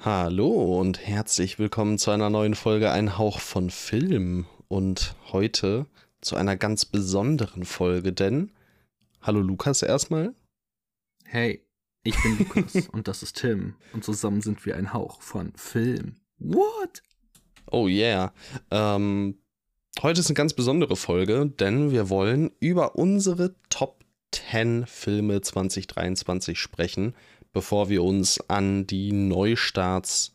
Hallo und herzlich willkommen zu einer neuen Folge Ein Hauch von Film und heute zu einer ganz besonderen Folge, denn hallo Lukas erstmal. Hey, ich bin Lukas und das ist Tim und zusammen sind wir ein Hauch von Film. What? Oh yeah. Ähm, heute ist eine ganz besondere Folge, denn wir wollen über unsere Top 10 Filme 2023 sprechen bevor wir uns an die Neustarts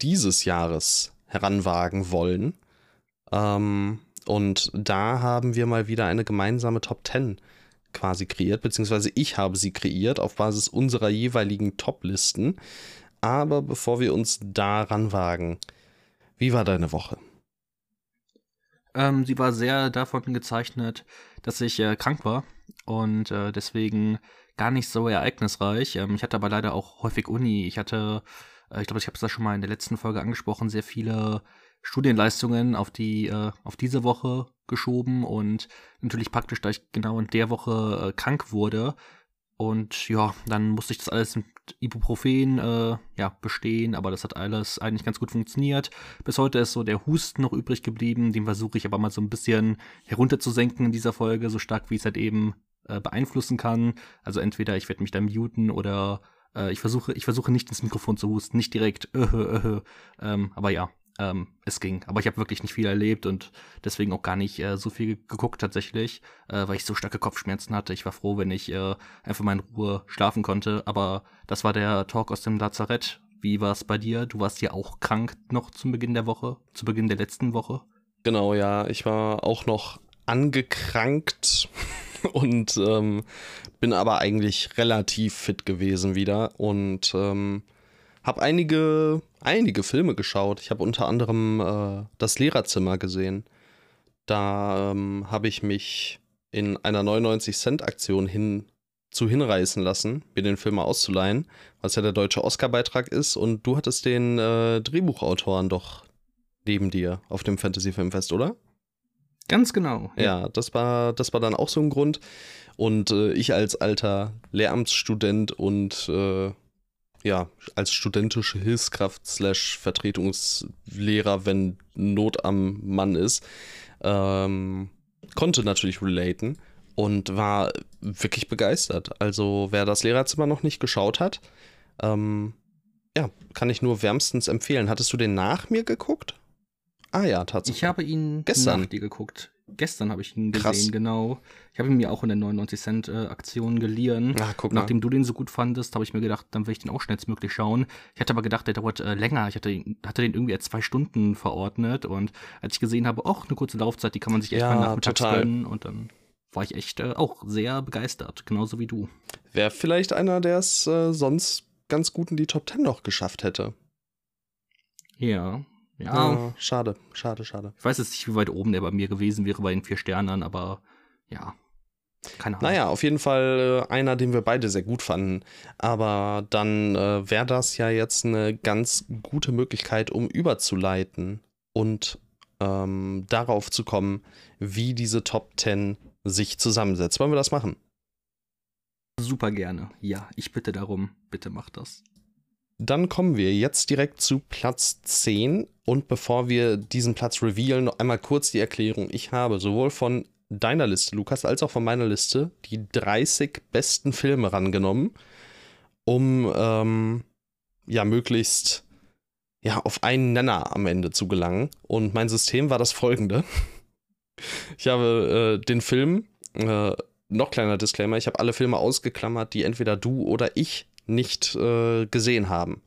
dieses Jahres heranwagen wollen. Ähm, und da haben wir mal wieder eine gemeinsame Top 10 quasi kreiert, beziehungsweise ich habe sie kreiert auf Basis unserer jeweiligen Top-Listen. Aber bevor wir uns daran wagen, wie war deine Woche? Ähm, sie war sehr davon gezeichnet, dass ich äh, krank war und äh, deswegen gar nicht so ereignisreich. Ähm, ich hatte aber leider auch häufig Uni. Ich hatte, äh, ich glaube, ich habe es da schon mal in der letzten Folge angesprochen, sehr viele Studienleistungen auf die äh, auf diese Woche geschoben und natürlich praktisch, da ich genau in der Woche äh, krank wurde. Und ja, dann musste ich das alles mit Ibuprofen äh, ja, bestehen, aber das hat alles eigentlich ganz gut funktioniert. Bis heute ist so der Husten noch übrig geblieben, den versuche ich aber mal so ein bisschen herunterzusenken in dieser Folge, so stark wie es halt eben äh, beeinflussen kann. Also entweder ich werde mich dann muten oder äh, ich versuche, ich versuche nicht ins Mikrofon zu husten, nicht direkt, äh, äh, ähm, aber ja, ähm, es ging. Aber ich habe wirklich nicht viel erlebt und deswegen auch gar nicht äh, so viel geguckt tatsächlich, äh, weil ich so starke Kopfschmerzen hatte. Ich war froh, wenn ich äh, einfach mal in Ruhe schlafen konnte. Aber das war der Talk aus dem Lazarett. Wie war es bei dir? Du warst ja auch krank noch zum Beginn der Woche, zu Beginn der letzten Woche. Genau, ja. Ich war auch noch angekrankt. und ähm, bin aber eigentlich relativ fit gewesen wieder und ähm, habe einige, einige Filme geschaut. Ich habe unter anderem äh, das Lehrerzimmer gesehen. Da ähm, habe ich mich in einer 99 Cent Aktion hin zu hinreißen lassen, mir den Film mal auszuleihen, was ja der deutsche Oscar-Beitrag ist. Und du hattest den äh, Drehbuchautoren doch neben dir auf dem Fantasy Filmfest, oder? Ganz genau. Ja, ja das, war, das war dann auch so ein Grund. Und äh, ich als alter Lehramtsstudent und äh, ja, als studentische Hilfskraft slash Vertretungslehrer, wenn Not am Mann ist, ähm, konnte natürlich relaten und war wirklich begeistert. Also wer das Lehrerzimmer noch nicht geschaut hat, ähm, ja, kann ich nur wärmstens empfehlen. Hattest du den nach mir geguckt? Ah ja, tatsächlich. Ich habe ihn gestern nach dir geguckt. Gestern habe ich ihn gesehen, Krass. genau. Ich habe ihn mir auch in der 99 Cent äh, Aktion geliehen. Ach, guck Nachdem du den so gut fandest, habe ich mir gedacht, dann will ich den auch schnellstmöglich schauen. Ich hatte aber gedacht, der dauert äh, länger. Ich hatte, hatte den irgendwie als zwei Stunden verordnet und als ich gesehen habe, auch eine kurze Laufzeit, die kann man sich echt ja, mal nachmittags gönnen und dann war ich echt äh, auch sehr begeistert, genauso wie du. Wäre vielleicht einer, der es äh, sonst ganz gut in die Top 10 noch geschafft hätte. Ja, ja. ja. Schade, schade, schade. Ich weiß jetzt nicht, wie weit oben der bei mir gewesen wäre bei den vier Sternen, aber ja. Keine Ahnung. Naja, auf jeden Fall äh, einer, den wir beide sehr gut fanden. Aber dann äh, wäre das ja jetzt eine ganz gute Möglichkeit, um überzuleiten und ähm, darauf zu kommen, wie diese Top 10 sich zusammensetzt. Wollen wir das machen? Super gerne. Ja, ich bitte darum. Bitte mach das. Dann kommen wir jetzt direkt zu Platz 10. Und bevor wir diesen Platz revealen, noch einmal kurz die Erklärung. Ich habe sowohl von deiner Liste, Lukas, als auch von meiner Liste die 30 besten Filme rangenommen, um ähm, ja möglichst ja, auf einen Nenner am Ende zu gelangen. Und mein System war das folgende. Ich habe äh, den Film, äh, noch kleiner Disclaimer, ich habe alle Filme ausgeklammert, die entweder du oder ich nicht äh, gesehen haben.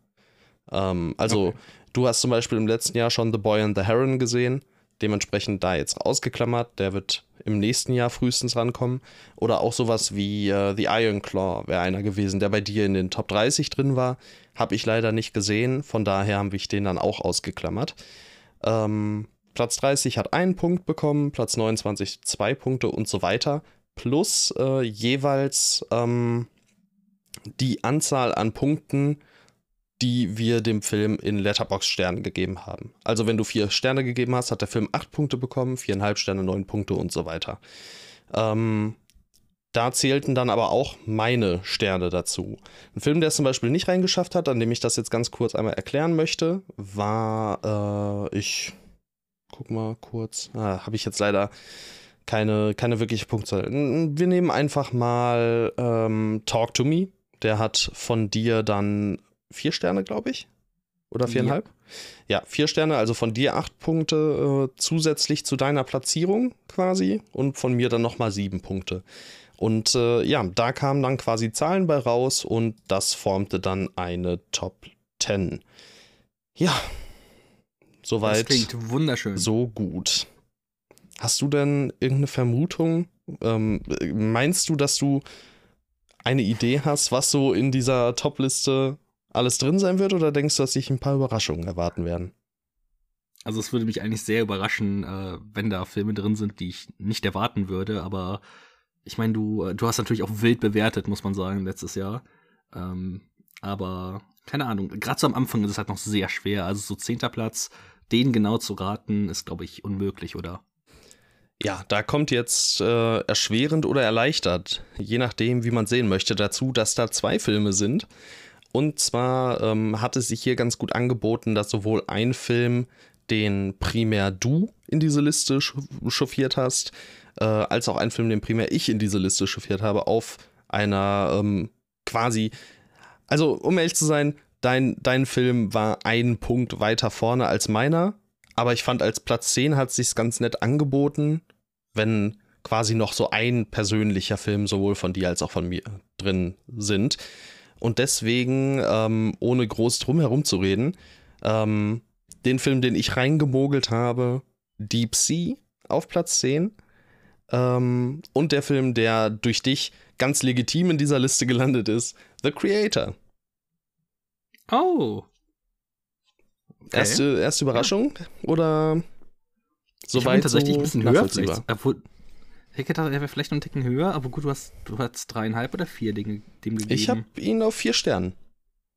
Ähm, also, okay. Du hast zum Beispiel im letzten Jahr schon The Boy and the Heron gesehen. Dementsprechend da jetzt ausgeklammert. Der wird im nächsten Jahr frühestens rankommen. Oder auch sowas wie äh, The Iron Claw wäre einer gewesen, der bei dir in den Top 30 drin war. Habe ich leider nicht gesehen. Von daher haben wir den dann auch ausgeklammert. Ähm, Platz 30 hat einen Punkt bekommen, Platz 29 zwei Punkte und so weiter. Plus äh, jeweils ähm, die Anzahl an Punkten, die wir dem Film in Letterbox Sternen gegeben haben. Also wenn du vier Sterne gegeben hast, hat der Film acht Punkte bekommen, viereinhalb Sterne, neun Punkte und so weiter. Ähm, da zählten dann aber auch meine Sterne dazu. Ein Film, der es zum Beispiel nicht reingeschafft hat, an dem ich das jetzt ganz kurz einmal erklären möchte, war, äh, ich guck mal kurz, ah, habe ich jetzt leider keine, keine wirkliche Punktzahl. Wir nehmen einfach mal ähm, Talk to Me. Der hat von dir dann vier Sterne, glaube ich. Oder viereinhalb? Ja. ja, vier Sterne, also von dir acht Punkte äh, zusätzlich zu deiner Platzierung quasi und von mir dann nochmal sieben Punkte. Und äh, ja, da kamen dann quasi Zahlen bei raus und das formte dann eine Top 10. Ja, soweit. Das klingt wunderschön. So gut. Hast du denn irgendeine Vermutung? Ähm, meinst du, dass du eine Idee hast, was so in dieser Top-Liste alles drin sein wird, oder denkst du, dass sich ein paar Überraschungen erwarten werden? Also es würde mich eigentlich sehr überraschen, äh, wenn da Filme drin sind, die ich nicht erwarten würde, aber ich meine, du, äh, du hast natürlich auch wild bewertet, muss man sagen, letztes Jahr. Ähm, aber keine Ahnung, gerade so am Anfang ist es halt noch sehr schwer. Also so zehnter Platz, den genau zu raten, ist, glaube ich, unmöglich, oder? Ja, da kommt jetzt äh, erschwerend oder erleichtert, je nachdem, wie man sehen möchte, dazu, dass da zwei Filme sind. Und zwar ähm, hat es sich hier ganz gut angeboten, dass sowohl ein Film, den primär du in diese Liste chauffiert hast, äh, als auch ein Film, den primär ich in diese Liste chauffiert habe, auf einer ähm, quasi, also um ehrlich zu sein, dein, dein Film war ein Punkt weiter vorne als meiner, aber ich fand als Platz 10 hat es sich ganz nett angeboten, wenn quasi noch so ein persönlicher Film sowohl von dir als auch von mir drin sind. Und deswegen, ähm, ohne groß drum herum zu reden, ähm, den Film, den ich reingemogelt habe, Deep Sea auf Platz 10, ähm, und der Film, der durch dich ganz legitim in dieser Liste gelandet ist, The Creator. Oh. Okay. Erste, erste Überraschung ja. oder soweit? Ich tatsächlich so ein bisschen höher. Obwohl, ich hätte er wäre vielleicht noch einen Ticken höher, aber gut, du hast, du hast dreieinhalb oder vier Dinge dem gegeben. Ich habe ihn auf vier Sternen.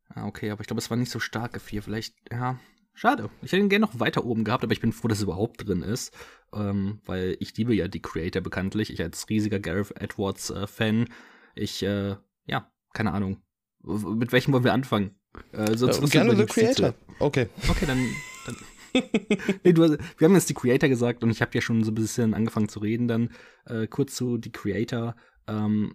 Ah, okay, aber ich glaube, es war nicht so starke vier. Vielleicht, ja, schade. Ich hätte ihn gerne noch weiter oben gehabt, aber ich bin froh, dass es überhaupt drin ist ähm, weil ich liebe ja die Creator bekanntlich. Ich als riesiger Gareth Edwards-Fan. Äh, ich, äh, ja, keine Ahnung. Mit welchem wollen wir anfangen? Äh, sonst ja, gerne The Creator. Okay. Okay, dann. dann nee, du, wir haben jetzt die Creator gesagt und ich habe ja schon so ein bisschen angefangen zu reden. Dann äh, kurz zu die Creator. Ähm,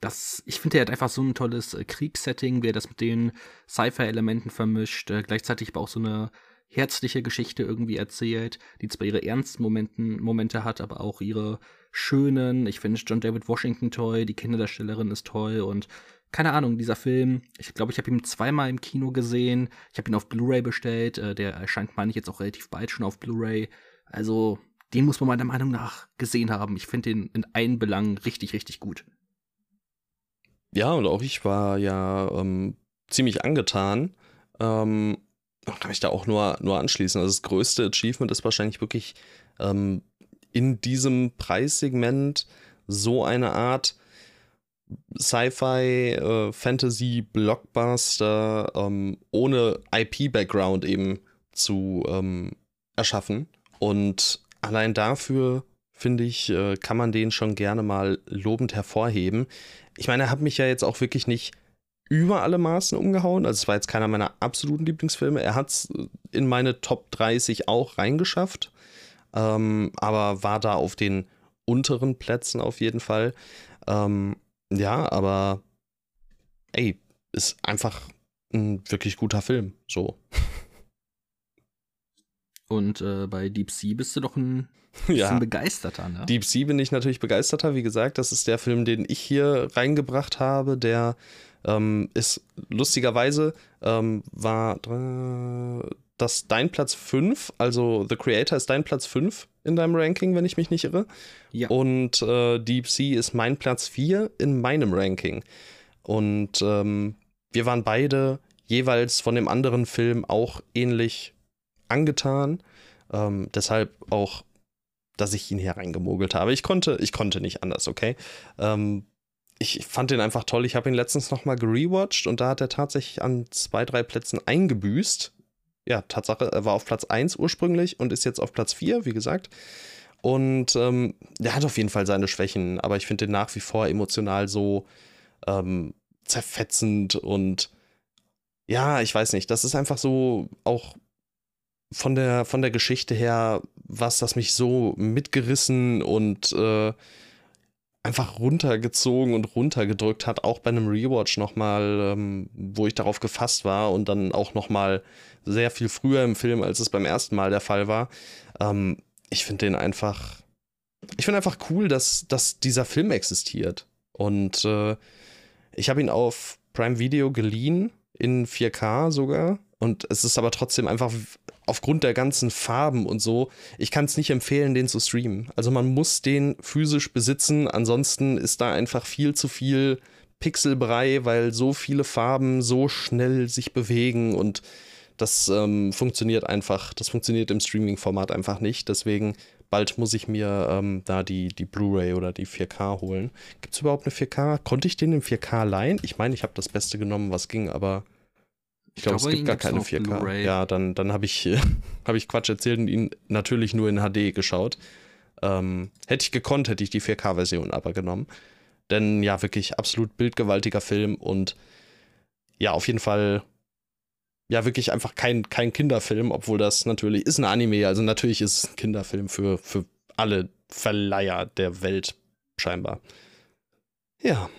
das, ich finde, er hat einfach so ein tolles äh, Kriegssetting, wie er das mit den Sci-Fi-Elementen vermischt, äh, gleichzeitig aber auch so eine herzliche Geschichte irgendwie erzählt, die zwar ihre ernsten Momenten, Momente hat, aber auch ihre schönen. Ich finde John David Washington toll, die Kinderdarstellerin ist toll und keine Ahnung, dieser Film, ich glaube, ich habe ihn zweimal im Kino gesehen. Ich habe ihn auf Blu-ray bestellt. Äh, der erscheint, meine ich, jetzt auch relativ bald schon auf Blu-ray. Also, den muss man meiner Meinung nach gesehen haben. Ich finde den in allen Belangen richtig, richtig gut. Ja, und auch ich war ja ähm, ziemlich angetan. Ähm, kann mich da auch nur, nur anschließen. Also das größte Achievement ist wahrscheinlich wirklich ähm, in diesem Preissegment so eine Art Sci-Fi, äh, Fantasy, Blockbuster ähm, ohne IP-Background eben zu ähm, erschaffen. Und allein dafür, finde ich, äh, kann man den schon gerne mal lobend hervorheben. Ich meine, er hat mich ja jetzt auch wirklich nicht über alle Maßen umgehauen. Also es war jetzt keiner meiner absoluten Lieblingsfilme. Er hat es in meine Top 30 auch reingeschafft, ähm, aber war da auf den unteren Plätzen auf jeden Fall. Ähm, ja, aber ey, ist einfach ein wirklich guter Film. So. Und äh, bei Deep Sea bist du doch ein bisschen ja. begeisterter, ne? Deep Sea bin ich natürlich begeisterter. Wie gesagt, das ist der Film, den ich hier reingebracht habe, der ähm, ist lustigerweise ähm, war das dein Platz 5, also The Creator ist dein Platz 5 in deinem Ranking, wenn ich mich nicht irre. Ja. Und äh, Deep Sea ist mein Platz 4 in meinem Ranking. Und ähm, wir waren beide jeweils von dem anderen Film auch ähnlich angetan. Ähm, deshalb auch, dass ich ihn hier reingemogelt habe. Ich konnte, ich konnte nicht anders, okay? Ähm, ich fand den einfach toll. Ich habe ihn letztens nochmal gerewatcht und da hat er tatsächlich an zwei, drei Plätzen eingebüßt. Ja, Tatsache, er war auf Platz 1 ursprünglich und ist jetzt auf Platz 4, wie gesagt. Und ähm, der hat auf jeden Fall seine Schwächen, aber ich finde den nach wie vor emotional so ähm, zerfetzend und ja, ich weiß nicht, das ist einfach so auch von der, von der Geschichte her, was das mich so mitgerissen und äh, einfach runtergezogen und runtergedrückt hat, auch bei einem Rewatch nochmal, ähm, wo ich darauf gefasst war und dann auch nochmal sehr viel früher im Film, als es beim ersten Mal der Fall war. Ähm, ich finde den einfach, ich finde einfach cool, dass, dass dieser Film existiert. Und äh, ich habe ihn auf Prime Video geliehen, in 4K sogar. Und es ist aber trotzdem einfach aufgrund der ganzen Farben und so, ich kann es nicht empfehlen, den zu streamen. Also man muss den physisch besitzen, ansonsten ist da einfach viel zu viel Pixelbrei, weil so viele Farben so schnell sich bewegen und das ähm, funktioniert einfach, das funktioniert im Streaming-Format einfach nicht. Deswegen bald muss ich mir ähm, da die, die Blu-ray oder die 4K holen. Gibt es überhaupt eine 4K? Konnte ich den in 4K leihen? Ich meine, ich habe das Beste genommen, was ging, aber ich glaube, es gibt gar keine 4K. Ja, dann, dann habe ich, hab ich Quatsch erzählt und ihn natürlich nur in HD geschaut. Ähm, hätte ich gekonnt, hätte ich die 4K-Version aber genommen. Denn ja, wirklich absolut bildgewaltiger Film und ja, auf jeden Fall ja wirklich einfach kein, kein Kinderfilm, obwohl das natürlich ist ein Anime, also natürlich ist es ein Kinderfilm für, für alle Verleiher der Welt, scheinbar. Ja.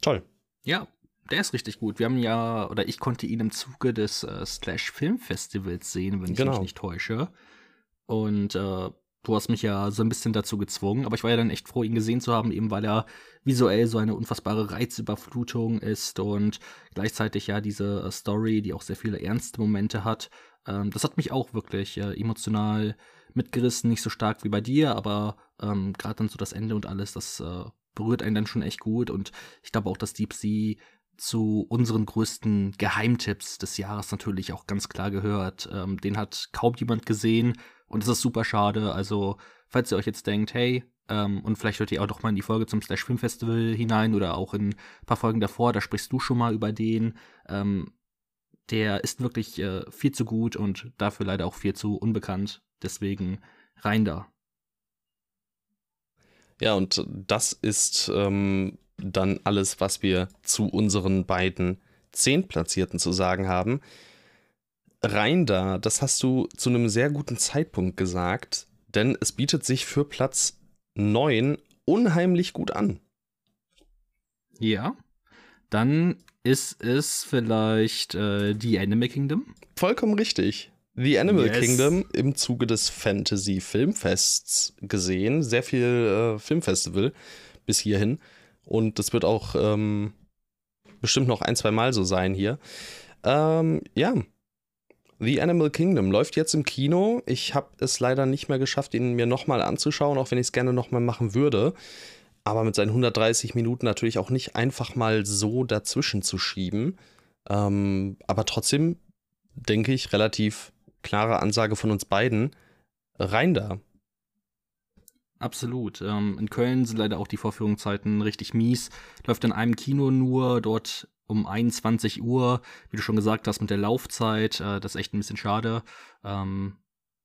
Toll. Ja, der ist richtig gut. Wir haben ja, oder ich konnte ihn im Zuge des äh, Slash Film Festivals sehen, wenn ich genau. mich nicht täusche. Und äh, du hast mich ja so ein bisschen dazu gezwungen, aber ich war ja dann echt froh, ihn gesehen zu haben, eben weil er visuell so eine unfassbare Reizüberflutung ist und gleichzeitig ja diese äh, Story, die auch sehr viele ernste Momente hat. Ähm, das hat mich auch wirklich äh, emotional mitgerissen, nicht so stark wie bei dir, aber ähm, gerade dann so das Ende und alles, das äh, berührt einen dann schon echt gut und ich glaube auch, dass Deep Sea zu unseren größten Geheimtipps des Jahres natürlich auch ganz klar gehört. Ähm, den hat kaum jemand gesehen und es ist super schade. Also, falls ihr euch jetzt denkt, hey, ähm, und vielleicht hört ihr auch doch mal in die Folge zum Slash Film Festival hinein oder auch in ein paar Folgen davor, da sprichst du schon mal über den. Ähm, der ist wirklich äh, viel zu gut und dafür leider auch viel zu unbekannt. Deswegen rein da. Ja, und das ist ähm, dann alles, was wir zu unseren beiden Zehntplatzierten zu sagen haben. Rein da, das hast du zu einem sehr guten Zeitpunkt gesagt, denn es bietet sich für Platz 9 unheimlich gut an. Ja, dann ist es vielleicht äh, The Animal Kingdom. Vollkommen richtig. The Animal yes. Kingdom im Zuge des Fantasy Filmfests gesehen. Sehr viel äh, Filmfestival bis hierhin. Und das wird auch ähm, bestimmt noch ein, zwei Mal so sein hier. Ähm, ja. The Animal Kingdom läuft jetzt im Kino. Ich habe es leider nicht mehr geschafft, ihn mir nochmal anzuschauen, auch wenn ich es gerne nochmal machen würde. Aber mit seinen 130 Minuten natürlich auch nicht einfach mal so dazwischen zu schieben. Ähm, aber trotzdem denke ich, relativ klare Ansage von uns beiden. Rein da. Absolut. Ähm, in Köln sind leider auch die Vorführungszeiten richtig mies. Läuft in einem Kino nur, dort um 21 Uhr, wie du schon gesagt hast, mit der Laufzeit. Äh, das ist echt ein bisschen schade. Ähm,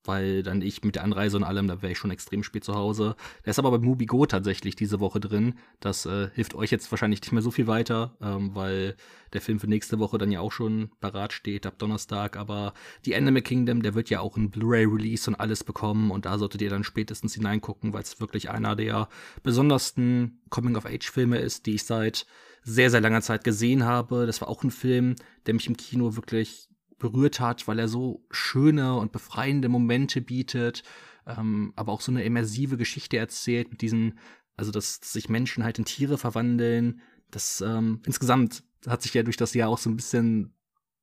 weil dann ich mit der Anreise und allem, da wäre ich schon extrem spät zu Hause. Der ist aber bei MubiGo tatsächlich diese Woche drin. Das äh, hilft euch jetzt wahrscheinlich nicht mehr so viel weiter, ähm, weil der Film für nächste Woche dann ja auch schon parat steht ab Donnerstag. Aber die Anime Kingdom, der wird ja auch ein Blu-ray-Release und alles bekommen und da solltet ihr dann spätestens hineingucken, weil es wirklich einer der besondersten Coming-of-Age-Filme ist, die ich seit sehr, sehr langer Zeit gesehen habe. Das war auch ein Film, der mich im Kino wirklich berührt hat, weil er so schöne und befreiende Momente bietet, ähm, aber auch so eine immersive Geschichte erzählt mit diesen, also dass, sich Menschen halt in Tiere verwandeln. Das ähm, insgesamt hat sich ja durch das Jahr auch so ein bisschen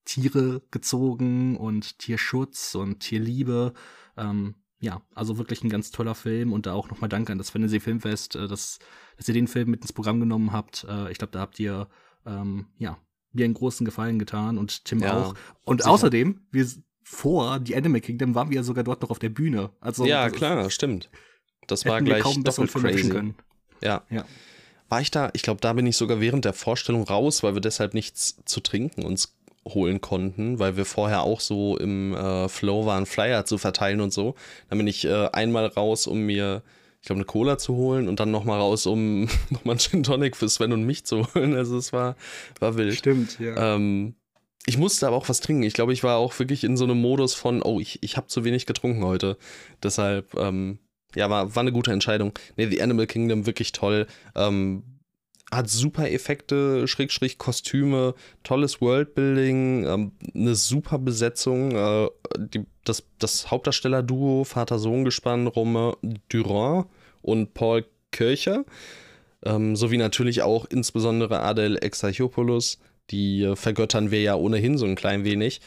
Tiere gezogen und Tierschutz und Tierliebe. Ähm, ja, also wirklich ein ganz toller Film und da auch nochmal Danke an das Fantasy Filmfest, äh, dass, dass ihr den Film mit ins Programm genommen habt. Äh, ich glaube, da habt ihr ähm, ja mir einen großen Gefallen getan und Tim ja, auch. Und sicher. außerdem, wir vor die Anime Kingdom waren wir ja sogar dort noch auf der Bühne. Also ja, klar, stimmt. Das war gleich kaum doppelt crazy. Können. Ja. ja. War ich da? Ich glaube, da bin ich sogar während der Vorstellung raus, weil wir deshalb nichts zu trinken uns holen konnten, weil wir vorher auch so im äh, Flow waren, Flyer zu verteilen und so. Dann bin ich äh, einmal raus, um mir, ich glaube, eine Cola zu holen und dann nochmal raus, um nochmal einen Gin Tonic für Sven und mich zu holen. Also es war, war wild. Stimmt, ja. Ähm, ich musste aber auch was trinken. Ich glaube, ich war auch wirklich in so einem Modus von, oh, ich, ich habe zu wenig getrunken heute. Deshalb, ähm, ja, war, war eine gute Entscheidung. Nee, The Animal Kingdom wirklich toll. Ähm, hat super Effekte, Schrägstrich Kostüme, tolles Worldbuilding, ähm, eine super Besetzung. Äh, die, das, das Hauptdarsteller-Duo, Vater-Sohn-Gespann, Romain Durand und Paul Kircher. Ähm, sowie natürlich auch insbesondere Adel Exarchopoulos. Die äh, vergöttern wir ja ohnehin so ein klein wenig.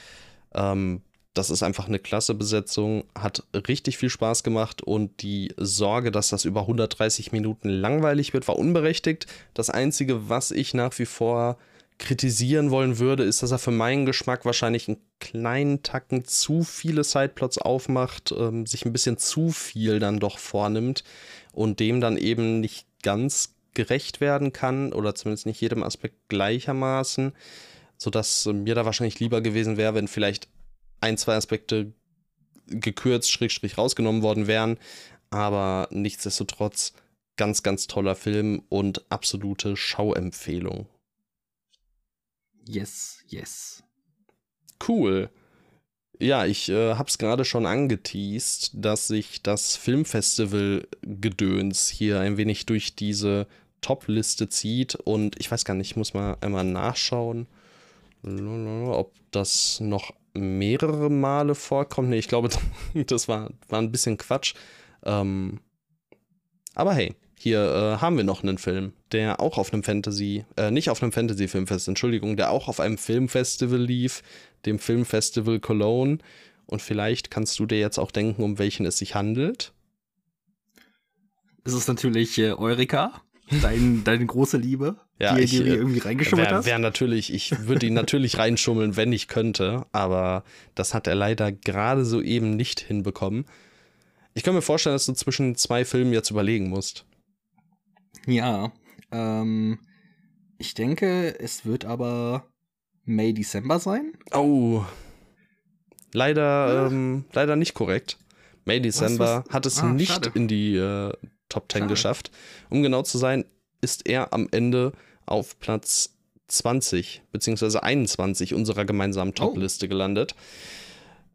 Ähm, das ist einfach eine klasse Besetzung, hat richtig viel Spaß gemacht und die Sorge, dass das über 130 Minuten langweilig wird, war unberechtigt. Das Einzige, was ich nach wie vor kritisieren wollen würde, ist, dass er für meinen Geschmack wahrscheinlich einen kleinen Tacken zu viele Sideplots aufmacht, ähm, sich ein bisschen zu viel dann doch vornimmt und dem dann eben nicht ganz gerecht werden kann oder zumindest nicht jedem Aspekt gleichermaßen, sodass mir da wahrscheinlich lieber gewesen wäre, wenn vielleicht ein, zwei Aspekte gekürzt, schräg, rausgenommen worden wären. Aber nichtsdestotrotz ganz, ganz toller Film und absolute Schauempfehlung. Yes, yes. Cool. Ja, ich äh, habe es gerade schon angeteased, dass sich das Filmfestival-Gedöns hier ein wenig durch diese Top-Liste zieht. Und ich weiß gar nicht, ich muss mal einmal nachschauen, ob das noch mehrere Male vorkommt. Nee, ich glaube, das war, war ein bisschen Quatsch. Ähm, aber hey, hier äh, haben wir noch einen Film, der auch auf einem Fantasy, äh, nicht auf einem Fantasy-Filmfest, Entschuldigung, der auch auf einem Filmfestival lief, dem Filmfestival Cologne. Und vielleicht kannst du dir jetzt auch denken, um welchen es sich handelt. Es ist natürlich äh, Eureka, dein, deine große Liebe ja, die, ich, die äh, irgendwie reingeschummelt wär, hast? Wär natürlich, ich würde ihn natürlich reinschummeln, wenn ich könnte, aber das hat er leider gerade so eben nicht hinbekommen. Ich kann mir vorstellen, dass du zwischen zwei Filmen jetzt überlegen musst. Ja, ähm, ich denke, es wird aber May, December sein. Oh, leider, ja. ähm, leider nicht korrekt. May, December was, was? hat es ah, nicht schade. in die äh, Top 10 schade. geschafft. Um genau zu sein, ist er am Ende auf Platz 20 bzw. 21 unserer gemeinsamen oh. Top-Liste oh. gelandet.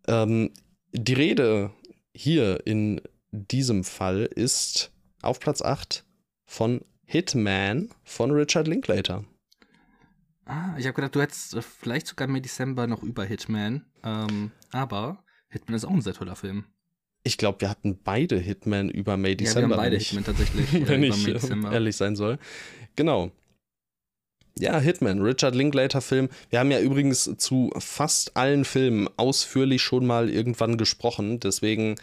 Ähm, die Rede hier in diesem Fall ist auf Platz 8 von Hitman von Richard Linklater. Ah, ich habe gedacht, du hättest äh, vielleicht sogar May December noch über Hitman. Ähm, aber Hitman ist auch ein sehr toller Film. Ich glaube, wir hatten beide Hitman über May December. Ja, wir haben beide Hitman tatsächlich. wenn ich ehrlich sein soll. Genau. Ja, Hitman, Richard Linklater-Film. Wir haben ja übrigens zu fast allen Filmen ausführlich schon mal irgendwann gesprochen. Deswegen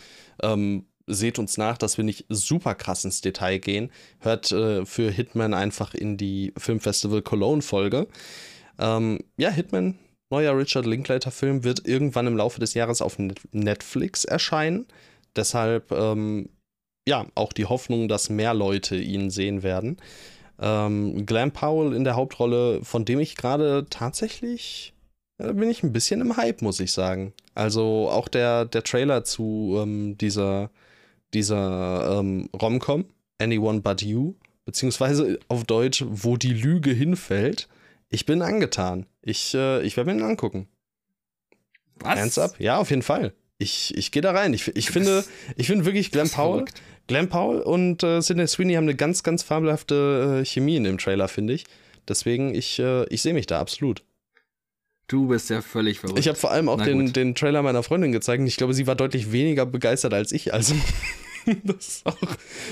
ähm, seht uns nach, dass wir nicht super krass ins Detail gehen. Hört äh, für Hitman einfach in die Filmfestival Cologne-Folge. Ähm, ja, Hitman, neuer Richard Linklater-Film, wird irgendwann im Laufe des Jahres auf Netflix erscheinen. Deshalb, ähm, ja, auch die Hoffnung, dass mehr Leute ihn sehen werden. Ähm, Glenn Powell in der Hauptrolle, von dem ich gerade tatsächlich äh, bin ich ein bisschen im Hype, muss ich sagen. Also auch der, der Trailer zu ähm, dieser, dieser ähm, Romcom, Anyone But You, beziehungsweise auf Deutsch, wo die Lüge hinfällt. Ich bin angetan. Ich, äh, ich werde mir den angucken. Was? Hands up? Ja, auf jeden Fall. Ich, ich gehe da rein. Ich, ich finde, ich finde wirklich Glenn Powell, verrückt. Glenn Powell und äh, Sidney Sweeney haben eine ganz, ganz fabelhafte äh, Chemie in dem Trailer, finde ich. Deswegen, ich, äh, ich sehe mich da absolut. Du bist ja völlig verrückt. Ich habe vor allem auch den, den Trailer meiner Freundin gezeigt und ich glaube, sie war deutlich weniger begeistert als ich. Also, das ist auch,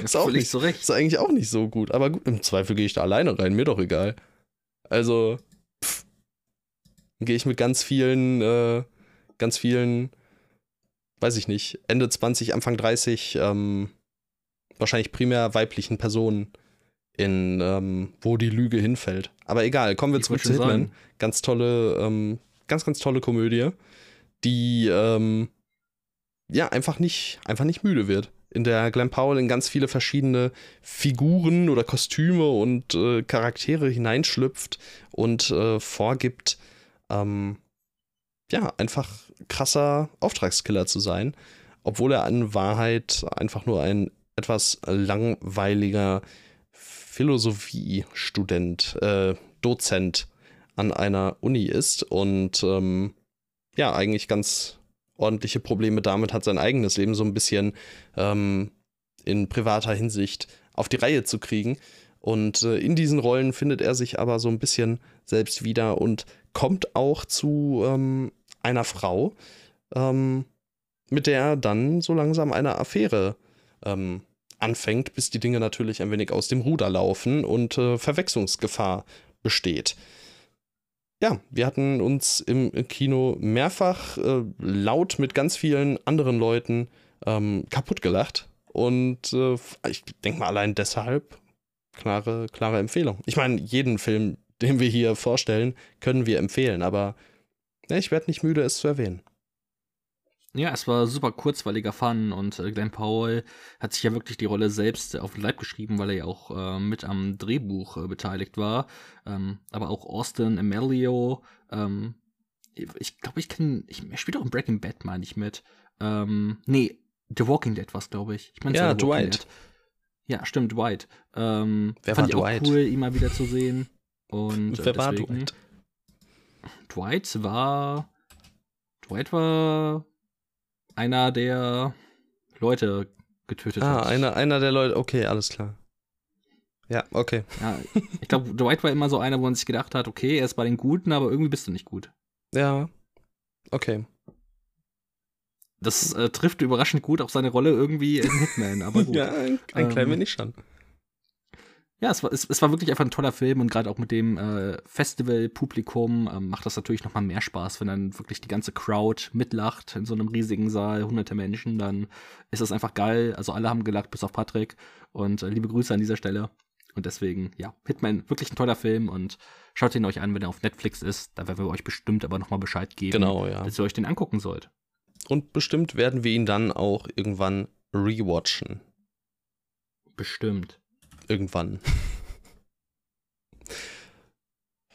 ist auch nicht, so recht. Ist eigentlich auch nicht so gut. Aber gut, im Zweifel gehe ich da alleine rein, mir doch egal. Also, gehe ich mit ganz vielen, äh, ganz vielen, weiß ich nicht, Ende 20, Anfang 30, ähm, wahrscheinlich primär weiblichen Personen in ähm, Wo die Lüge hinfällt. Aber egal, kommen wir ich zurück zu Hitman. Sagen. Ganz tolle, ähm, ganz, ganz tolle Komödie, die ähm, ja einfach nicht, einfach nicht müde wird. In der Glenn Powell in ganz viele verschiedene Figuren oder Kostüme und äh, Charaktere hineinschlüpft und äh, vorgibt, ähm, ja, einfach krasser Auftragskiller zu sein, obwohl er in Wahrheit einfach nur ein etwas langweiliger Philosophiestudent, äh, Dozent an einer Uni ist und ähm, ja, eigentlich ganz ordentliche Probleme damit hat, sein eigenes Leben so ein bisschen ähm, in privater Hinsicht auf die Reihe zu kriegen. Und äh, in diesen Rollen findet er sich aber so ein bisschen selbst wieder und kommt auch zu ähm, einer Frau, ähm, mit der er dann so langsam eine Affäre ähm, anfängt, bis die Dinge natürlich ein wenig aus dem Ruder laufen und äh, Verwechslungsgefahr besteht. Ja, wir hatten uns im Kino mehrfach äh, laut mit ganz vielen anderen Leuten ähm, kaputt gelacht. Und äh, ich denke mal allein deshalb klare, klare Empfehlung. Ich meine, jeden Film, den wir hier vorstellen, können wir empfehlen, aber ich werde nicht müde, es zu erwähnen. Ja, es war super kurzweiliger Fun und äh, Glenn Powell hat sich ja wirklich die Rolle selbst auf den Leib geschrieben, weil er ja auch äh, mit am Drehbuch äh, beteiligt war. Ähm, aber auch Austin Emilio, ähm, ich glaube, ich kenne, ich, er spielt auch in Breaking Bad, meine ich mit. Ähm, nee, The Walking Dead was, glaube ich. ich mein, ja, Dwight. Dead. Ja, stimmt, Dwight. Ähm, Wer fand war ich Dwight? auch cool, ihn mal wieder zu sehen. Und, Wer war Dwight? Dwight war. Dwight war einer der Leute getötet ah, hat. Ah, einer, einer der Leute, okay, alles klar. Ja, okay. Ja, ich glaube, Dwight war immer so einer, wo man sich gedacht hat, okay, er ist bei den Guten, aber irgendwie bist du nicht gut. Ja, okay. Das äh, trifft überraschend gut auf seine Rolle irgendwie in Hitman, aber gut. ja, ein, ein ähm, klein wenig schon ja, es war, es, es war wirklich einfach ein toller Film und gerade auch mit dem äh, Festival-Publikum ähm, macht das natürlich nochmal mehr Spaß, wenn dann wirklich die ganze Crowd mitlacht in so einem riesigen Saal, hunderte Menschen, dann ist das einfach geil. Also alle haben gelacht, bis auf Patrick und äh, liebe Grüße an dieser Stelle. Und deswegen, ja, Hitman, wirklich ein toller Film und schaut ihn euch an, wenn er auf Netflix ist. Da werden wir euch bestimmt aber nochmal Bescheid geben, genau, ja. dass ihr euch den angucken sollt. Und bestimmt werden wir ihn dann auch irgendwann rewatchen. Bestimmt irgendwann.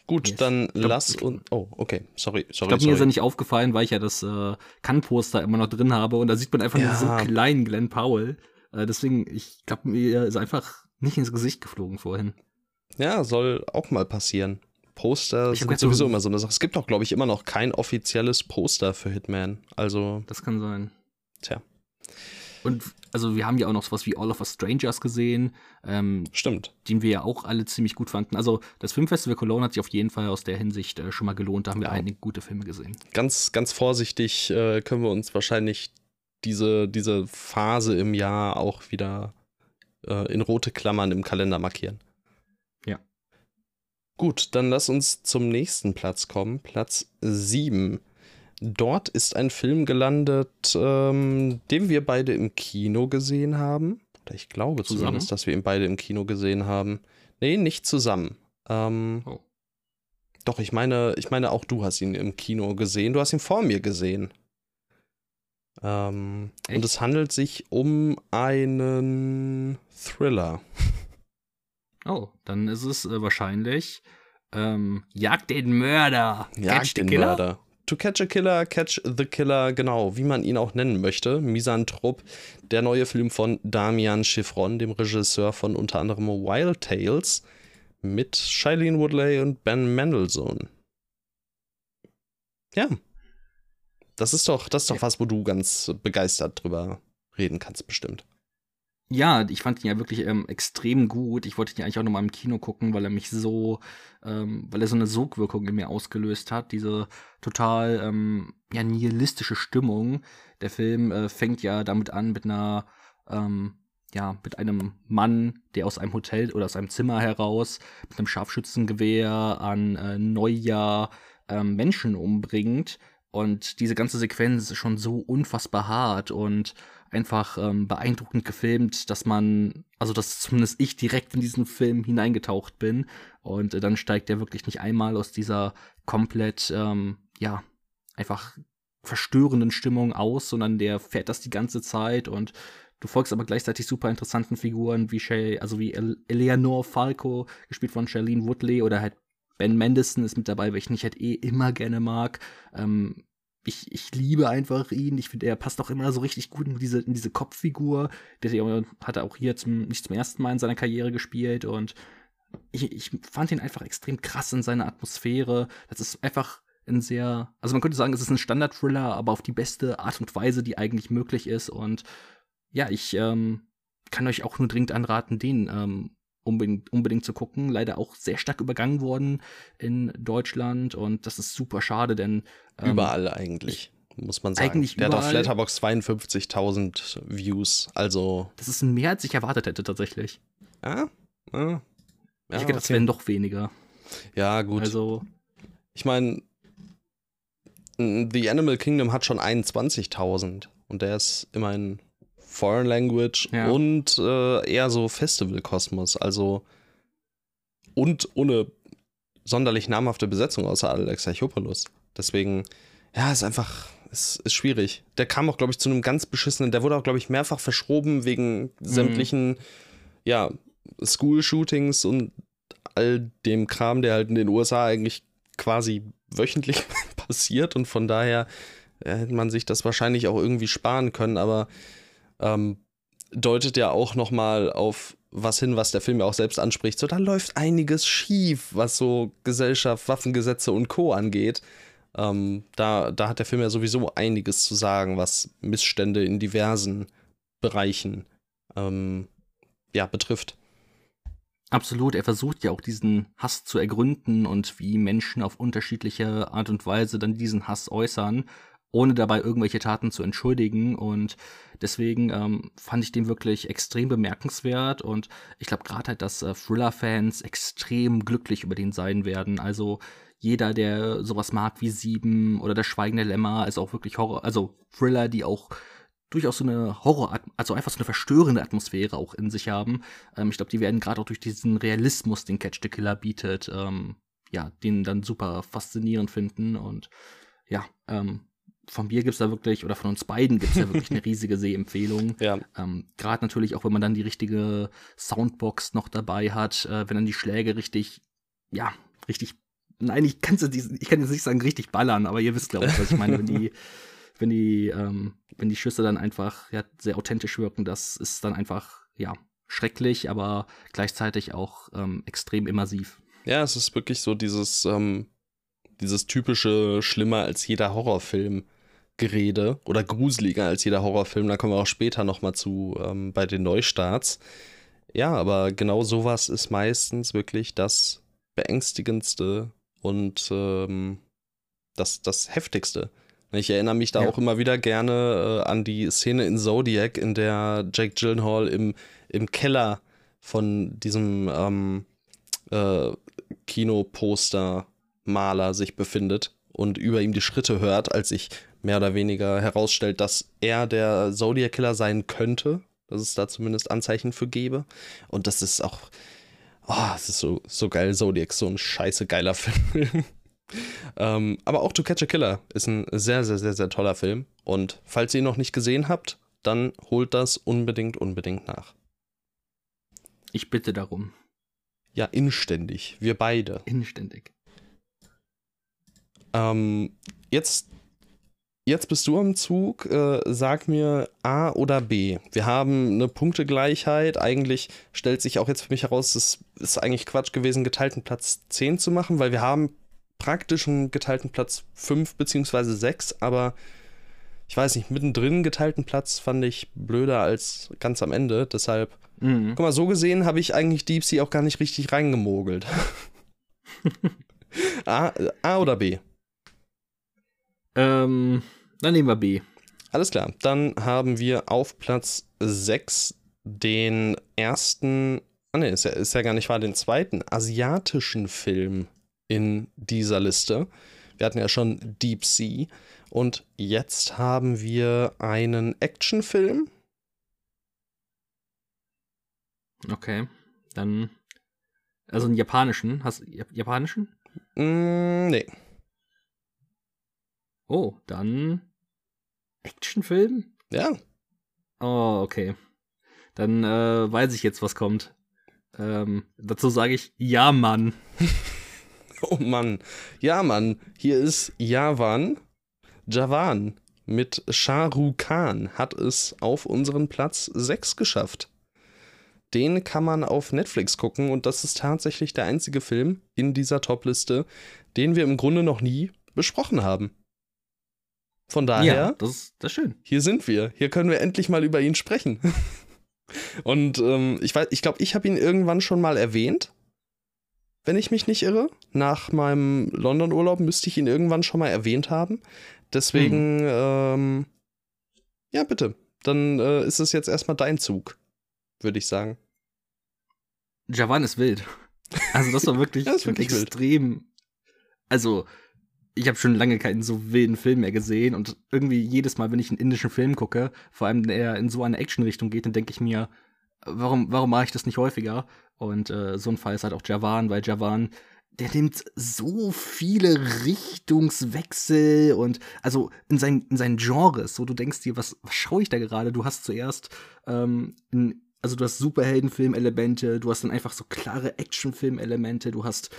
Gut, yes. dann glaub, lass uns. Oh, okay, sorry, sorry. Ich glaube, mir ist ja nicht aufgefallen, weil ich ja das äh, Kann-Poster immer noch drin habe und da sieht man einfach ja. nur so kleinen Glenn Powell. Äh, deswegen, ich glaube, mir ist einfach nicht ins Gesicht geflogen vorhin. Ja, soll auch mal passieren. Poster sind sowieso immer so eine Sache. Es gibt auch, glaube ich, immer noch kein offizielles Poster für Hitman. Also. Das kann sein. Tja. Und also wir haben ja auch noch sowas wie All of Us Strangers gesehen. Ähm, Stimmt. Den wir ja auch alle ziemlich gut fanden. Also das Filmfestival Cologne hat sich auf jeden Fall aus der Hinsicht äh, schon mal gelohnt. Da haben wir ja. einige gute Filme gesehen. Ganz, ganz vorsichtig äh, können wir uns wahrscheinlich diese, diese Phase im Jahr auch wieder äh, in rote Klammern im Kalender markieren. Ja. Gut, dann lass uns zum nächsten Platz kommen. Platz 7 Dort ist ein Film gelandet, ähm, den wir beide im Kino gesehen haben. Oder ich glaube zusammen? zumindest, dass wir ihn beide im Kino gesehen haben. Nee, nicht zusammen. Ähm, oh. Doch, ich meine, ich meine, auch du hast ihn im Kino gesehen. Du hast ihn vor mir gesehen. Ähm, und es handelt sich um einen Thriller. Oh, dann ist es äh, wahrscheinlich ähm, Jagd den Mörder. Jagd den? Mörder. To Catch a Killer, Catch the Killer, genau, wie man ihn auch nennen möchte. Misanthrop, der neue Film von Damian Chiffron, dem Regisseur von unter anderem Wild Tales, mit Shailene Woodley und Ben Mendelssohn. Ja. Das ist doch, das ist doch was, wo du ganz begeistert drüber reden kannst, bestimmt. Ja, ich fand ihn ja wirklich ähm, extrem gut. Ich wollte ihn eigentlich auch nochmal im Kino gucken, weil er mich so, ähm, weil er so eine Sogwirkung in mir ausgelöst hat. Diese total ähm, ja, nihilistische Stimmung. Der Film äh, fängt ja damit an mit einer, ähm, ja, mit einem Mann, der aus einem Hotel oder aus einem Zimmer heraus mit einem Scharfschützengewehr an äh, Neujahr äh, Menschen umbringt. Und diese ganze Sequenz ist schon so unfassbar hart und einfach ähm, beeindruckend gefilmt, dass man, also dass zumindest ich direkt in diesen Film hineingetaucht bin. Und äh, dann steigt er wirklich nicht einmal aus dieser komplett, ähm, ja, einfach verstörenden Stimmung aus, sondern der fährt das die ganze Zeit und du folgst aber gleichzeitig super interessanten Figuren wie Shay, also wie Eleanor Falco, gespielt von Charlene Woodley oder halt Ben Mendelssohn ist mit dabei, weil ich halt eh immer gerne mag. Ähm, ich, ich liebe einfach ihn. Ich finde, er passt auch immer so richtig gut in diese, in diese Kopffigur. Der hat er auch hier zum, nicht zum ersten Mal in seiner Karriere gespielt und ich, ich fand ihn einfach extrem krass in seiner Atmosphäre. Das ist einfach ein sehr, also man könnte sagen, es ist ein Standard-Thriller, aber auf die beste Art und Weise, die eigentlich möglich ist. Und ja, ich ähm, kann euch auch nur dringend anraten, den ähm, unbedingt, unbedingt zu gucken. Leider auch sehr stark übergangen worden in Deutschland und das ist super schade, denn ähm, überall eigentlich. muss man sagen. Eigentlich Der überall. hat auf Letterbox 52.000 Views, also. Das ist mehr, als ich erwartet hätte, tatsächlich. Ja? ja. ich hätte gedacht, okay. wären doch weniger. Ja, gut. Also. Ich meine, The Animal Kingdom hat schon 21.000 und der ist immerhin Foreign Language ja. und äh, eher so Festival-Kosmos. Also und ohne sonderlich namhafte Besetzung außer Alexachopoulos. Deswegen, ja, ist einfach, ist, ist schwierig. Der kam auch, glaube ich, zu einem ganz beschissenen, der wurde auch, glaube ich, mehrfach verschoben wegen mhm. sämtlichen, ja, School-Shootings und all dem Kram, der halt in den USA eigentlich quasi wöchentlich passiert und von daher hätte man sich das wahrscheinlich auch irgendwie sparen können, aber ähm, deutet ja auch nochmal auf was hin, was der Film ja auch selbst anspricht. So, da läuft einiges schief, was so Gesellschaft, Waffengesetze und Co. angeht. Ähm, da, da hat der Film ja sowieso einiges zu sagen, was Missstände in diversen Bereichen ähm, ja, betrifft. Absolut, er versucht ja auch diesen Hass zu ergründen und wie Menschen auf unterschiedliche Art und Weise dann diesen Hass äußern ohne dabei irgendwelche Taten zu entschuldigen. Und deswegen ähm, fand ich den wirklich extrem bemerkenswert. Und ich glaube gerade halt, dass äh, Thriller-Fans extrem glücklich über den sein werden. Also jeder, der sowas mag wie Sieben oder Das Schweigende Lämmer, also auch wirklich Horror, also Thriller, die auch durchaus so eine Horror, also einfach so eine verstörende Atmosphäre auch in sich haben. Ähm, ich glaube, die werden gerade auch durch diesen Realismus, den Catch the Killer bietet, ähm, ja, den dann super faszinierend finden und ja, ähm, von mir gibt es da wirklich, oder von uns beiden gibt es da wirklich eine riesige Sehempfehlung. Ja. Ähm, Gerade natürlich auch, wenn man dann die richtige Soundbox noch dabei hat, äh, wenn dann die Schläge richtig, ja, richtig, nein, ich, kann's, ich kann jetzt nicht sagen richtig ballern, aber ihr wisst, glaube ich, was ich meine, wenn die, wenn die, ähm, wenn die Schüsse dann einfach ja, sehr authentisch wirken, das ist dann einfach, ja, schrecklich, aber gleichzeitig auch ähm, extrem immersiv. Ja, es ist wirklich so dieses, ähm, dieses typische Schlimmer als jeder Horrorfilm. Gerede oder gruseliger als jeder Horrorfilm. Da kommen wir auch später nochmal zu ähm, bei den Neustarts. Ja, aber genau sowas ist meistens wirklich das beängstigendste und ähm, das, das heftigste. Ich erinnere mich da ja. auch immer wieder gerne äh, an die Szene in Zodiac, in der Jake Gyllenhaal im, im Keller von diesem ähm, äh, Kinoposter-Maler sich befindet und über ihm die Schritte hört, als ich mehr oder weniger herausstellt, dass er der Zodiac Killer sein könnte. Dass es da zumindest Anzeichen für gäbe. Und das ist auch. Oh, es ist so, so geil. Zodiac, so ein scheiße geiler Film. ähm, aber auch To Catch a Killer ist ein sehr, sehr, sehr, sehr toller Film. Und falls ihr ihn noch nicht gesehen habt, dann holt das unbedingt, unbedingt nach. Ich bitte darum. Ja, inständig. Wir beide. Inständig. Ähm, jetzt Jetzt bist du am Zug. Äh, sag mir A oder B. Wir haben eine Punktegleichheit. Eigentlich stellt sich auch jetzt für mich heraus, es ist eigentlich Quatsch gewesen, geteilten Platz 10 zu machen, weil wir haben praktisch einen geteilten Platz 5 bzw. 6, aber ich weiß nicht, mittendrin geteilten Platz fand ich blöder als ganz am Ende. Deshalb, mhm. guck mal, so gesehen habe ich eigentlich Deep Sea auch gar nicht richtig reingemogelt. A, A oder B? Ähm, dann nehmen wir B. Alles klar. Dann haben wir auf Platz 6 den ersten, ah ne, ist ja, ist ja gar nicht wahr, den zweiten asiatischen Film in dieser Liste. Wir hatten ja schon Deep Sea und jetzt haben wir einen Actionfilm. Okay, dann also einen japanischen. Hast du japanischen? Mm, nee. Oh, dann Actionfilm? Ja. Oh, okay. Dann äh, weiß ich jetzt, was kommt. Ähm, dazu sage ich Ja, Mann. oh Mann. Ja, Mann. Hier ist Javan, Javan mit Shah Rukh Khan hat es auf unseren Platz 6 geschafft. Den kann man auf Netflix gucken und das ist tatsächlich der einzige Film in dieser Topliste, den wir im Grunde noch nie besprochen haben. Von daher, ja, das, ist, das ist schön. Hier sind wir. Hier können wir endlich mal über ihn sprechen. und ähm, ich weiß, ich glaube, ich habe ihn irgendwann schon mal erwähnt. Wenn ich mich nicht irre. Nach meinem London-Urlaub müsste ich ihn irgendwann schon mal erwähnt haben. Deswegen, hm. ähm, ja, bitte. Dann äh, ist es jetzt erstmal dein Zug, würde ich sagen. Javan ist wild. Also, das war wirklich, das wirklich extrem. Wild. Also, ich habe schon lange keinen so wilden Film mehr gesehen und irgendwie jedes Mal, wenn ich einen indischen Film gucke, vor allem der in so eine Action-Richtung geht, dann denke ich mir, warum, warum mache ich das nicht häufiger? Und äh, so ein Fall ist halt auch Javan, weil Javan, der nimmt so viele Richtungswechsel und also in, sein, in seinen Genres, so du denkst dir, was, was schaue ich da gerade? Du hast zuerst ähm, in also du hast Superheldenfilm-Elemente, du hast dann einfach so klare Actionfilm-Elemente, du hast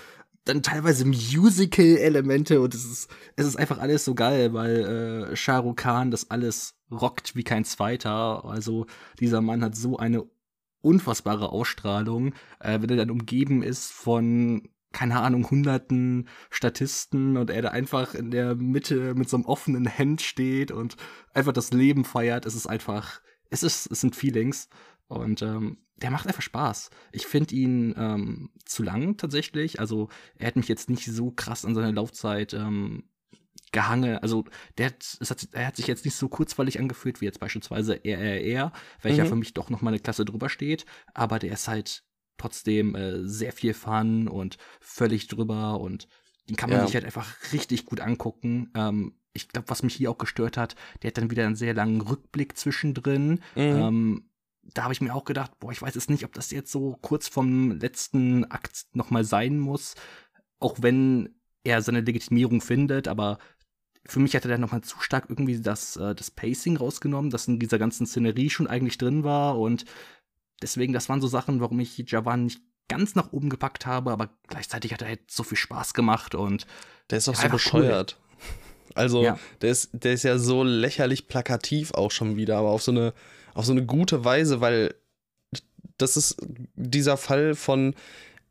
dann teilweise Musical-Elemente und es ist, es ist einfach alles so geil, weil äh, Shah Rukh Khan das alles rockt wie kein zweiter. Also dieser Mann hat so eine unfassbare Ausstrahlung, äh, wenn er dann umgeben ist von keine Ahnung, hunderten Statisten und er da einfach in der Mitte mit so einem offenen Hemd steht und einfach das Leben feiert. Es ist einfach, es ist, es sind Feelings. Und ähm, der macht einfach Spaß. Ich finde ihn ähm, zu lang tatsächlich. Also er hat mich jetzt nicht so krass an seiner Laufzeit ähm, gehangen. Also der hat, es hat, er hat sich jetzt nicht so kurzweilig angefühlt wie jetzt beispielsweise RRR, welcher mhm. für mich doch noch mal eine Klasse drüber steht. Aber der ist halt trotzdem äh, sehr viel Fun und völlig drüber und den kann man ja. sich halt einfach richtig gut angucken. Ähm, ich glaube, was mich hier auch gestört hat, der hat dann wieder einen sehr langen Rückblick zwischendrin. Mhm. Ähm, da habe ich mir auch gedacht, boah, ich weiß es nicht, ob das jetzt so kurz vom letzten Akt nochmal sein muss, auch wenn er seine Legitimierung findet, aber für mich hat er dann nochmal zu stark irgendwie das, äh, das Pacing rausgenommen, das in dieser ganzen Szenerie schon eigentlich drin war und deswegen, das waren so Sachen, warum ich Javan nicht ganz nach oben gepackt habe, aber gleichzeitig hat er halt so viel Spaß gemacht und der ist auch so bescheuert. Cool. Also, ja. der, ist, der ist ja so lächerlich plakativ auch schon wieder, aber auf so eine auf so eine gute Weise, weil das ist dieser Fall von,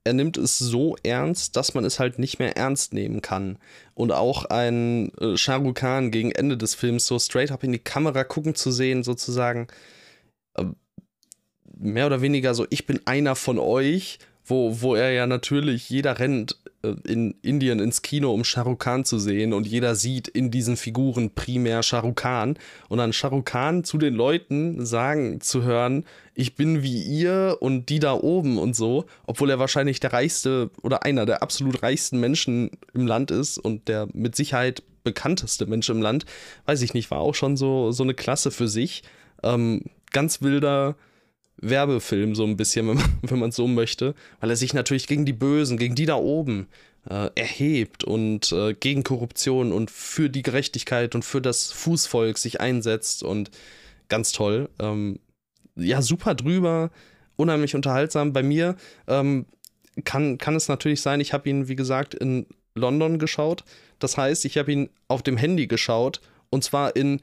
er nimmt es so ernst, dass man es halt nicht mehr ernst nehmen kann. Und auch ein äh, Shah Rukh Khan gegen Ende des Films so straight up in die Kamera gucken zu sehen, sozusagen, äh, mehr oder weniger so, ich bin einer von euch, wo, wo er ja natürlich, jeder rennt äh, in Indien ins Kino, um Shah Rukh Khan zu sehen und jeder sieht in diesen Figuren primär Shah Rukh Khan und dann Shah Rukh Khan zu den Leuten sagen zu hören, ich bin wie ihr und die da oben und so, obwohl er wahrscheinlich der reichste oder einer der absolut reichsten Menschen im Land ist und der mit Sicherheit bekannteste Mensch im Land, weiß ich nicht, war auch schon so, so eine Klasse für sich. Ähm, ganz wilder, Werbefilm, so ein bisschen, wenn man es so möchte, weil er sich natürlich gegen die Bösen, gegen die da oben äh, erhebt und äh, gegen Korruption und für die Gerechtigkeit und für das Fußvolk sich einsetzt und ganz toll. Ähm, ja, super drüber, unheimlich unterhaltsam. Bei mir ähm, kann, kann es natürlich sein, ich habe ihn, wie gesagt, in London geschaut. Das heißt, ich habe ihn auf dem Handy geschaut und zwar in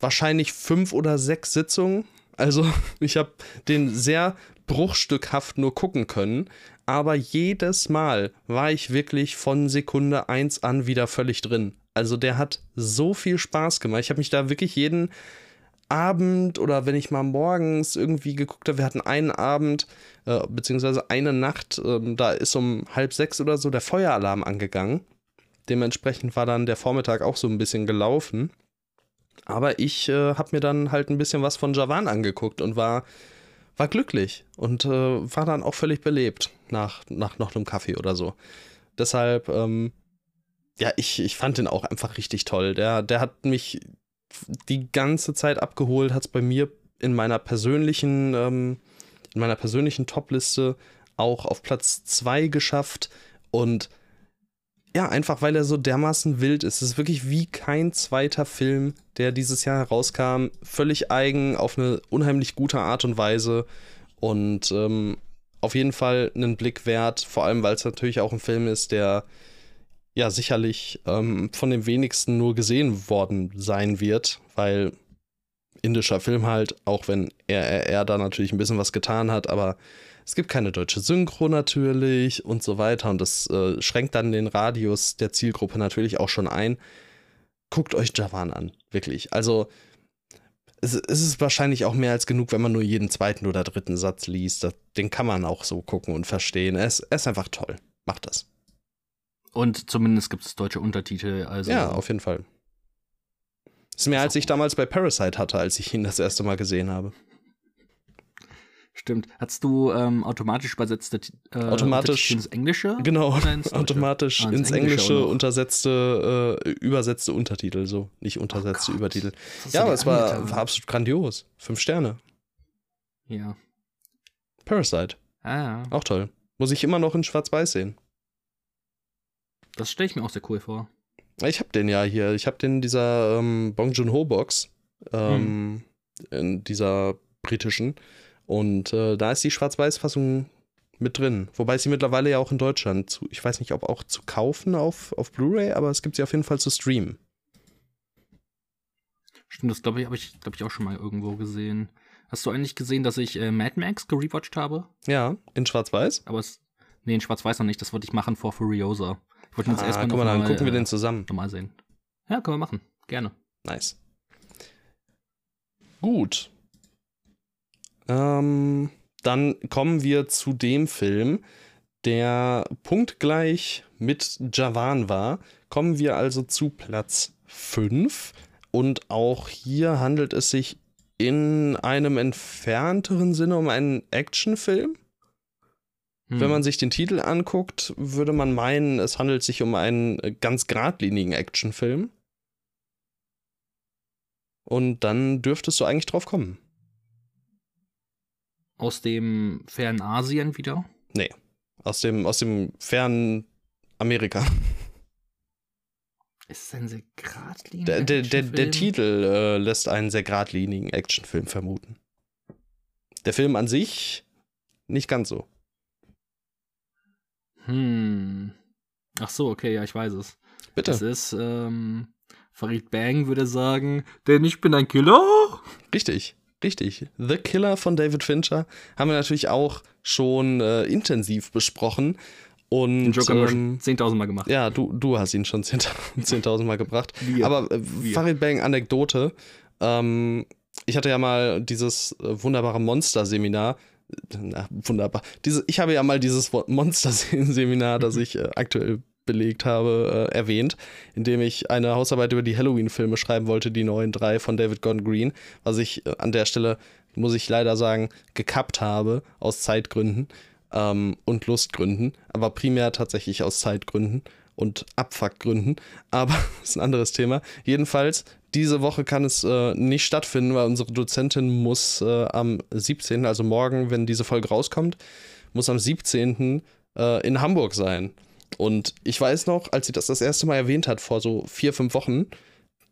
wahrscheinlich fünf oder sechs Sitzungen also ich habe den sehr bruchstückhaft nur gucken können, aber jedes Mal war ich wirklich von Sekunde 1 an wieder völlig drin. Also der hat so viel Spaß gemacht. Ich habe mich da wirklich jeden Abend oder wenn ich mal morgens irgendwie geguckt habe, wir hatten einen Abend, äh, beziehungsweise eine Nacht, äh, da ist um halb sechs oder so der Feueralarm angegangen. Dementsprechend war dann der Vormittag auch so ein bisschen gelaufen. Aber ich äh, habe mir dann halt ein bisschen was von Javan angeguckt und war, war glücklich und äh, war dann auch völlig belebt nach, nach noch einem Kaffee oder so. Deshalb, ähm, ja, ich, ich fand den auch einfach richtig toll. Der, der hat mich die ganze Zeit abgeholt, hat es bei mir in meiner persönlichen, ähm, in meiner persönlichen Topliste auch auf Platz 2 geschafft und ja, einfach weil er so dermaßen wild ist. Es ist wirklich wie kein zweiter Film, der dieses Jahr herauskam. Völlig eigen, auf eine unheimlich gute Art und Weise. Und ähm, auf jeden Fall einen Blick wert, vor allem weil es natürlich auch ein Film ist, der ja sicherlich ähm, von den wenigsten nur gesehen worden sein wird, weil indischer Film halt, auch wenn RRR da natürlich ein bisschen was getan hat, aber es gibt keine deutsche Synchro natürlich und so weiter und das äh, schränkt dann den Radius der Zielgruppe natürlich auch schon ein. Guckt euch Javan an, wirklich. Also es, es, ist wahrscheinlich auch mehr als genug, wenn man nur jeden zweiten oder dritten Satz liest. Das, den kann man auch so gucken und verstehen. Er ist, er ist einfach toll. Macht das. Und zumindest gibt es deutsche Untertitel. Also ja, auf jeden Fall. Ist mehr, als ich damals bei Parasite hatte, als ich ihn das erste Mal gesehen habe. Stimmt. Hast du ähm, automatisch übersetzte äh, automatisch ins Englische? Genau, ins automatisch ah, ins, ins, Englische, Englische untersetzte, äh, übersetzte Untertitel, so. Nicht untersetzte oh Übertitel. Ja, aber es war, war, absolut grandios. Fünf Sterne. Ja. Parasite. Ah, ja. Auch toll. Muss ich immer noch in Schwarz-Weiß sehen. Das stelle ich mir auch sehr cool vor. Ich habe den ja hier. Ich habe den in dieser ähm, Bong Joon-ho Box. Ähm, hm. In dieser britischen. Und äh, da ist die Schwarz-Weiß-Fassung mit drin. Wobei sie mittlerweile ja auch in Deutschland, zu, ich weiß nicht, ob auch zu kaufen auf, auf Blu-ray, aber es gibt sie auf jeden Fall zu streamen. Stimmt, das glaube ich, habe ich, glaube ich, auch schon mal irgendwo gesehen. Hast du eigentlich gesehen, dass ich äh, Mad Max gerewatcht habe? Ja, in Schwarz-Weiß? Aber es. Nee, in Schwarz-Weiß noch nicht. Das wollte ich machen vor Furiosa. Ich wollte ah, erstmal guck mal, dann gucken wir den zusammen. Normal sehen. Ja, können wir machen. Gerne. Nice. Gut. Ähm, dann kommen wir zu dem Film, der punktgleich mit Javan war. Kommen wir also zu Platz 5. Und auch hier handelt es sich in einem entfernteren Sinne um einen Actionfilm. Hm. Wenn man sich den Titel anguckt, würde man meinen, es handelt sich um einen ganz geradlinigen Actionfilm. Und dann dürftest du eigentlich drauf kommen. Aus dem fernen Asien wieder? Nee. Aus dem, aus dem fernen Amerika. Ist es ein sehr geradliniger der, der, der, der Titel äh, lässt einen sehr geradlinigen Actionfilm vermuten. Der Film an sich nicht ganz so. Hm. Ach so, okay, ja, ich weiß es. Bitte. Es ist, ähm, Farid Bang würde sagen, denn ich bin ein Killer. Richtig. Richtig. The Killer von David Fincher haben wir natürlich auch schon äh, intensiv besprochen. Und, Den Joker ähm, 10.000 Mal gemacht. Ja, du, du hast ihn schon 10.000 10 Mal gebracht. Wir. Aber äh, Farid Bang Anekdote. Ähm, ich hatte ja mal dieses äh, wunderbare Monster-Seminar. Na, wunderbar. Diese, ich habe ja mal dieses Monster-Seminar, das ich äh, aktuell belegt habe, äh, erwähnt, indem ich eine Hausarbeit über die Halloween-Filme schreiben wollte, die neuen drei von David Gordon Green, was ich äh, an der Stelle, muss ich leider sagen, gekappt habe aus Zeitgründen ähm, und Lustgründen, aber primär tatsächlich aus Zeitgründen und Abfuckgründen, aber das ist ein anderes Thema. Jedenfalls, diese Woche kann es äh, nicht stattfinden, weil unsere Dozentin muss äh, am 17., also morgen, wenn diese Folge rauskommt, muss am 17. Äh, in Hamburg sein. Und ich weiß noch, als sie das das erste Mal erwähnt hat, vor so vier, fünf Wochen,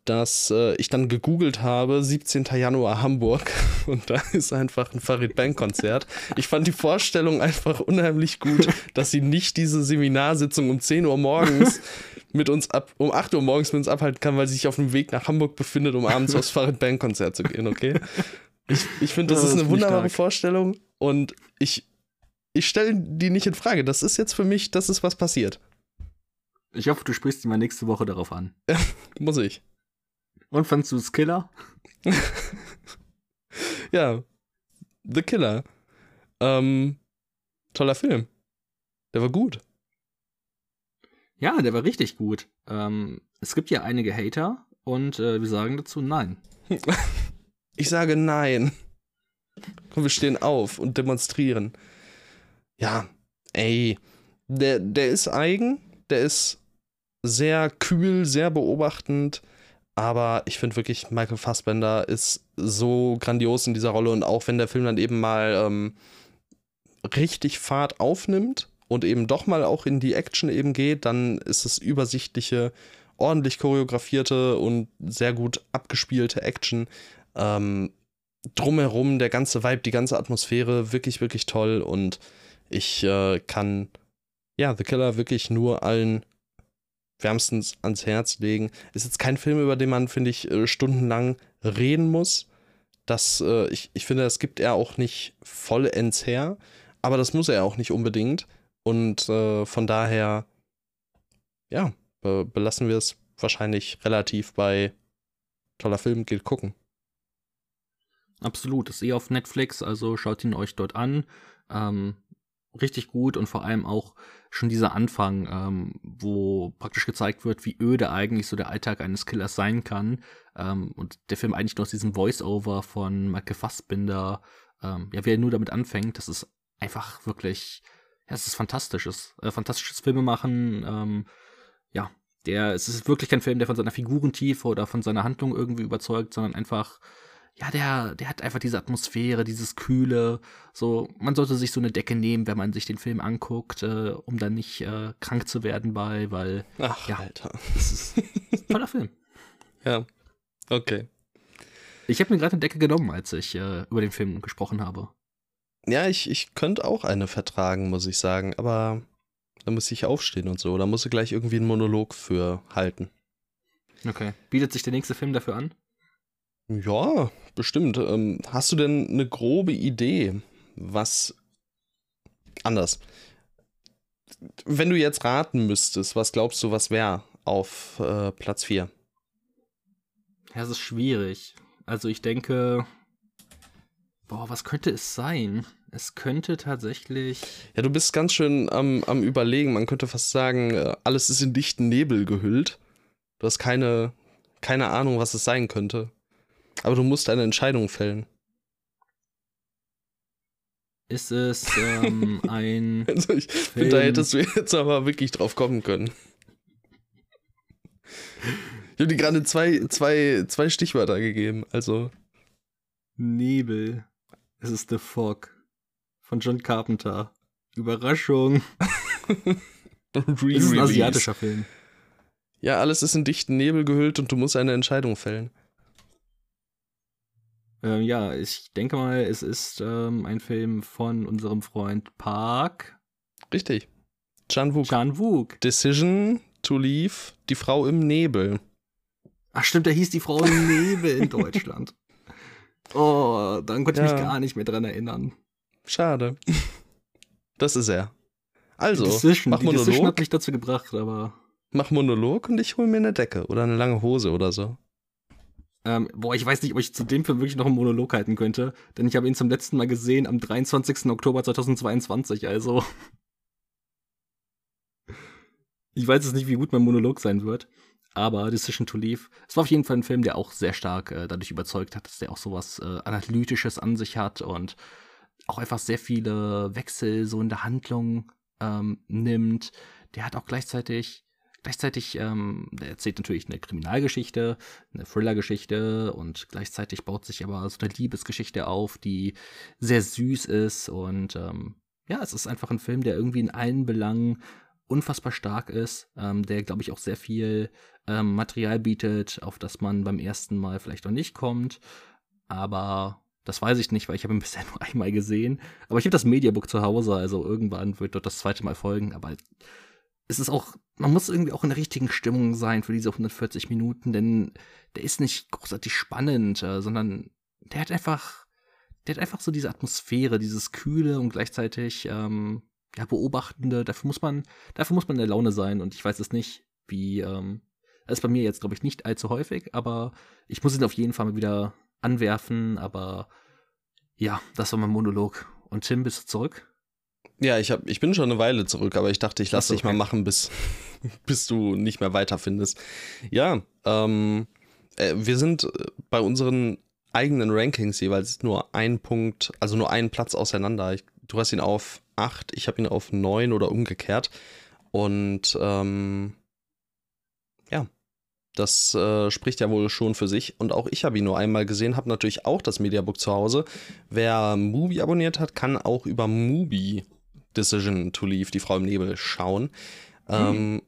dass äh, ich dann gegoogelt habe, 17. Januar Hamburg und da ist einfach ein Farid Bang Konzert. Ich fand die Vorstellung einfach unheimlich gut, dass sie nicht diese Seminarsitzung um 10 Uhr morgens mit uns ab, um 8 Uhr morgens mit uns abhalten kann, weil sie sich auf dem Weg nach Hamburg befindet, um abends aufs Farid Bang Konzert zu gehen, okay? Ich, ich finde, das, ja, das ist eine wunderbare Vorstellung und ich ich stelle die nicht in Frage. Das ist jetzt für mich, das ist was passiert. Ich hoffe, du sprichst dich mal nächste Woche darauf an. Muss ich. Und fandst du es Killer? ja. The Killer. Ähm, toller Film. Der war gut. Ja, der war richtig gut. Ähm, es gibt ja einige Hater und äh, wir sagen dazu nein. ich sage nein. Komm, wir stehen auf und demonstrieren ja, ey, der, der ist eigen, der ist sehr kühl, sehr beobachtend, aber ich finde wirklich, Michael Fassbender ist so grandios in dieser Rolle und auch wenn der Film dann eben mal ähm, richtig Fahrt aufnimmt und eben doch mal auch in die Action eben geht, dann ist es übersichtliche, ordentlich choreografierte und sehr gut abgespielte Action. Ähm, drumherum, der ganze Vibe, die ganze Atmosphäre, wirklich, wirklich toll und ich äh, kann ja The Killer wirklich nur allen wärmstens ans Herz legen. Ist jetzt kein Film, über den man, finde ich, äh, stundenlang reden muss. Das, äh, ich, ich finde, das gibt er auch nicht vollends her, aber das muss er auch nicht unbedingt. Und äh, von daher, ja, be belassen wir es wahrscheinlich relativ bei toller Film, geht gucken. Absolut, ist eh auf Netflix, also schaut ihn euch dort an. Ähm, richtig gut und vor allem auch schon dieser Anfang, ähm, wo praktisch gezeigt wird, wie öde eigentlich so der Alltag eines Killers sein kann. Ähm, und der Film eigentlich nur aus diesem Voice-Over von Michael Fassbinder, ähm, ja, wie er nur damit anfängt, das ist einfach wirklich, ja, es ist fantastisches, äh, fantastisches Filme machen, ähm, ja, der, es ist wirklich kein Film, der von seiner Figurentiefe oder von seiner Handlung irgendwie überzeugt, sondern einfach ja, der, der hat einfach diese Atmosphäre, dieses Kühle. So, man sollte sich so eine Decke nehmen, wenn man sich den Film anguckt, äh, um dann nicht äh, krank zu werden bei, weil. Ach, ja, Alter. Das ist, das ist ein toller Film. Ja, okay. Ich habe mir gerade eine Decke genommen, als ich äh, über den Film gesprochen habe. Ja, ich, ich könnte auch eine vertragen, muss ich sagen, aber da muss ich aufstehen und so. Da muss ich gleich irgendwie einen Monolog für halten. Okay. Bietet sich der nächste Film dafür an? Ja, bestimmt. Ähm, hast du denn eine grobe Idee, was anders? Wenn du jetzt raten müsstest, was glaubst du, was wäre auf äh, Platz 4? Ja, es ist schwierig. Also ich denke, boah, was könnte es sein? Es könnte tatsächlich. Ja, du bist ganz schön am, am Überlegen. Man könnte fast sagen, äh, alles ist in dichten Nebel gehüllt. Du hast keine, keine Ahnung, was es sein könnte. Aber du musst eine Entscheidung fällen. Ist es ähm, ein. Also ich finde, da hättest du jetzt aber wirklich drauf kommen können. Ich habe dir gerade zwei, zwei, zwei Stichwörter gegeben, also. Nebel. Es ist The Fog von John Carpenter. Überraschung. das ist ein asiatischer Film. Ja, alles ist in dichten Nebel gehüllt und du musst eine Entscheidung fällen. Ähm, ja, ich denke mal, es ist ähm, ein Film von unserem Freund Park. Richtig. Chan Wook. Chan Wook. Decision to Leave, die Frau im Nebel. Ach stimmt, da hieß die Frau im Nebel in Deutschland. Oh, dann konnte ich ja. mich gar nicht mehr dran erinnern. Schade. Das ist er. Also, Decision, mach Monolog. Die Decision hat mich dazu gebracht, aber. Mach Monolog und ich hol mir eine Decke oder eine lange Hose oder so. Ähm, boah, ich weiß nicht, ob ich zu dem Film wirklich noch einen Monolog halten könnte, denn ich habe ihn zum letzten Mal gesehen am 23. Oktober 2022, also. ich weiß jetzt nicht, wie gut mein Monolog sein wird, aber Decision to Leave, es war auf jeden Fall ein Film, der auch sehr stark äh, dadurch überzeugt hat, dass der auch sowas äh, Analytisches an sich hat und auch einfach sehr viele Wechsel so in der Handlung ähm, nimmt. Der hat auch gleichzeitig Gleichzeitig, ähm, der erzählt natürlich eine Kriminalgeschichte, eine Thriller-Geschichte und gleichzeitig baut sich aber so eine Liebesgeschichte auf, die sehr süß ist und ähm, ja, es ist einfach ein Film, der irgendwie in allen Belangen unfassbar stark ist, ähm, der, glaube ich, auch sehr viel ähm, Material bietet, auf das man beim ersten Mal vielleicht noch nicht kommt. Aber das weiß ich nicht, weil ich habe ihn bisher nur einmal gesehen. Aber ich habe das Mediabook zu Hause, also irgendwann wird dort das zweite Mal folgen. Aber es ist auch, man muss irgendwie auch in der richtigen Stimmung sein für diese 140 Minuten, denn der ist nicht großartig spannend, äh, sondern der hat einfach, der hat einfach so diese Atmosphäre, dieses Kühle und gleichzeitig ähm, ja, Beobachtende. Dafür muss man, dafür muss man in der Laune sein und ich weiß es nicht, wie, ähm, das ist bei mir jetzt, glaube ich, nicht allzu häufig, aber ich muss ihn auf jeden Fall mal wieder anwerfen, aber ja, das war mein Monolog. Und Tim, bist du zurück? Ja, ich, hab, ich bin schon eine Weile zurück, aber ich dachte, ich lasse okay. dich mal machen, bis, bis du nicht mehr weiterfindest. Ja, ähm, äh, wir sind äh, bei unseren eigenen Rankings jeweils nur ein Punkt, also nur einen Platz auseinander. Ich, du hast ihn auf 8, ich habe ihn auf 9 oder umgekehrt. Und ähm, ja, das äh, spricht ja wohl schon für sich. Und auch ich habe ihn nur einmal gesehen, habe natürlich auch das Mediabook zu Hause. Wer Mubi abonniert hat, kann auch über Mubi Decision to Leave, die Frau im Nebel, schauen. Mhm. Ähm,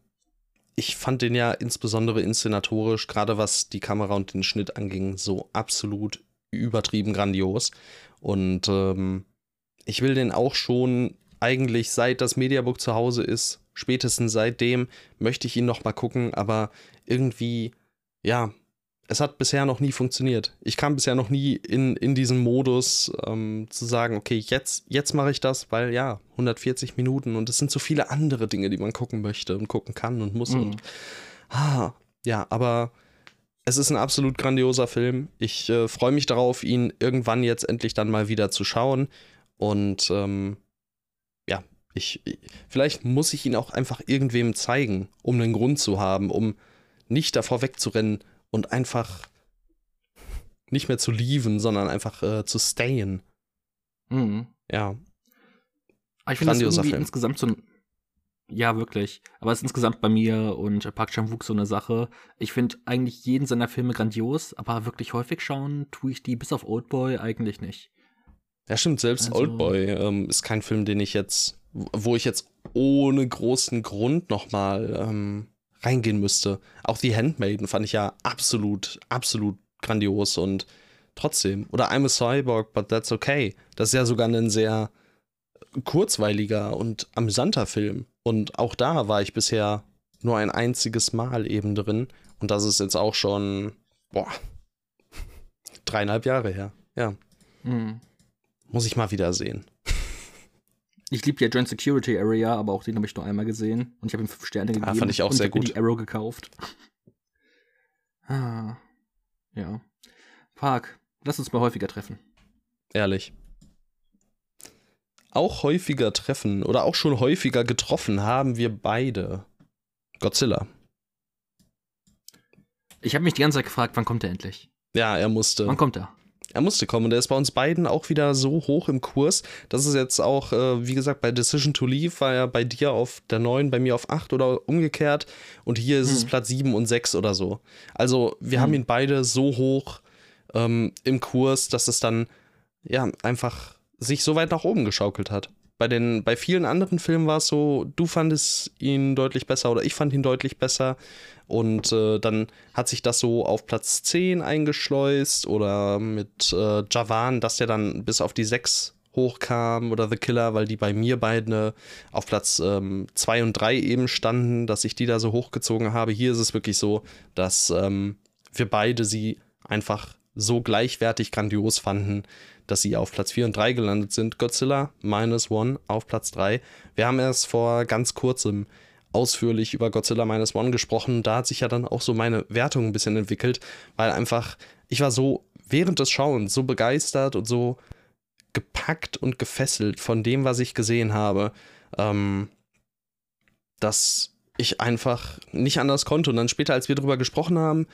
ich fand den ja insbesondere inszenatorisch, gerade was die Kamera und den Schnitt anging, so absolut übertrieben grandios. Und ähm, ich will den auch schon eigentlich seit das Mediabook zu Hause ist, Spätestens seitdem möchte ich ihn noch mal gucken, aber irgendwie, ja, es hat bisher noch nie funktioniert. Ich kam bisher noch nie in, in diesen Modus ähm, zu sagen, okay, jetzt, jetzt mache ich das, weil ja, 140 Minuten und es sind so viele andere Dinge, die man gucken möchte und gucken kann und muss. Mhm. Und ah, ja, aber es ist ein absolut grandioser Film. Ich äh, freue mich darauf, ihn irgendwann jetzt endlich dann mal wieder zu schauen. Und ähm, ja, ich, vielleicht muss ich ihn auch einfach irgendwem zeigen, um einen Grund zu haben, um nicht davor wegzurennen und einfach nicht mehr zu leaven, sondern einfach äh, zu stayen. Mhm. Ja. Aber ich finde das irgendwie Film. insgesamt so ein ja, wirklich. Aber es ist insgesamt bei mir und Park Chan-wook so eine Sache. Ich finde eigentlich jeden seiner Filme grandios, aber wirklich häufig schauen tue ich die bis auf Oldboy eigentlich nicht. Ja, stimmt. Selbst also, Oldboy ähm, ist kein Film, den ich jetzt, wo ich jetzt ohne großen Grund nochmal ähm, reingehen müsste. Auch The Handmaiden fand ich ja absolut, absolut grandios und trotzdem. Oder I'm a Cyborg, but that's okay. Das ist ja sogar ein sehr kurzweiliger und amüsanter Film. Und auch da war ich bisher nur ein einziges Mal eben drin. Und das ist jetzt auch schon, boah, dreieinhalb Jahre her. Ja. Mhm. Muss ich mal wieder sehen. Ich liebe ja Joint Security Area, aber auch den habe ich nur einmal gesehen. Und ich habe ihm fünf Sterne gegeben. Ah, fand ich auch sehr gut. die Arrow gekauft. ah. Ja. Park, lass uns mal häufiger treffen. Ehrlich auch häufiger treffen oder auch schon häufiger getroffen haben wir beide Godzilla. Ich habe mich die ganze Zeit gefragt, wann kommt er endlich? Ja, er musste. Wann kommt er? Er musste kommen und er ist bei uns beiden auch wieder so hoch im Kurs. Das ist jetzt auch, äh, wie gesagt, bei Decision to Leave war er bei dir auf der 9, bei mir auf 8 oder umgekehrt. Und hier ist hm. es Platz 7 und 6 oder so. Also wir hm. haben ihn beide so hoch ähm, im Kurs, dass es dann ja einfach sich so weit nach oben geschaukelt hat. Bei, den, bei vielen anderen Filmen war es so, du fandest ihn deutlich besser oder ich fand ihn deutlich besser. Und äh, dann hat sich das so auf Platz 10 eingeschleust oder mit äh, Javan, dass der dann bis auf die 6 hochkam oder The Killer, weil die bei mir beide auf Platz 2 ähm, und 3 eben standen, dass ich die da so hochgezogen habe. Hier ist es wirklich so, dass ähm, wir beide sie einfach so gleichwertig grandios fanden, dass sie auf Platz 4 und 3 gelandet sind. Godzilla Minus One auf Platz 3. Wir haben erst vor ganz kurzem ausführlich über Godzilla Minus One gesprochen. Da hat sich ja dann auch so meine Wertung ein bisschen entwickelt, weil einfach ich war so während des Schauens so begeistert und so gepackt und gefesselt von dem, was ich gesehen habe, ähm, dass ich einfach nicht anders konnte. Und dann später, als wir darüber gesprochen haben,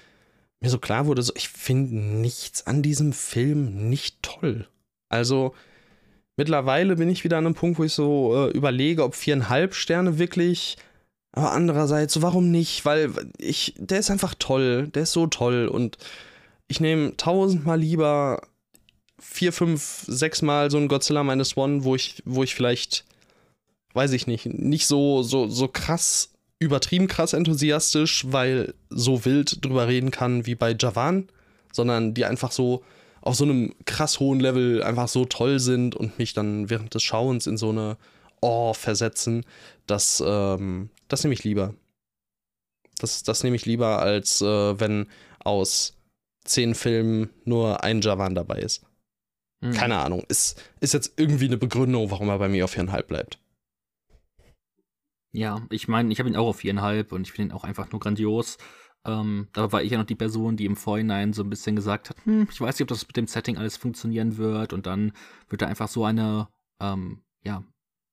mir so klar wurde, so, ich finde nichts an diesem Film nicht toll. Also mittlerweile bin ich wieder an einem Punkt, wo ich so äh, überlege, ob viereinhalb Sterne wirklich. Aber andererseits, warum nicht? Weil ich, der ist einfach toll, der ist so toll und ich nehme tausendmal lieber vier, fünf, sechs Mal so ein Godzilla Minus One, wo ich, wo ich vielleicht, weiß ich nicht, nicht so, so, so krass übertrieben krass enthusiastisch, weil so wild drüber reden kann wie bei Javan, sondern die einfach so auf so einem krass hohen Level einfach so toll sind und mich dann während des Schauens in so eine Oh versetzen, das, ähm, das nehme ich lieber. Das, das nehme ich lieber, als äh, wenn aus zehn Filmen nur ein Javan dabei ist. Mhm. Keine Ahnung. Ist, ist jetzt irgendwie eine Begründung, warum er bei mir auf viereinhalb bleibt. Ja, ich meine, ich habe ihn auch auf viereinhalb und ich finde ihn auch einfach nur grandios. Ähm, da war ich ja noch die Person, die im Vorhinein so ein bisschen gesagt hat, hm, ich weiß nicht, ob das mit dem Setting alles funktionieren wird. Und dann wird da einfach so eine, ähm, ja,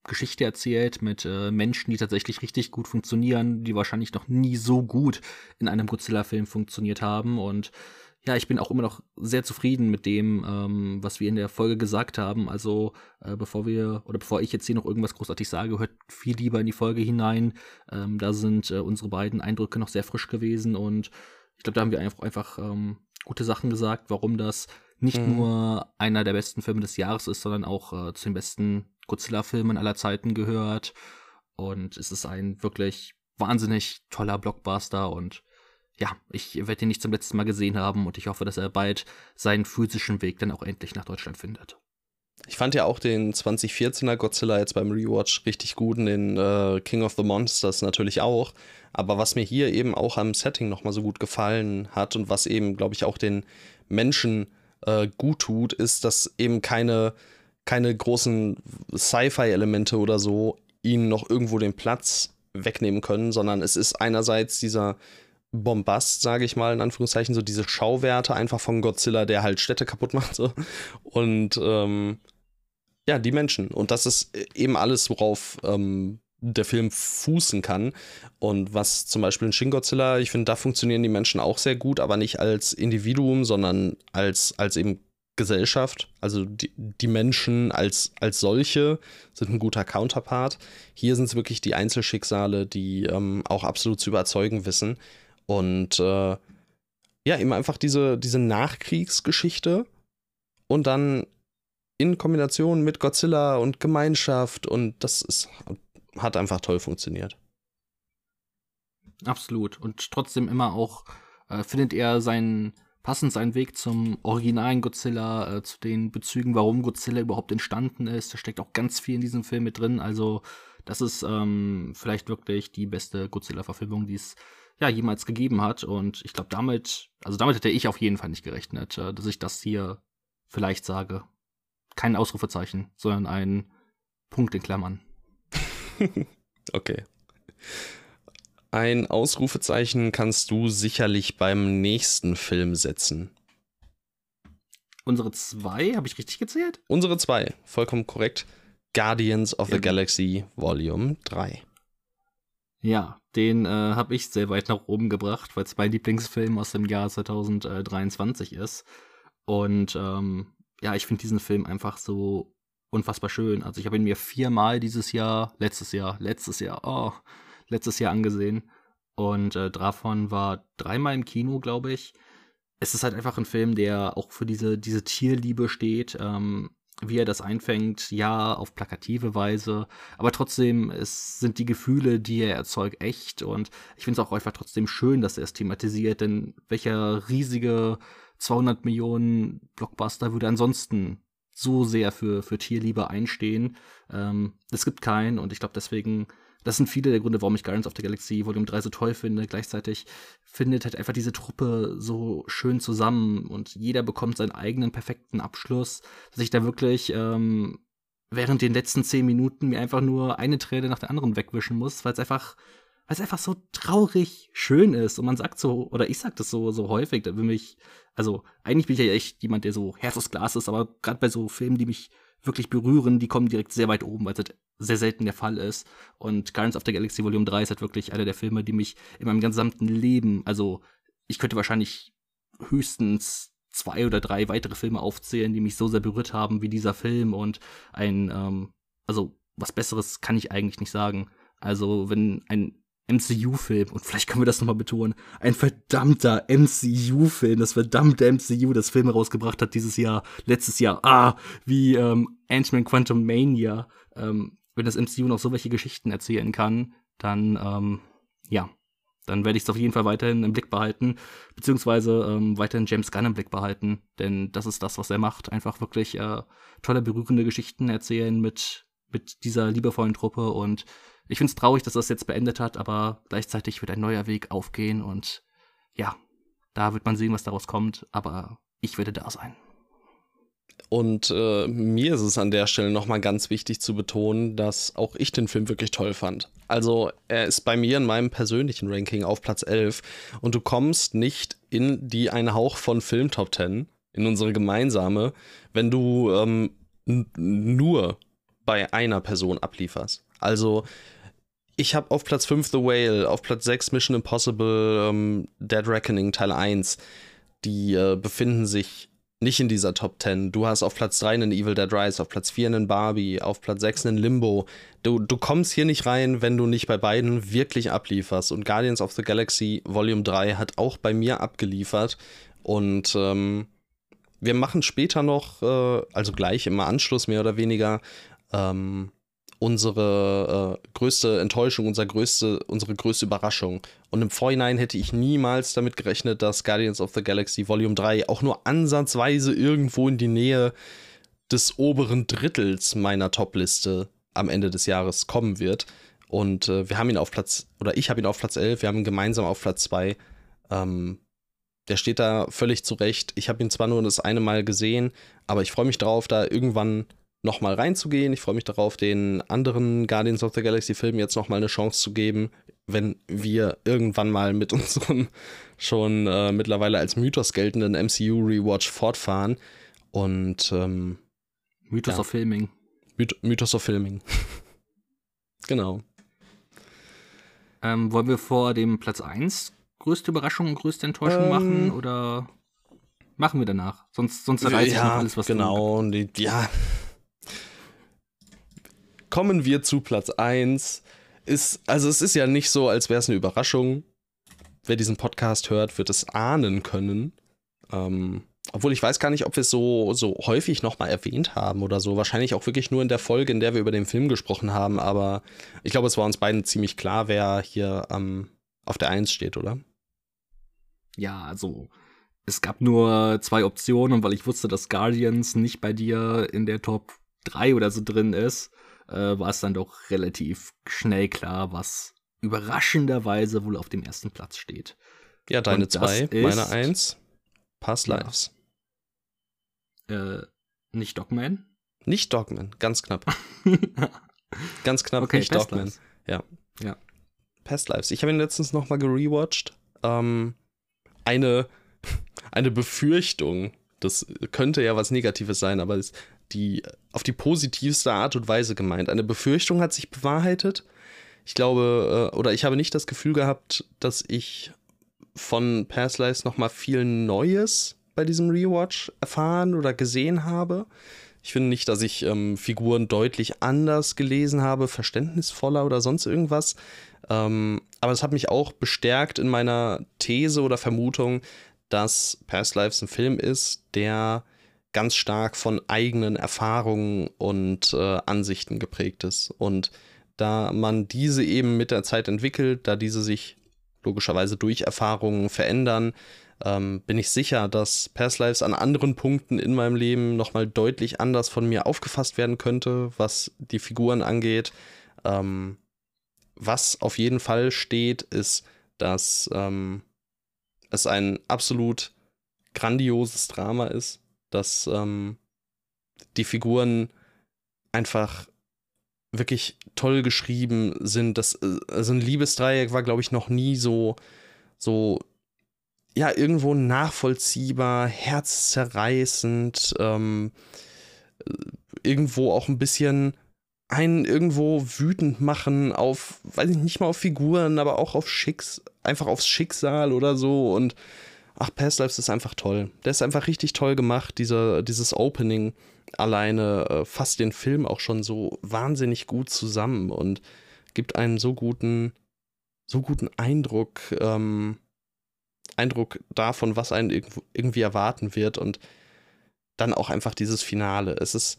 Geschichte erzählt mit äh, Menschen, die tatsächlich richtig gut funktionieren, die wahrscheinlich noch nie so gut in einem Godzilla-Film funktioniert haben. Und ja, ich bin auch immer noch sehr zufrieden mit dem, ähm, was wir in der Folge gesagt haben. Also, äh, bevor wir oder bevor ich jetzt hier noch irgendwas großartig sage, hört viel lieber in die Folge hinein. Ähm, da sind äh, unsere beiden Eindrücke noch sehr frisch gewesen und ich glaube, da haben wir einfach, einfach ähm, gute Sachen gesagt, warum das nicht mhm. nur einer der besten Filme des Jahres ist, sondern auch äh, zu den besten Godzilla-Filmen aller Zeiten gehört. Und es ist ein wirklich wahnsinnig toller Blockbuster und ja, ich werde ihn nicht zum letzten Mal gesehen haben und ich hoffe, dass er bald seinen physischen Weg dann auch endlich nach Deutschland findet. Ich fand ja auch den 2014er Godzilla jetzt beim Rewatch richtig gut und den äh, King of the Monsters natürlich auch. Aber was mir hier eben auch am Setting nochmal so gut gefallen hat und was eben, glaube ich, auch den Menschen äh, gut tut, ist, dass eben keine, keine großen Sci-Fi-Elemente oder so ihnen noch irgendwo den Platz wegnehmen können, sondern es ist einerseits dieser Bombast, sage ich mal, in Anführungszeichen, so diese Schauwerte einfach von Godzilla, der halt Städte kaputt macht. So. Und ähm, ja, die Menschen. Und das ist eben alles, worauf ähm, der Film fußen kann. Und was zum Beispiel in Shin Godzilla, ich finde, da funktionieren die Menschen auch sehr gut, aber nicht als Individuum, sondern als, als eben Gesellschaft. Also die, die Menschen als, als solche sind ein guter Counterpart. Hier sind es wirklich die Einzelschicksale, die ähm, auch absolut zu überzeugen wissen. Und äh, ja, eben einfach diese, diese Nachkriegsgeschichte und dann in Kombination mit Godzilla und Gemeinschaft und das ist, hat einfach toll funktioniert. Absolut. Und trotzdem immer auch äh, findet er seinen passend seinen Weg zum originalen Godzilla, äh, zu den Bezügen, warum Godzilla überhaupt entstanden ist. Da steckt auch ganz viel in diesem Film mit drin. Also, das ist ähm, vielleicht wirklich die beste Godzilla-Verfilmung, die es ja jemals gegeben hat. Und ich glaube, damit, also damit hätte ich auf jeden Fall nicht gerechnet, äh, dass ich das hier vielleicht sage kein Ausrufezeichen, sondern ein Punkt in Klammern. okay. Ein Ausrufezeichen kannst du sicherlich beim nächsten Film setzen. Unsere zwei, habe ich richtig gezählt? Unsere zwei, vollkommen korrekt. Guardians of the Galaxy Volume 3. Ja, den äh, habe ich sehr weit nach oben gebracht, weil es mein Lieblingsfilm aus dem Jahr 2023 ist. Und ähm, ja, ich finde diesen Film einfach so unfassbar schön. Also ich habe ihn mir viermal dieses Jahr, letztes Jahr, letztes Jahr, oh, letztes Jahr angesehen. Und äh, davon war dreimal im Kino, glaube ich. Es ist halt einfach ein Film, der auch für diese, diese Tierliebe steht. Ähm, wie er das einfängt, ja, auf plakative Weise, aber trotzdem, es sind die Gefühle, die er erzeugt, echt. Und ich finde es auch einfach trotzdem schön, dass er es thematisiert, denn welcher riesige 200 Millionen Blockbuster würde ansonsten so sehr für, für Tierliebe einstehen. Ähm, es gibt keinen. Und ich glaube deswegen, das sind viele der Gründe, warum ich Guardians of the Galaxy Volume 3 so toll finde. Gleichzeitig findet halt einfach diese Truppe so schön zusammen und jeder bekommt seinen eigenen perfekten Abschluss, dass ich da wirklich ähm, während den letzten zehn Minuten mir einfach nur eine Träne nach der anderen wegwischen muss, weil es einfach weil es einfach so traurig schön ist. Und man sagt so, oder ich sag das so, so häufig, da will mich, also eigentlich bin ich ja echt jemand, der so Herz aus Glas ist, aber gerade bei so Filmen, die mich wirklich berühren, die kommen direkt sehr weit oben, weil es halt sehr selten der Fall ist. Und Guardians of the Galaxy Volume 3 ist halt wirklich einer der Filme, die mich in meinem gesamten Leben, also ich könnte wahrscheinlich höchstens zwei oder drei weitere Filme aufzählen, die mich so sehr berührt haben wie dieser Film und ein, ähm, also was Besseres kann ich eigentlich nicht sagen. Also wenn ein MCU-Film, und vielleicht können wir das nochmal betonen, ein verdammter MCU-Film, das verdammte MCU, das Filme rausgebracht hat dieses Jahr, letztes Jahr, ah, wie ähm, Ant-Man Quantum Mania. Ähm, wenn das MCU noch so welche Geschichten erzählen kann, dann, ähm, ja, dann werde ich es auf jeden Fall weiterhin im Blick behalten, beziehungsweise ähm, weiterhin James Gunn im Blick behalten, denn das ist das, was er macht. Einfach wirklich äh, tolle, berührende Geschichten erzählen mit, mit dieser liebevollen Truppe und ich finde es traurig, dass das jetzt beendet hat, aber gleichzeitig wird ein neuer Weg aufgehen und ja, da wird man sehen, was daraus kommt, aber ich werde da sein. Und äh, mir ist es an der Stelle nochmal ganz wichtig zu betonen, dass auch ich den Film wirklich toll fand. Also er ist bei mir in meinem persönlichen Ranking auf Platz 11 und du kommst nicht in die einen Hauch von Film Top 10, in unsere gemeinsame, wenn du ähm, nur bei einer Person ablieferst. Also ich habe auf Platz 5 The Whale, auf Platz 6 Mission Impossible ähm, Dead Reckoning Teil 1. Die äh, befinden sich nicht in dieser Top 10. Du hast auf Platz 3 einen Evil Dead Rise, auf Platz 4 einen Barbie, auf Platz 6 einen Limbo. Du, du kommst hier nicht rein, wenn du nicht bei beiden wirklich ablieferst. Und Guardians of the Galaxy Volume 3 hat auch bei mir abgeliefert. Und ähm, wir machen später noch, äh, also gleich im Anschluss mehr oder weniger, ähm, unsere äh, größte Enttäuschung, unser größte, unsere größte Überraschung. Und im Vorhinein hätte ich niemals damit gerechnet, dass Guardians of the Galaxy Volume 3 auch nur ansatzweise irgendwo in die Nähe des oberen Drittels meiner Top-Liste am Ende des Jahres kommen wird. Und äh, wir haben ihn auf Platz, oder ich habe ihn auf Platz 11, wir haben ihn gemeinsam auf Platz 2. Ähm, der steht da völlig zurecht. Ich habe ihn zwar nur das eine Mal gesehen, aber ich freue mich darauf, da irgendwann nochmal reinzugehen. Ich freue mich darauf, den anderen Guardians of the Galaxy Filmen jetzt nochmal eine Chance zu geben, wenn wir irgendwann mal mit unserem schon äh, mittlerweile als Mythos geltenden MCU Rewatch fortfahren. Und ähm, Mythos ja. of Filming. Myth Mythos of Filming. genau. Ähm, wollen wir vor dem Platz 1 größte Überraschung und größte Enttäuschung ähm, machen oder machen wir danach? Sonst, sonst reißt ja, noch alles, was genau, du ja. Kommen wir zu Platz 1. Ist, also es ist ja nicht so, als wäre es eine Überraschung. Wer diesen Podcast hört, wird es ahnen können. Ähm, obwohl ich weiß gar nicht, ob wir es so, so häufig nochmal erwähnt haben oder so. Wahrscheinlich auch wirklich nur in der Folge, in der wir über den Film gesprochen haben. Aber ich glaube, es war uns beiden ziemlich klar, wer hier ähm, auf der Eins steht, oder? Ja, also es gab nur zwei Optionen und weil ich wusste, dass Guardians nicht bei dir in der Top 3 oder so drin ist, äh, war es dann doch relativ schnell klar, was überraschenderweise wohl auf dem ersten Platz steht. Ja, deine zwei, meine eins. Past ja. Lives. Äh, nicht Dogman? Nicht Dogman, ganz knapp. ganz knapp okay, nicht Past Dogman. Lives. Ja. Ja. Past Lives. Ich habe ihn letztens noch mal gerewatcht. Ähm, eine, eine Befürchtung, das könnte ja was Negatives sein, aber es, die auf die positivste Art und Weise gemeint. Eine Befürchtung hat sich bewahrheitet. Ich glaube, äh, oder ich habe nicht das Gefühl gehabt, dass ich von Past Lives noch mal viel Neues bei diesem Rewatch erfahren oder gesehen habe. Ich finde nicht, dass ich ähm, Figuren deutlich anders gelesen habe, verständnisvoller oder sonst irgendwas. Ähm, aber es hat mich auch bestärkt in meiner These oder Vermutung, dass Past Lives ein Film ist, der ganz stark von eigenen Erfahrungen und äh, Ansichten geprägt ist. Und da man diese eben mit der Zeit entwickelt, da diese sich logischerweise durch Erfahrungen verändern, ähm, bin ich sicher, dass Past Lives an anderen Punkten in meinem Leben nochmal deutlich anders von mir aufgefasst werden könnte, was die Figuren angeht. Ähm, was auf jeden Fall steht, ist, dass ähm, es ein absolut grandioses Drama ist, dass ähm, die Figuren einfach wirklich toll geschrieben sind. Das, also ein Liebesdreieck war, glaube ich, noch nie so, so, ja, irgendwo nachvollziehbar, herzzerreißend, ähm, irgendwo auch ein bisschen einen irgendwo wütend machen auf, weiß ich nicht mal auf Figuren, aber auch auf Schicks, einfach aufs Schicksal oder so und ach, Past Lives ist einfach toll. Der ist einfach richtig toll gemacht, dieser, dieses Opening alleine äh, fasst den Film auch schon so wahnsinnig gut zusammen und gibt einen so guten, so guten Eindruck, ähm, Eindruck davon, was einen irgendwie erwarten wird und dann auch einfach dieses Finale. Es ist,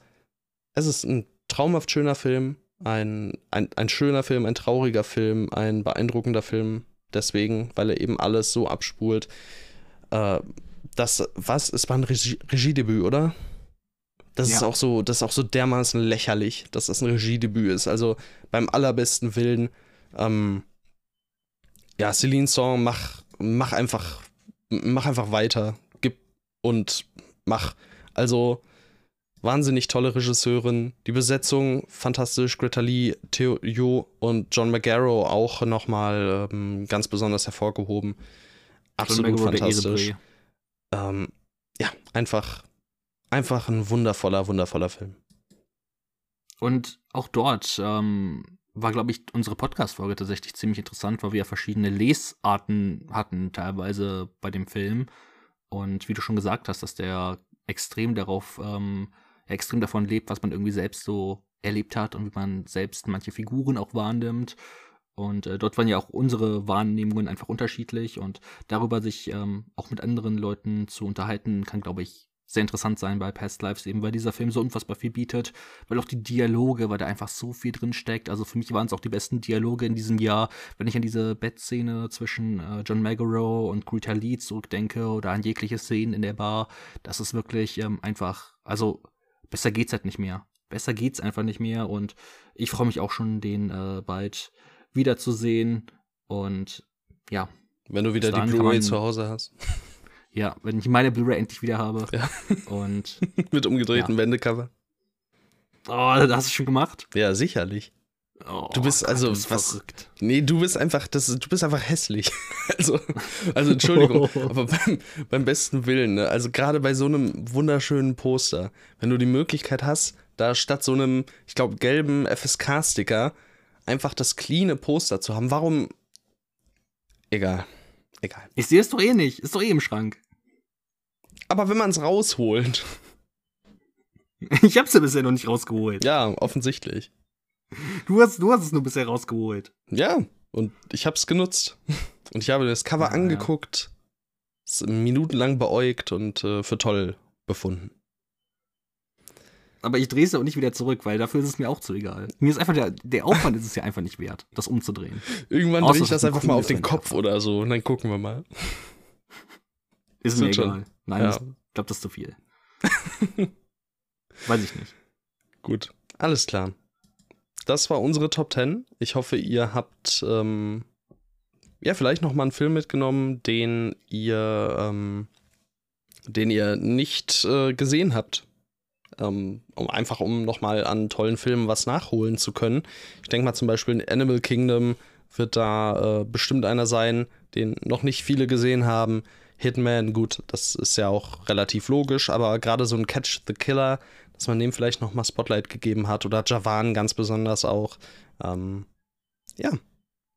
es ist ein traumhaft schöner Film, ein, ein, ein schöner Film, ein trauriger Film, ein beeindruckender Film. Deswegen, weil er eben alles so abspult. Äh, das, was? Es war ein Regie Regiedebüt, oder? Das ja. ist auch so, das ist auch so dermaßen lächerlich, dass das ein Regiedebüt ist. Also beim allerbesten Willen, ähm, ja, Celine Song, mach, mach einfach, mach einfach weiter. Gib und mach. Also, wahnsinnig tolle Regisseurin. Die Besetzung fantastisch. Greta Lee, Theo Yo und John McGarrow auch nochmal ähm, ganz besonders hervorgehoben. Absolut fantastisch. Ähm, ja, einfach, einfach ein wundervoller, wundervoller Film. Und auch dort ähm, war, glaube ich, unsere Podcast-Folge tatsächlich ziemlich interessant, weil wir ja verschiedene Lesarten hatten, teilweise bei dem Film. Und wie du schon gesagt hast, dass der extrem darauf ähm, extrem davon lebt, was man irgendwie selbst so erlebt hat und wie man selbst manche Figuren auch wahrnimmt. Und äh, dort waren ja auch unsere Wahrnehmungen einfach unterschiedlich und darüber sich ähm, auch mit anderen Leuten zu unterhalten, kann, glaube ich, sehr interessant sein bei Past Lives, eben weil dieser Film so unfassbar viel bietet, weil auch die Dialoge, weil da einfach so viel drin steckt. Also für mich waren es auch die besten Dialoge in diesem Jahr, wenn ich an diese Bettszene zwischen äh, John Magaro und Greta Lee zurückdenke oder an jegliche Szenen in der Bar. Das ist wirklich ähm, einfach, also besser geht's halt nicht mehr. Besser geht's einfach nicht mehr und ich freue mich auch schon, den äh, bald wiederzusehen. Und ja. Wenn du wieder die Blu-ray zu Hause hast. Ja, wenn ich meine Blu-ray endlich wieder habe. Ja. Und. Mit umgedrehten ja. Wendecover. Oh, das hast du schon gemacht? Ja, sicherlich. Oh, du bist also Gott, was? Verrückt. Nee, du bist einfach, das, du bist einfach hässlich. Also, also Entschuldigung, aber beim, beim besten Willen, ne? also gerade bei so einem wunderschönen Poster, wenn du die Möglichkeit hast, da statt so einem, ich glaube, gelben FSK-Sticker einfach das cleane Poster zu haben, warum? Egal, egal. Ich sehe es doch eh nicht, ist doch eh im Schrank. Aber wenn man es rausholt. Ich hab's ja bisher noch nicht rausgeholt. Ja, offensichtlich. Du hast, du hast es nur bisher rausgeholt. Ja, und ich habe es genutzt. Und ich habe das Cover ja, angeguckt, es minutenlang beäugt und äh, für toll befunden. Aber ich drehe es auch nicht wieder zurück, weil dafür ist es mir auch zu egal. Mir ist einfach der, der Aufwand ist es ja einfach nicht wert, das umzudrehen. Irgendwann drehe ich das einfach mal auf den Kopf oder so und dann gucken wir mal. Ist mir egal. Nein, ja. ich glaube, das ist zu viel. Weiß ich nicht. Gut, alles klar das war unsere Top 10. Ich hoffe, ihr habt ähm, ja vielleicht noch mal einen Film mitgenommen, den ihr, ähm, den ihr nicht äh, gesehen habt. Ähm, um einfach um noch mal an tollen Filmen was nachholen zu können. Ich denke mal zum Beispiel in Animal Kingdom wird da äh, bestimmt einer sein, den noch nicht viele gesehen haben. Hitman, gut, das ist ja auch relativ logisch, aber gerade so ein Catch the Killer, dass man dem vielleicht nochmal Spotlight gegeben hat oder Javan ganz besonders auch. Ähm, ja,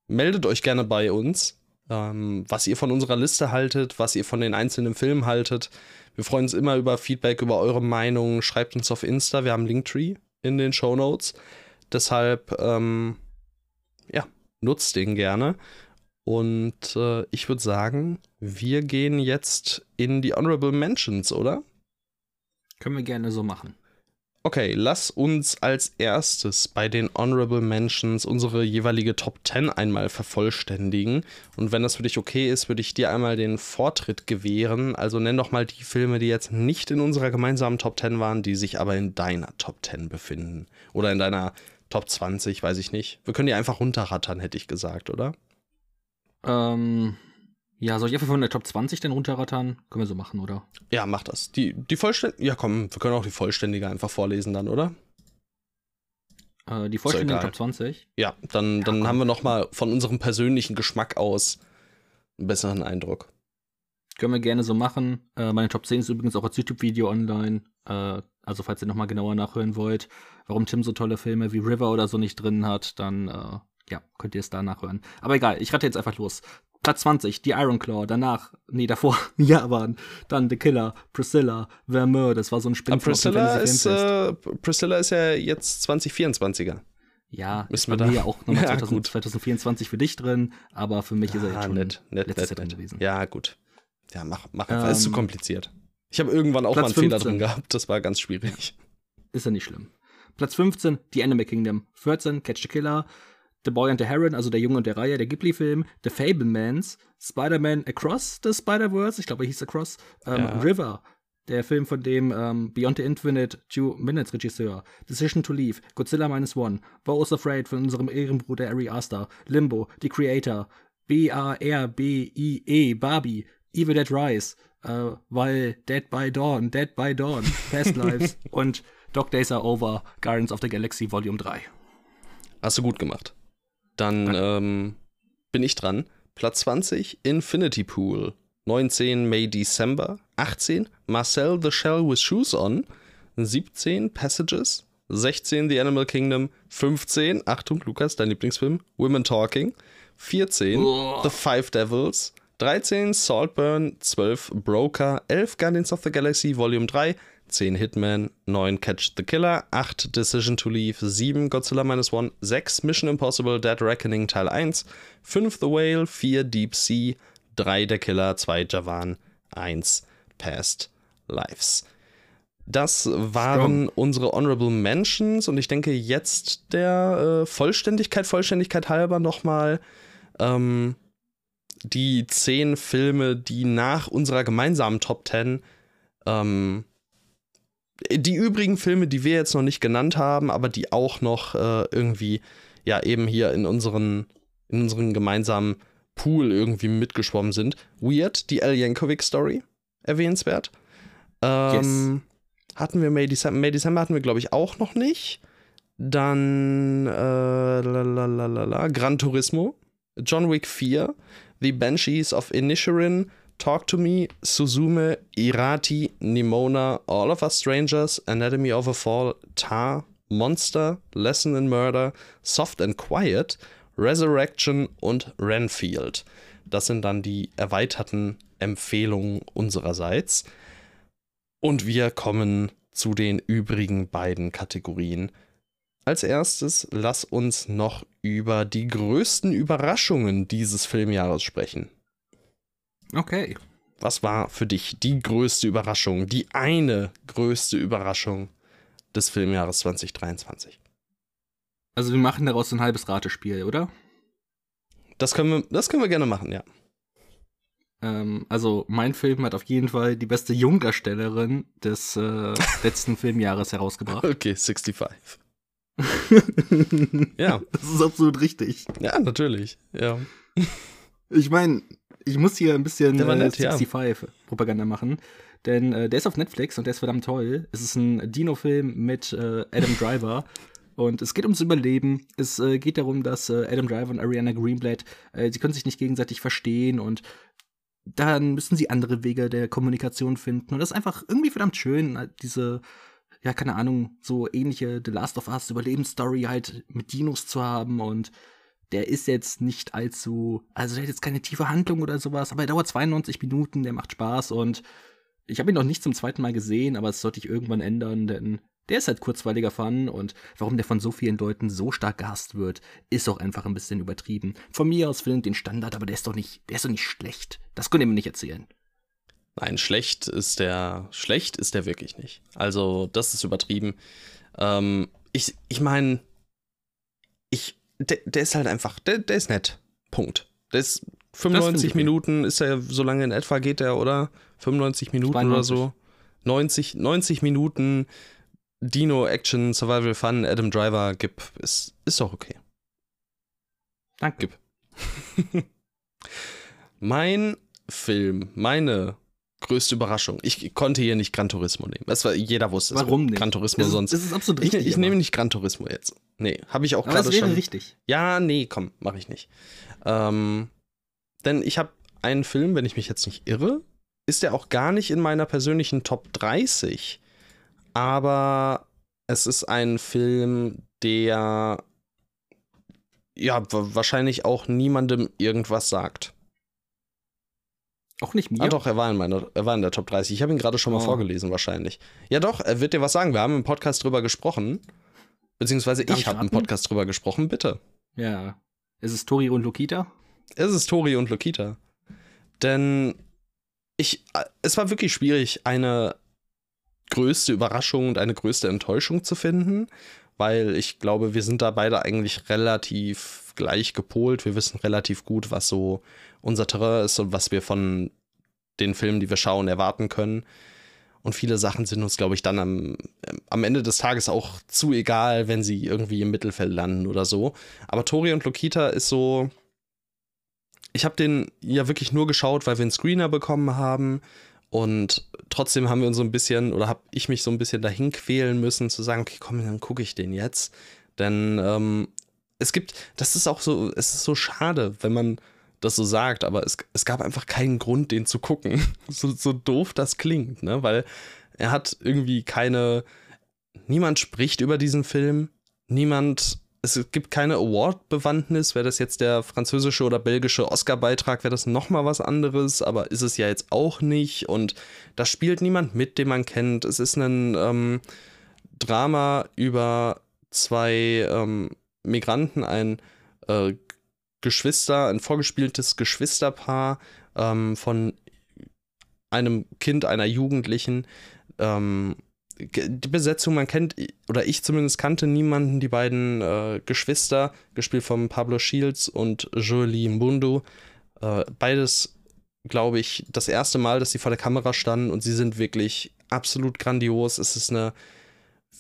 meldet euch gerne bei uns, ähm, was ihr von unserer Liste haltet, was ihr von den einzelnen Filmen haltet. Wir freuen uns immer über Feedback, über eure Meinung. Schreibt uns auf Insta, wir haben Linktree in den Show Notes. Deshalb, ähm, ja, nutzt den gerne. Und äh, ich würde sagen, wir gehen jetzt in die Honorable Mentions, oder? Können wir gerne so machen. Okay, lass uns als erstes bei den Honorable Mentions unsere jeweilige Top 10 einmal vervollständigen. Und wenn das für dich okay ist, würde ich dir einmal den Vortritt gewähren. Also nenn doch mal die Filme, die jetzt nicht in unserer gemeinsamen Top 10 waren, die sich aber in deiner Top 10 befinden. Oder in deiner Top 20, weiß ich nicht. Wir können die einfach runterrattern, hätte ich gesagt, oder? Ähm, ja, soll ich einfach von der Top 20 denn runterrattern? Können wir so machen, oder? Ja, mach das. Die, die vollständige. Ja, komm, wir können auch die vollständige einfach vorlesen dann, oder? Äh, die vollständige Top 20? Ja, dann, dann ja, haben wir nochmal von unserem persönlichen Geschmack aus einen besseren Eindruck. Können wir gerne so machen. Äh, meine Top 10 ist übrigens auch als YouTube-Video online. Äh, also, falls ihr nochmal genauer nachhören wollt, warum Tim so tolle Filme wie River oder so nicht drin hat, dann äh, ja, könnt ihr es da nachhören. Aber egal, ich rate jetzt einfach los. Platz 20, die Iron Claw, danach, nee, davor, ja, waren dann The Killer, Priscilla, Vermeer, das war so ein Spin Aber Priscilla ist, äh, Priscilla ist ja jetzt 2024er. Ja, Müssen ist bei mir ja auch nochmal ja, 2024 für dich drin, aber für mich ist er jetzt ah, schon nett, nett, letztes nett, Jahr drin gewesen. Ja, gut. Ja, mach, mach einfach, ähm, ist zu kompliziert. Ich habe irgendwann auch Platz mal einen 15. Fehler drin gehabt, das war ganz schwierig. Ist ja nicht schlimm. Platz 15, The Anime Kingdom. 14, Catch the Killer. The Boy and the Heron, also der Junge und der Reihe, der Ghibli-Film, The Fablemans, Spider-Man Across the Spider-Verse, ich glaube, er hieß Across, ähm, ja. River, der Film von dem ähm, Beyond the Infinite Two Minutes Regisseur, Decision to Leave, Godzilla Minus One, Bo is Afraid von unserem Ehrenbruder Ari Aster, Limbo, The Creator, B-A-R-B-I-E, Barbie, Evil Dead Rise, äh, weil Dead by Dawn, Dead by Dawn, Past Lives und Dog Days Are Over, Guardians of the Galaxy Volume 3. Hast du gut gemacht. Dann ähm, bin ich dran. Platz 20, Infinity Pool. 19, May December. 18, Marcel the Shell with Shoes On. 17, Passages. 16, The Animal Kingdom. 15, Achtung, Lukas, dein Lieblingsfilm, Women Talking. 14, oh. The Five Devils. 13, Saltburn. 12, Broker. 11, Guardians of the Galaxy Volume 3. 10 Hitman, 9 Catch the Killer, 8 Decision to Leave, 7 Godzilla Minus One, 6 Mission Impossible Dead Reckoning Teil 1, 5 The Whale, 4 Deep Sea, 3 Der Killer, 2 Javan, 1 Past Lives. Das waren Strong. unsere Honorable Mentions und ich denke jetzt der äh, Vollständigkeit, Vollständigkeit halber nochmal ähm, die 10 Filme, die nach unserer gemeinsamen Top 10 ähm, die übrigen Filme, die wir jetzt noch nicht genannt haben, aber die auch noch äh, irgendwie, ja, eben hier in unseren, in unseren gemeinsamen Pool irgendwie mitgeschwommen sind. Weird, die Al Yankovic Story, erwähnenswert. Ähm, yes. Hatten wir May December, May December hatten wir, glaube ich, auch noch nicht. Dann äh, lalalala, Gran Turismo, John Wick 4, The Banshees of Inisherin, Talk to Me, Suzume, Irati, Nimona, All of Us Strangers, Anatomy of a Fall, Tar, Monster, Lesson in Murder, Soft and Quiet, Resurrection und Renfield. Das sind dann die erweiterten Empfehlungen unsererseits. Und wir kommen zu den übrigen beiden Kategorien. Als erstes lass uns noch über die größten Überraschungen dieses Filmjahres sprechen. Okay. Was war für dich die größte Überraschung, die eine größte Überraschung des Filmjahres 2023? Also wir machen daraus ein halbes Ratespiel, oder? Das können wir, das können wir gerne machen, ja. Ähm, also mein Film hat auf jeden Fall die beste Jungdarstellerin des äh, letzten Filmjahres herausgebracht. Okay, 65. ja. Das ist absolut richtig. Ja, natürlich. Ja. Ich meine, ich muss hier ein bisschen der nett, 65 ja. Propaganda machen. Denn äh, der ist auf Netflix und der ist verdammt toll. Es ist ein Dino-Film mit äh, Adam Driver. Und es geht ums Überleben. Es äh, geht darum, dass äh, Adam Driver und Ariana Greenblatt, äh, sie können sich nicht gegenseitig verstehen und dann müssen sie andere Wege der Kommunikation finden. Und das ist einfach irgendwie verdammt schön, äh, diese, ja, keine Ahnung, so ähnliche The Last of Us Überlebensstory halt mit Dinos zu haben und der ist jetzt nicht allzu, also der hat jetzt keine tiefe Handlung oder sowas, aber er dauert 92 Minuten, der macht Spaß und ich habe ihn noch nicht zum zweiten Mal gesehen, aber es sollte ich irgendwann ändern, denn der ist halt kurzweiliger Fun und warum der von so vielen Leuten so stark gehasst wird, ist auch einfach ein bisschen übertrieben. Von mir aus findet den Standard, aber der ist doch nicht, der ist doch nicht schlecht. Das könnt ihr mir nicht erzählen. Nein, schlecht ist der, schlecht ist der wirklich nicht. Also, das ist übertrieben. Ähm, ich, ich meine, ich, der, der, ist halt einfach, der, der ist nett. Punkt. Der ist 95 Minuten, ist er, so lange in etwa geht er, oder? 95 Minuten 92. oder so. 90, 90 Minuten Dino, Action, Survival, Fun, Adam Driver, gib, ist, ist doch okay. Danke. Gib. mein Film, meine größte Überraschung. Ich konnte hier nicht Gran Turismo nehmen. Das war, jeder wusste es. Warum nicht? Gran Turismo das sonst. Das ist absolut richtig. Ich, ich nehme nicht Gran Turismo jetzt. Nee, habe ich auch gerade schon. Das wäre richtig. Ja, nee, komm, mache ich nicht. Ähm, denn ich habe einen Film, wenn ich mich jetzt nicht irre, ist der auch gar nicht in meiner persönlichen Top 30. Aber es ist ein Film, der ja wahrscheinlich auch niemandem irgendwas sagt. Auch nicht mir? Ah, doch, er war in, meiner, er war in der Top 30. Ich habe ihn gerade schon mal oh. vorgelesen, wahrscheinlich. Ja, doch, er wird dir was sagen. Wir haben im Podcast drüber gesprochen. Beziehungsweise Darf ich habe im Podcast drüber gesprochen, bitte. Ja. Ist es Tori und Lokita? Es ist Tori und Lokita. Denn ich, äh, es war wirklich schwierig, eine größte Überraschung und eine größte Enttäuschung zu finden, weil ich glaube, wir sind da beide eigentlich relativ gleich gepolt. Wir wissen relativ gut, was so unser Terrain ist und was wir von den Filmen, die wir schauen, erwarten können. Und viele Sachen sind uns, glaube ich, dann am, am Ende des Tages auch zu egal, wenn sie irgendwie im Mittelfeld landen oder so. Aber Tori und Lokita ist so. Ich habe den ja wirklich nur geschaut, weil wir einen Screener bekommen haben und trotzdem haben wir uns so ein bisschen, oder habe ich mich so ein bisschen dahin quälen müssen, zu sagen, okay, komm, dann gucke ich den jetzt. Denn ähm, es gibt, das ist auch so, es ist so schade, wenn man das so sagt, aber es, es gab einfach keinen Grund, den zu gucken. so, so doof das klingt, ne? Weil er hat irgendwie keine. Niemand spricht über diesen Film. Niemand es gibt keine Award-Bewandtnis. Wäre das jetzt der französische oder belgische Oscar-Beitrag, wäre das nochmal was anderes, aber ist es ja jetzt auch nicht. Und da spielt niemand mit, den man kennt. Es ist ein ähm, Drama über zwei ähm, Migranten, ein äh, Geschwister, ein vorgespieltes Geschwisterpaar ähm, von einem Kind, einer Jugendlichen. Ähm, die Besetzung, man kennt, oder ich zumindest kannte niemanden, die beiden äh, Geschwister, gespielt von Pablo Shields und Jolie Mbundu. Äh, beides, glaube ich, das erste Mal, dass sie vor der Kamera standen und sie sind wirklich absolut grandios. Es ist eine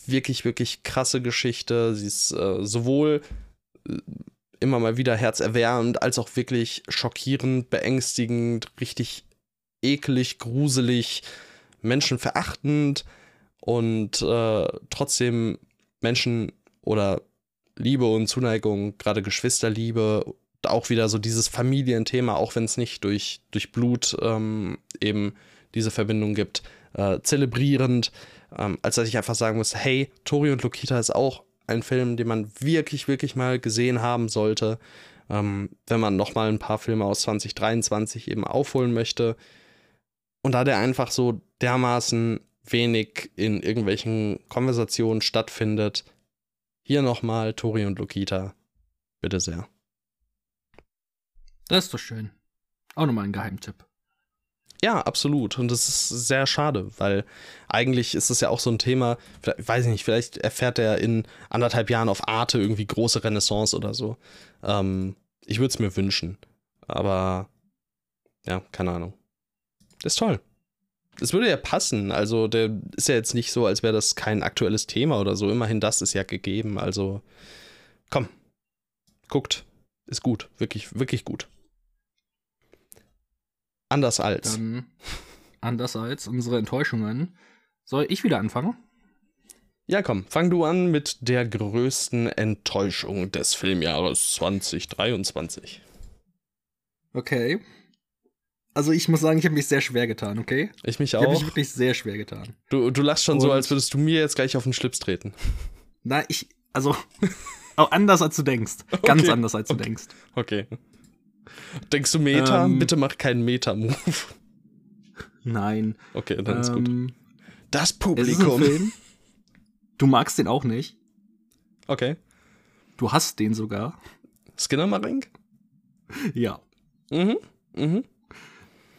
wirklich, wirklich krasse Geschichte. Sie ist äh, sowohl äh, immer mal wieder herzerwärmend, als auch wirklich schockierend, beängstigend, richtig eklig, gruselig, menschenverachtend und äh, trotzdem Menschen oder Liebe und Zuneigung, gerade Geschwisterliebe, auch wieder so dieses Familienthema, auch wenn es nicht durch, durch Blut ähm, eben diese Verbindung gibt, äh, zelebrierend, ähm, als dass ich einfach sagen muss, hey, Tori und Lokita ist auch ein Film, den man wirklich, wirklich mal gesehen haben sollte, ähm, wenn man noch mal ein paar Filme aus 2023 eben aufholen möchte. Und da der einfach so dermaßen wenig in irgendwelchen Konversationen stattfindet, hier nochmal Tori und Lokita. Bitte sehr. Das ist doch schön. Auch nochmal ein Geheimtipp. Ja, absolut. Und das ist sehr schade, weil eigentlich ist es ja auch so ein Thema, weiß ich nicht, vielleicht erfährt er in anderthalb Jahren auf Arte irgendwie große Renaissance oder so. Ähm, ich würde es mir wünschen. Aber ja, keine Ahnung. Das ist toll. Es würde ja passen. Also, der ist ja jetzt nicht so, als wäre das kein aktuelles Thema oder so. Immerhin das ist ja gegeben. Also, komm. Guckt. Ist gut. Wirklich, wirklich gut. Anders als. Dann anders als unsere Enttäuschungen. Soll ich wieder anfangen? Ja, komm, fang du an mit der größten Enttäuschung des Filmjahres 2023. Okay. Also ich muss sagen, ich habe mich sehr schwer getan, okay? Ich mich auch. Ich habe mich wirklich sehr schwer getan. Du, du lachst schon Und so, als würdest du mir jetzt gleich auf den Schlips treten. Na, ich, also, auch anders als du denkst. Ganz okay. anders als du okay. denkst. Okay. Denkst du Meta? Ähm, Bitte mach keinen Meta-Move. Nein. Okay, dann ähm, ist gut. Ähm, das Publikum. Du magst den auch nicht. Okay. Du hast den sogar. Skinner Marink? Ja. Mhm. Mhm.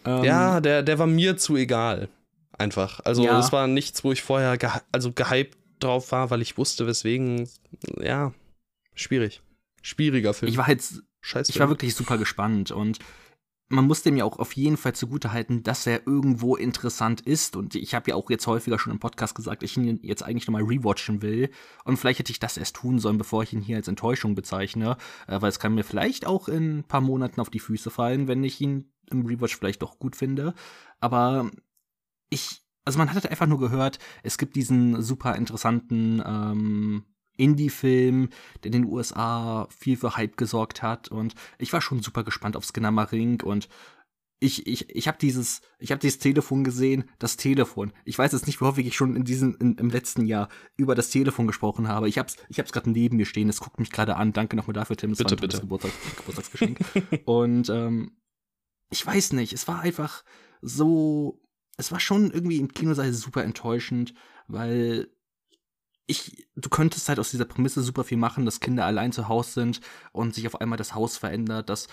Ähm, ja, der, der war mir zu egal. Einfach. Also, ja. es war nichts, wo ich vorher ge also gehypt drauf war, weil ich wusste, weswegen. Ja, schwierig. Schwieriger Film. Ich war jetzt Scheiße. Ich war wirklich super gespannt und man muss dem ja auch auf jeden Fall zugutehalten, dass er irgendwo interessant ist. Und ich habe ja auch jetzt häufiger schon im Podcast gesagt, ich ihn jetzt eigentlich nochmal rewatchen will. Und vielleicht hätte ich das erst tun sollen, bevor ich ihn hier als Enttäuschung bezeichne. Äh, weil es kann mir vielleicht auch in ein paar Monaten auf die Füße fallen, wenn ich ihn im Rewatch vielleicht doch gut finde. Aber ich, also man hat einfach nur gehört, es gibt diesen super interessanten ähm, Indie-Film, der in den USA viel für Hype gesorgt hat. Und ich war schon super gespannt auf Skinner und ich, ich, ich habe dieses, ich habe dieses Telefon gesehen, das Telefon. Ich weiß jetzt nicht, wie häufig ich schon in diesem, in, im letzten Jahr über das Telefon gesprochen habe. Ich hab's, ich hab's gerade neben mir stehen, es guckt mich gerade an. Danke nochmal dafür, Tim. Es bitte, war bitte. Geburtstags, Geburtstagsgeschenk. Und ähm, ich weiß nicht, es war einfach so, es war schon irgendwie im Kinosaal super enttäuschend, weil ich, du könntest halt aus dieser Prämisse super viel machen, dass Kinder allein zu Hause sind und sich auf einmal das Haus verändert, dass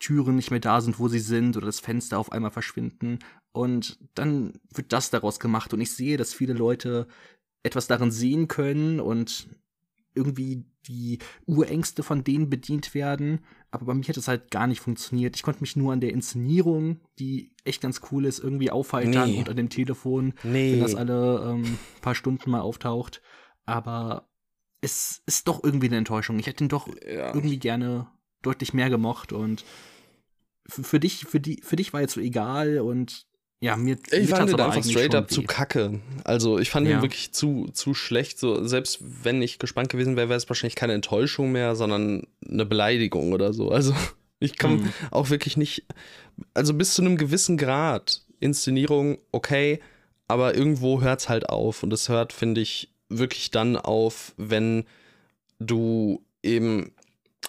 Türen nicht mehr da sind, wo sie sind oder das Fenster auf einmal verschwinden. Und dann wird das daraus gemacht. Und ich sehe, dass viele Leute etwas darin sehen können und irgendwie die Urängste von denen bedient werden. Aber bei mir hat es halt gar nicht funktioniert. Ich konnte mich nur an der Inszenierung, die echt ganz cool ist, irgendwie aufheitern nee. und an dem Telefon, nee. wenn das alle ähm, paar Stunden mal auftaucht aber es ist doch irgendwie eine Enttäuschung. Ich hätte ihn doch ja. irgendwie gerne deutlich mehr gemocht und für dich, für die, für dich war jetzt so egal und ja, mir. Ich fand ihn einfach straight up weh. zu kacke. Also ich fand ja. ihn wirklich zu, zu schlecht. So, selbst wenn ich gespannt gewesen wäre, wäre es wahrscheinlich keine Enttäuschung mehr, sondern eine Beleidigung oder so. Also ich kann mhm. auch wirklich nicht. Also bis zu einem gewissen Grad. Inszenierung, okay, aber irgendwo hört es halt auf. Und es hört, finde ich, wirklich dann auf, wenn du eben,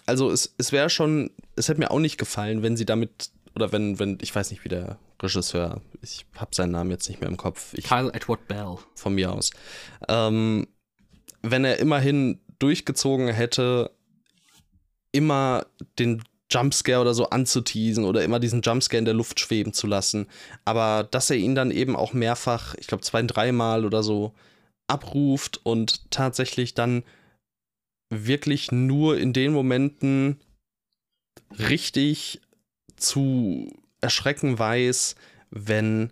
also es, es wäre schon, es hätte mir auch nicht gefallen, wenn sie damit, oder wenn, wenn, ich weiß nicht, wie der Regisseur, ich habe seinen Namen jetzt nicht mehr im Kopf. Ich, Kyle Edward Bell. Von mir aus. Ähm, wenn er immerhin durchgezogen hätte, immer den Jumpscare oder so anzuteasen oder immer diesen Jumpscare in der Luft schweben zu lassen. Aber dass er ihn dann eben auch mehrfach, ich glaube zwei, dreimal oder so, abruft und tatsächlich dann wirklich nur in den Momenten richtig zu erschrecken weiß, wenn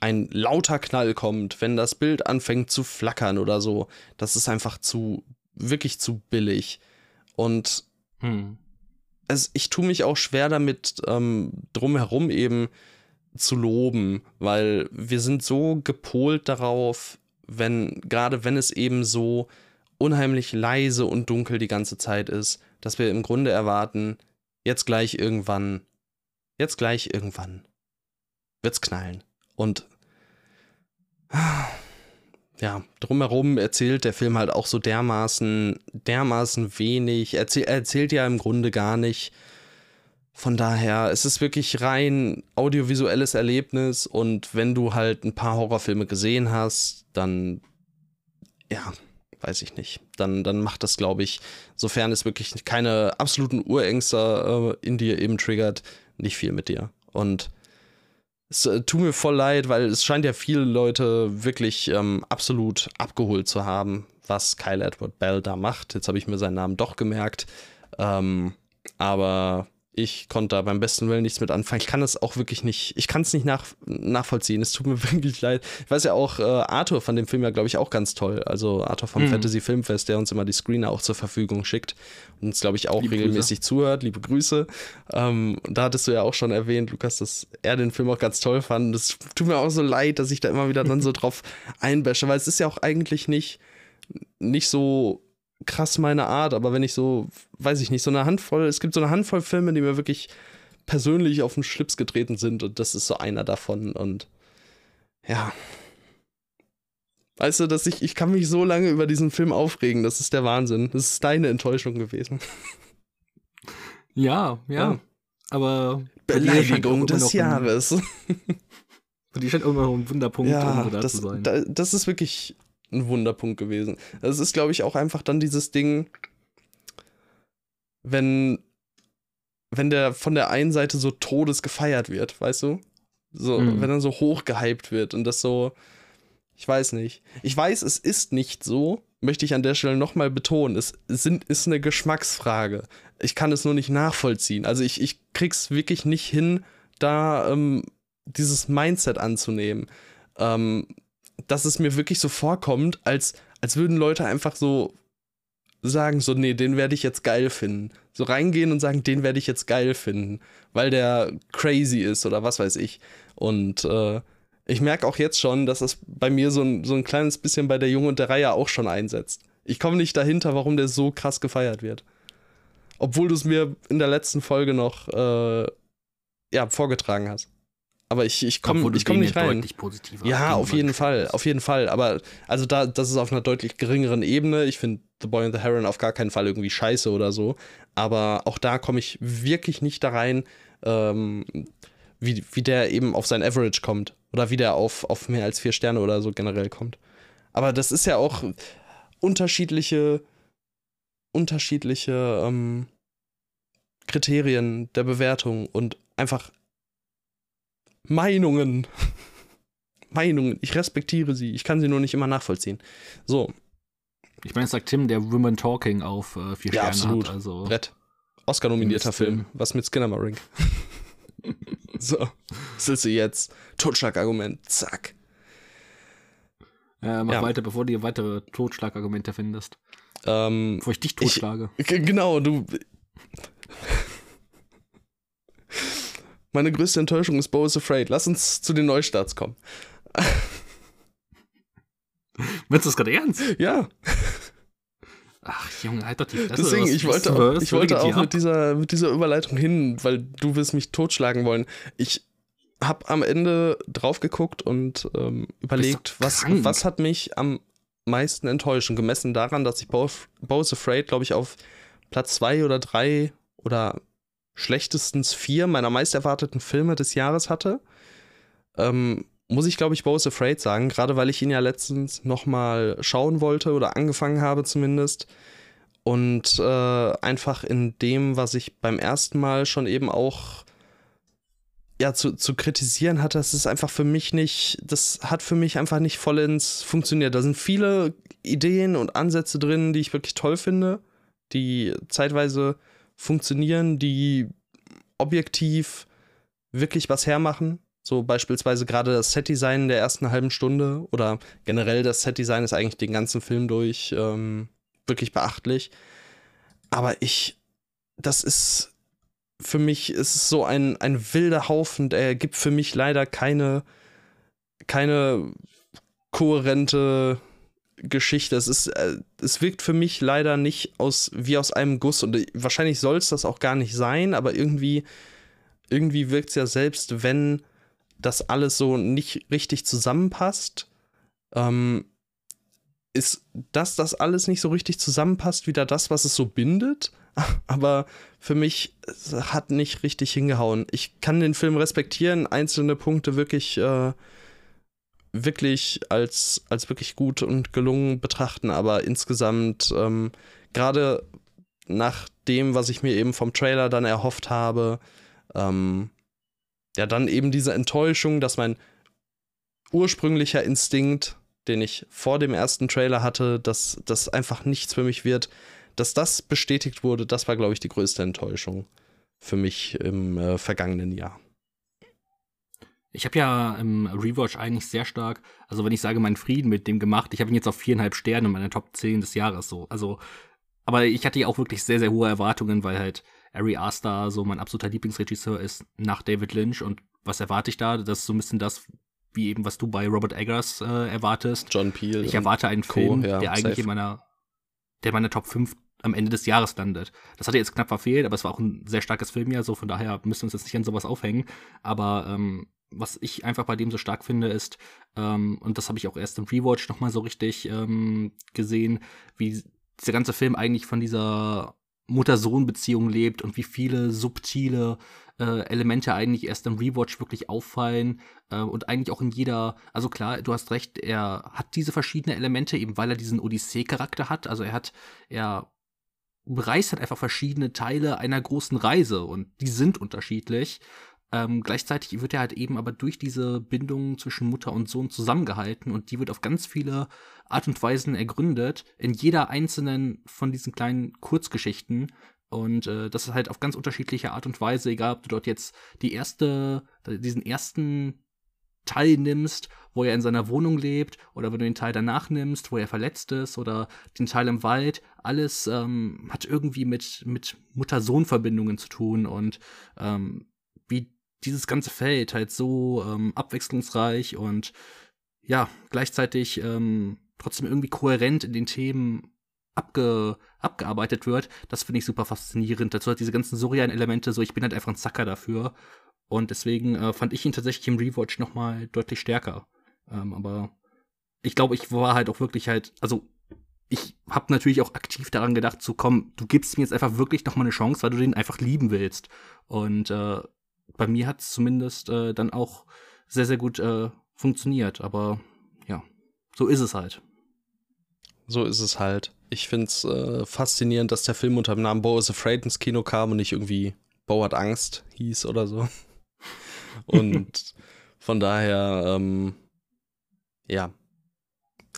ein lauter Knall kommt, wenn das Bild anfängt zu flackern oder so, das ist einfach zu, wirklich zu billig. Und hm. es, ich tue mich auch schwer damit, ähm, drumherum eben zu loben, weil wir sind so gepolt darauf, wenn, gerade wenn es eben so unheimlich leise und dunkel die ganze Zeit ist, dass wir im Grunde erwarten, jetzt gleich irgendwann, jetzt gleich irgendwann wird's knallen. Und ja, drumherum erzählt der Film halt auch so dermaßen, dermaßen wenig. Er erzählt ja im Grunde gar nicht. Von daher, es ist wirklich rein audiovisuelles Erlebnis und wenn du halt ein paar Horrorfilme gesehen hast, dann, ja, weiß ich nicht. Dann, dann macht das, glaube ich, sofern es wirklich keine absoluten Urängste äh, in dir eben triggert, nicht viel mit dir. Und es äh, tut mir voll leid, weil es scheint ja viele Leute wirklich ähm, absolut abgeholt zu haben, was Kyle Edward Bell da macht. Jetzt habe ich mir seinen Namen doch gemerkt. Ähm, aber ich konnte da beim besten Willen nichts mit anfangen. Ich kann das auch wirklich nicht, ich kann es nicht nach, nachvollziehen. Es tut mir wirklich leid. Ich weiß ja auch, äh, Arthur von dem Film ja, glaube ich, auch ganz toll. Also Arthur vom mhm. Fantasy Filmfest, der uns immer die Screener auch zur Verfügung schickt und uns, glaube ich, auch Liebe regelmäßig Grüße. zuhört. Liebe Grüße. Ähm, da hattest du ja auch schon erwähnt, Lukas, dass er den Film auch ganz toll fand. Das tut mir auch so leid, dass ich da immer wieder dann so drauf einbäsche, weil es ist ja auch eigentlich nicht, nicht so krass meine Art, aber wenn ich so, weiß ich nicht, so eine Handvoll, es gibt so eine Handvoll Filme, die mir wirklich persönlich auf den Schlips getreten sind und das ist so einer davon und ja. Weißt du, dass ich, ich kann mich so lange über diesen Film aufregen, das ist der Wahnsinn. Das ist deine Enttäuschung gewesen. Ja, ja. ja. Aber Beleidigung des Jahres. Und die scheint immer noch ein Wunderpunkt ja, da das, zu sein. Da, das ist wirklich, ein Wunderpunkt gewesen. Das ist, glaube ich, auch einfach dann dieses Ding, wenn, wenn der von der einen Seite so todes gefeiert wird, weißt du? So, mhm. wenn er so hoch gehypt wird und das so, ich weiß nicht. Ich weiß, es ist nicht so, möchte ich an der Stelle nochmal betonen. Es sind, ist eine Geschmacksfrage. Ich kann es nur nicht nachvollziehen. Also ich, ich krieg's wirklich nicht hin, da ähm, dieses Mindset anzunehmen. Ähm, dass es mir wirklich so vorkommt, als, als würden Leute einfach so sagen, so, nee, den werde ich jetzt geil finden. So reingehen und sagen, den werde ich jetzt geil finden, weil der crazy ist oder was weiß ich. Und äh, ich merke auch jetzt schon, dass es bei mir so ein, so ein kleines bisschen bei der Junge und der Reihe auch schon einsetzt. Ich komme nicht dahinter, warum der so krass gefeiert wird. Obwohl du es mir in der letzten Folge noch äh, ja, vorgetragen hast. Aber ich, ich komme komm nicht rein. Ja, auf jeden Fall, auf jeden Fall. Aber also da, das ist auf einer deutlich geringeren Ebene. Ich finde The Boy and the Heron auf gar keinen Fall irgendwie scheiße oder so. Aber auch da komme ich wirklich nicht da rein, ähm, wie, wie der eben auf sein Average kommt. Oder wie der auf, auf mehr als vier Sterne oder so generell kommt. Aber das ist ja auch unterschiedliche, unterschiedliche ähm, Kriterien der Bewertung und einfach Meinungen. Meinungen. Ich respektiere sie. Ich kann sie nur nicht immer nachvollziehen. So. Ich meine, es sagt Tim, der Women Talking auf äh, vier ja, Sterne absolut. hat. Also Brett. Oscar-nominierter Film. Was mit Skinnamarink. so. Was willst du jetzt? Totschlagargument. Zack. Äh, mach ja. weiter, bevor du weitere Totschlagargumente findest. Ähm, bevor ich dich totschlage. Ich, genau, du. Meine größte Enttäuschung ist Bo is Afraid. Lass uns zu den Neustarts kommen. Meinst du das gerade ernst? Ja. Ach, Junge, halt doch die Fresse. Deswegen, ich wollte auch, ich wollte auch mit dieser, mit dieser Überleitung hin, weil du wirst mich totschlagen wollen. Ich habe am Ende drauf geguckt und ähm, überlegt, was, was hat mich am meisten enttäuscht und gemessen daran, dass ich Bo, Bo is Afraid, glaube ich, auf Platz zwei oder drei oder schlechtestens vier meiner meist erwarteten Filme des Jahres hatte. Ähm, muss ich, glaube ich, Bo Afraid sagen, gerade weil ich ihn ja letztens nochmal schauen wollte oder angefangen habe zumindest. Und äh, einfach in dem, was ich beim ersten Mal schon eben auch ja, zu, zu kritisieren hatte, das ist einfach für mich nicht, das hat für mich einfach nicht vollends funktioniert. Da sind viele Ideen und Ansätze drin, die ich wirklich toll finde, die zeitweise funktionieren, die objektiv wirklich was hermachen. So beispielsweise gerade das Setdesign der ersten halben Stunde oder generell das Setdesign ist eigentlich den ganzen Film durch ähm, wirklich beachtlich. Aber ich, das ist für mich ist so ein, ein wilder Haufen, der gibt für mich leider keine, keine kohärente Geschichte. Es ist, äh, es wirkt für mich leider nicht aus, wie aus einem Guss. Und wahrscheinlich soll es das auch gar nicht sein, aber irgendwie, irgendwie wirkt es ja selbst, wenn das alles so nicht richtig zusammenpasst, ähm, ist das, das alles nicht so richtig zusammenpasst, wieder das, was es so bindet. Aber für mich hat nicht richtig hingehauen. Ich kann den Film respektieren, einzelne Punkte wirklich, äh, wirklich als, als wirklich gut und gelungen betrachten, aber insgesamt, ähm, gerade nach dem, was ich mir eben vom Trailer dann erhofft habe, ähm, ja, dann eben diese Enttäuschung, dass mein ursprünglicher Instinkt, den ich vor dem ersten Trailer hatte, dass das einfach nichts für mich wird, dass das bestätigt wurde, das war, glaube ich, die größte Enttäuschung für mich im äh, vergangenen Jahr. Ich habe ja im Rewatch eigentlich sehr stark, also wenn ich sage, meinen Frieden mit dem gemacht, ich habe ihn jetzt auf viereinhalb Sterne in meiner Top 10 des Jahres so. Also, aber ich hatte ja auch wirklich sehr, sehr hohe Erwartungen, weil halt Ari Aster so mein absoluter Lieblingsregisseur ist nach David Lynch. Und was erwarte ich da? Das ist so ein bisschen das, wie eben, was du bei Robert Eggers äh, erwartest. John Peel. Ich erwarte einen Co, Film, ja, der eigentlich safe. in meiner, der in meiner Top 5 am Ende des Jahres landet. Das hatte jetzt knapp verfehlt, aber es war auch ein sehr starkes Filmjahr, so von daher müssen wir uns jetzt nicht an sowas aufhängen. Aber ähm, was ich einfach bei dem so stark finde, ist, ähm, und das habe ich auch erst im Rewatch nochmal so richtig ähm, gesehen, wie dieser ganze Film eigentlich von dieser Mutter-Sohn-Beziehung lebt und wie viele subtile äh, Elemente eigentlich erst im Rewatch wirklich auffallen äh, und eigentlich auch in jeder, also klar, du hast recht, er hat diese verschiedenen Elemente, eben weil er diesen Odyssee-Charakter hat, also er hat, er bereist halt einfach verschiedene Teile einer großen Reise und die sind unterschiedlich. Ähm, gleichzeitig wird er halt eben aber durch diese Bindung zwischen Mutter und Sohn zusammengehalten und die wird auf ganz viele Art und Weisen ergründet, in jeder einzelnen von diesen kleinen Kurzgeschichten. Und äh, das ist halt auf ganz unterschiedliche Art und Weise, egal ob du dort jetzt die erste, diesen ersten Teil nimmst, wo er in seiner Wohnung lebt, oder wenn du den Teil danach nimmst, wo er verletzt ist, oder den Teil im Wald, alles ähm, hat irgendwie mit, mit Mutter-Sohn-Verbindungen zu tun und ähm, wie dieses ganze Feld halt so ähm, abwechslungsreich und ja, gleichzeitig ähm, trotzdem irgendwie kohärent in den Themen abge, abgearbeitet wird, das finde ich super faszinierend. Dazu hat diese ganzen surrealen Elemente so, ich bin halt einfach ein Zacker dafür. Und deswegen äh, fand ich ihn tatsächlich im Rewatch noch mal deutlich stärker. Ähm, aber ich glaube, ich war halt auch wirklich halt, also ich habe natürlich auch aktiv daran gedacht, zu kommen, du gibst mir jetzt einfach wirklich noch mal eine Chance, weil du den einfach lieben willst. Und äh, bei mir hat es zumindest äh, dann auch sehr, sehr gut äh, funktioniert. Aber ja, so ist es halt. So ist es halt. Ich finde es äh, faszinierend, dass der Film unter dem Namen Bo is Afraid ins Kino kam und nicht irgendwie Bo hat Angst hieß oder so. Und von daher, ähm, ja.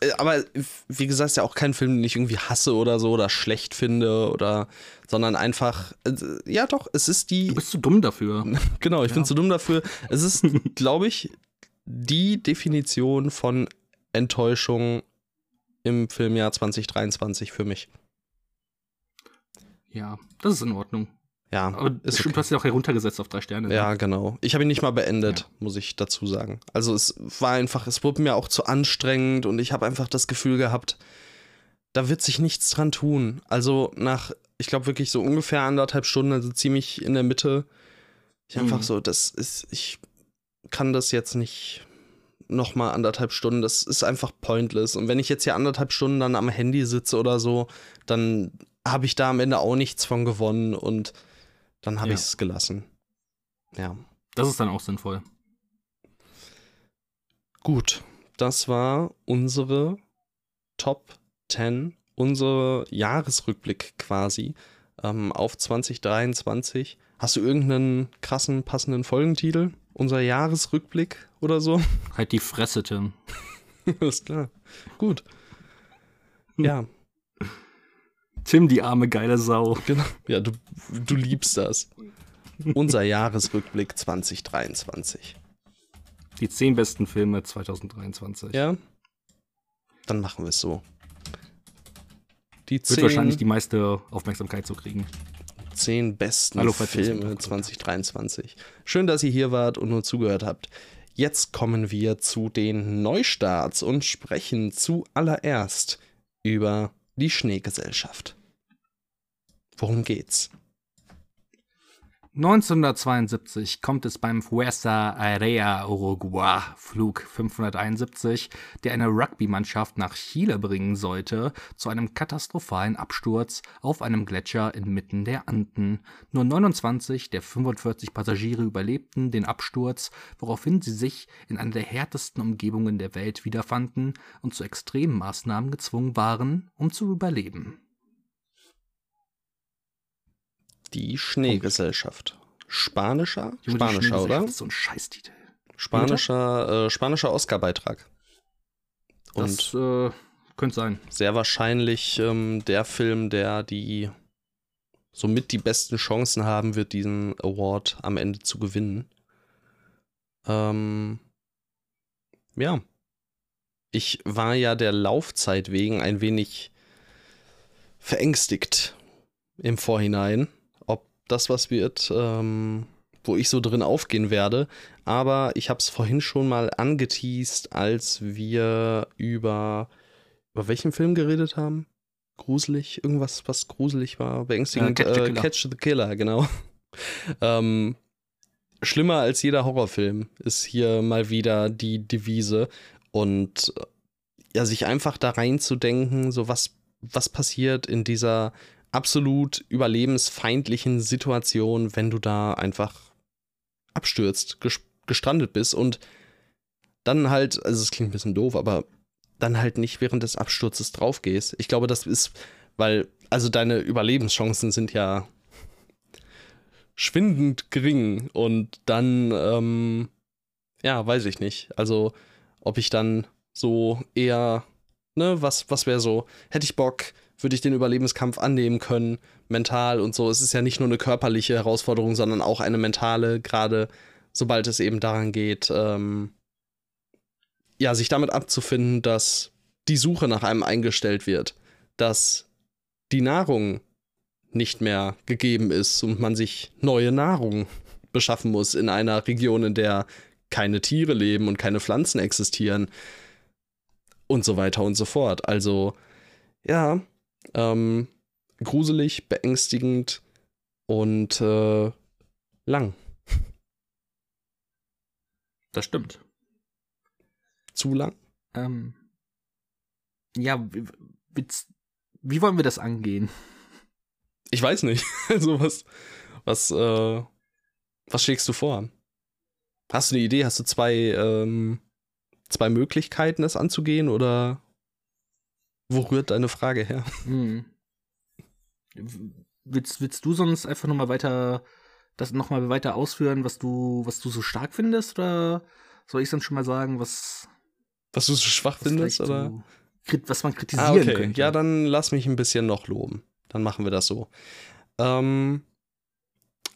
Äh, aber wie gesagt, ist ja auch kein Film, den ich irgendwie hasse oder so oder schlecht finde oder, sondern einfach, äh, ja doch, es ist die. Du bist zu dumm dafür. genau, ich ja. bin zu dumm dafür. Es ist, glaube ich, die Definition von Enttäuschung im Filmjahr 2023 für mich. Ja, das ist in Ordnung. Ja, aber ist stimmt, okay. du hast ja auch heruntergesetzt auf drei Sterne. Ja, ne? genau. Ich habe ihn nicht mal beendet, ja. muss ich dazu sagen. Also es war einfach, es wurde mir auch zu anstrengend und ich habe einfach das Gefühl gehabt, da wird sich nichts dran tun. Also nach, ich glaube wirklich so ungefähr anderthalb Stunden, also ziemlich in der Mitte. Ich mhm. einfach so, das ist, ich kann das jetzt nicht noch mal anderthalb Stunden. Das ist einfach pointless. Und wenn ich jetzt hier anderthalb Stunden dann am Handy sitze oder so, dann habe ich da am Ende auch nichts von gewonnen und dann habe ja. ich es gelassen. Ja. Das ist dann auch sinnvoll. Gut, das war unsere Top 10, unser Jahresrückblick quasi ähm, auf 2023. Hast du irgendeinen krassen, passenden Folgentitel? Unser Jahresrückblick oder so? Halt die Fresse, Tim. Alles klar. Gut. Ja, Tim, die arme geile Sau. Genau. Ja, du, du liebst das. Unser Jahresrückblick 2023. Die zehn besten Filme 2023. Ja. Dann machen wir es so. Die Wird wahrscheinlich die meiste Aufmerksamkeit so kriegen. Zehn besten Hallo, Filme 2023. Schön, dass ihr hier wart und nur zugehört habt. Jetzt kommen wir zu den Neustarts und sprechen zuallererst über die Schneegesellschaft. Worum geht's? 1972 kommt es beim Fuerza Aérea Uruguay Flug 571, der eine Rugby-Mannschaft nach Chile bringen sollte, zu einem katastrophalen Absturz auf einem Gletscher inmitten der Anden. Nur 29 der 45 Passagiere überlebten den Absturz, woraufhin sie sich in einer der härtesten Umgebungen der Welt wiederfanden und zu extremen Maßnahmen gezwungen waren, um zu überleben. Die Schneegesellschaft. Spanischer? Spanischer, oder? Das ist so ein Scheißtitel. Spanischer, äh, spanischer Oscar-Beitrag. Und das äh, könnte sein. Sehr wahrscheinlich ähm, der Film, der die somit die besten Chancen haben wird, diesen Award am Ende zu gewinnen. Ähm, ja. Ich war ja der Laufzeit wegen ein wenig verängstigt im Vorhinein das was wird, ähm, wo ich so drin aufgehen werde. Aber ich habe es vorhin schon mal angeteased, als wir über, über welchen Film geredet haben. Gruselig, irgendwas, was gruselig war, beängstigend. Ja, Catch, the äh, Catch, the Killer, genau. ähm, schlimmer als jeder Horrorfilm ist hier mal wieder die Devise. Und ja, sich einfach da reinzudenken, so was, was passiert in dieser absolut überlebensfeindlichen Situation, wenn du da einfach abstürzt, gestrandet bist und dann halt, also es klingt ein bisschen doof, aber dann halt nicht während des Absturzes draufgehst. Ich glaube, das ist, weil, also deine Überlebenschancen sind ja schwindend gering und dann, ähm, ja, weiß ich nicht. Also, ob ich dann so eher, ne, was, was wäre so, hätte ich Bock, würde ich den Überlebenskampf annehmen können, mental und so. Es ist ja nicht nur eine körperliche Herausforderung, sondern auch eine mentale, gerade sobald es eben daran geht, ähm, ja, sich damit abzufinden, dass die Suche nach einem eingestellt wird, dass die Nahrung nicht mehr gegeben ist und man sich neue Nahrung beschaffen muss in einer Region, in der keine Tiere leben und keine Pflanzen existieren und so weiter und so fort. Also, ja, ähm, gruselig, beängstigend und äh, lang. Das stimmt. Zu lang? Ähm, ja, wie, wollen wir das angehen? Ich weiß nicht. also was, was, äh, was schlägst du vor? Hast du eine Idee? Hast du zwei, ähm, zwei Möglichkeiten, das anzugehen oder wo rührt deine Frage her? Hm. Willst, willst du sonst einfach nochmal weiter, das nochmal weiter ausführen, was du, was du so stark findest? Oder soll ich dann schon mal sagen, was. Was du so schwach findest, oder? So, was man kritisieren ah, okay. könnte. Ja, dann lass mich ein bisschen noch loben. Dann machen wir das so. Ähm,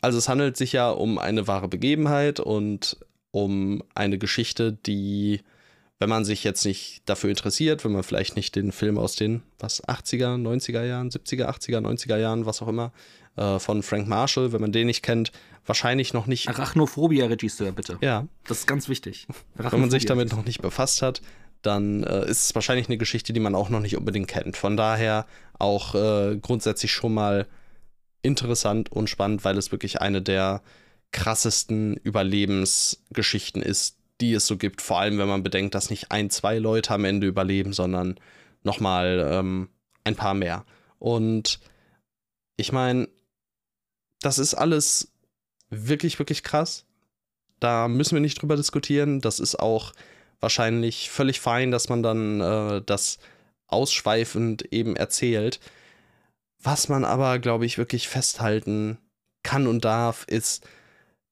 also es handelt sich ja um eine wahre Begebenheit und um eine Geschichte, die wenn man sich jetzt nicht dafür interessiert, wenn man vielleicht nicht den Film aus den, was, 80er, 90er Jahren, 70er, 80er, 90er Jahren, was auch immer, äh, von Frank Marshall, wenn man den nicht kennt, wahrscheinlich noch nicht. Arachnophobia-Regisseur, bitte. Ja. Das ist ganz wichtig. Wenn man sich damit noch nicht befasst hat, dann äh, ist es wahrscheinlich eine Geschichte, die man auch noch nicht unbedingt kennt. Von daher auch äh, grundsätzlich schon mal interessant und spannend, weil es wirklich eine der krassesten Überlebensgeschichten ist, die es so gibt. Vor allem, wenn man bedenkt, dass nicht ein, zwei Leute am Ende überleben, sondern nochmal ähm, ein paar mehr. Und ich meine, das ist alles wirklich, wirklich krass. Da müssen wir nicht drüber diskutieren. Das ist auch wahrscheinlich völlig fein, dass man dann äh, das ausschweifend eben erzählt. Was man aber, glaube ich, wirklich festhalten kann und darf, ist,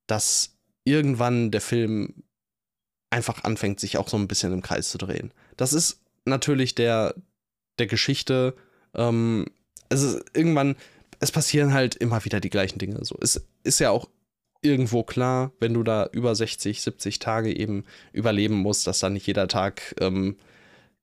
dass irgendwann der Film einfach anfängt, sich auch so ein bisschen im Kreis zu drehen. Das ist natürlich der, der Geschichte, ähm, es ist irgendwann, es passieren halt immer wieder die gleichen Dinge. So. Es ist ja auch irgendwo klar, wenn du da über 60, 70 Tage eben überleben musst, dass dann nicht jeder Tag ähm,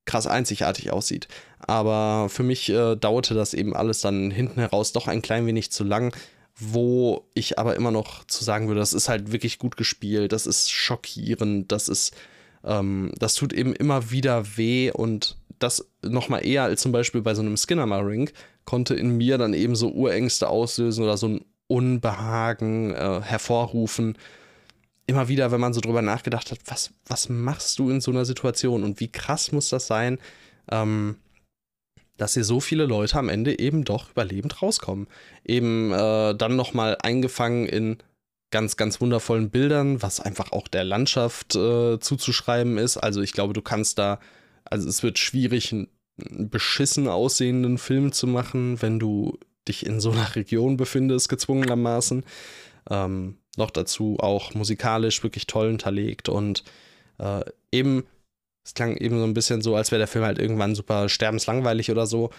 krass einzigartig aussieht. Aber für mich äh, dauerte das eben alles dann hinten heraus doch ein klein wenig zu lang, wo ich aber immer noch zu sagen würde, das ist halt wirklich gut gespielt, das ist schockierend, das ist, ähm, das tut eben immer wieder weh und das nochmal eher als zum Beispiel bei so einem Skinner-Ring konnte in mir dann eben so Urängste auslösen oder so ein Unbehagen äh, hervorrufen. Immer wieder, wenn man so drüber nachgedacht hat, was, was machst du in so einer Situation und wie krass muss das sein, ähm, dass hier so viele Leute am Ende eben doch überlebend rauskommen. Eben äh, dann nochmal eingefangen in ganz, ganz wundervollen Bildern, was einfach auch der Landschaft äh, zuzuschreiben ist. Also ich glaube, du kannst da, also es wird schwierig, einen beschissen aussehenden Film zu machen, wenn du dich in so einer Region befindest, gezwungenermaßen. Ähm, noch dazu auch musikalisch wirklich toll hinterlegt und äh, eben, es klang eben so ein bisschen so, als wäre der Film halt irgendwann super sterbenslangweilig oder so.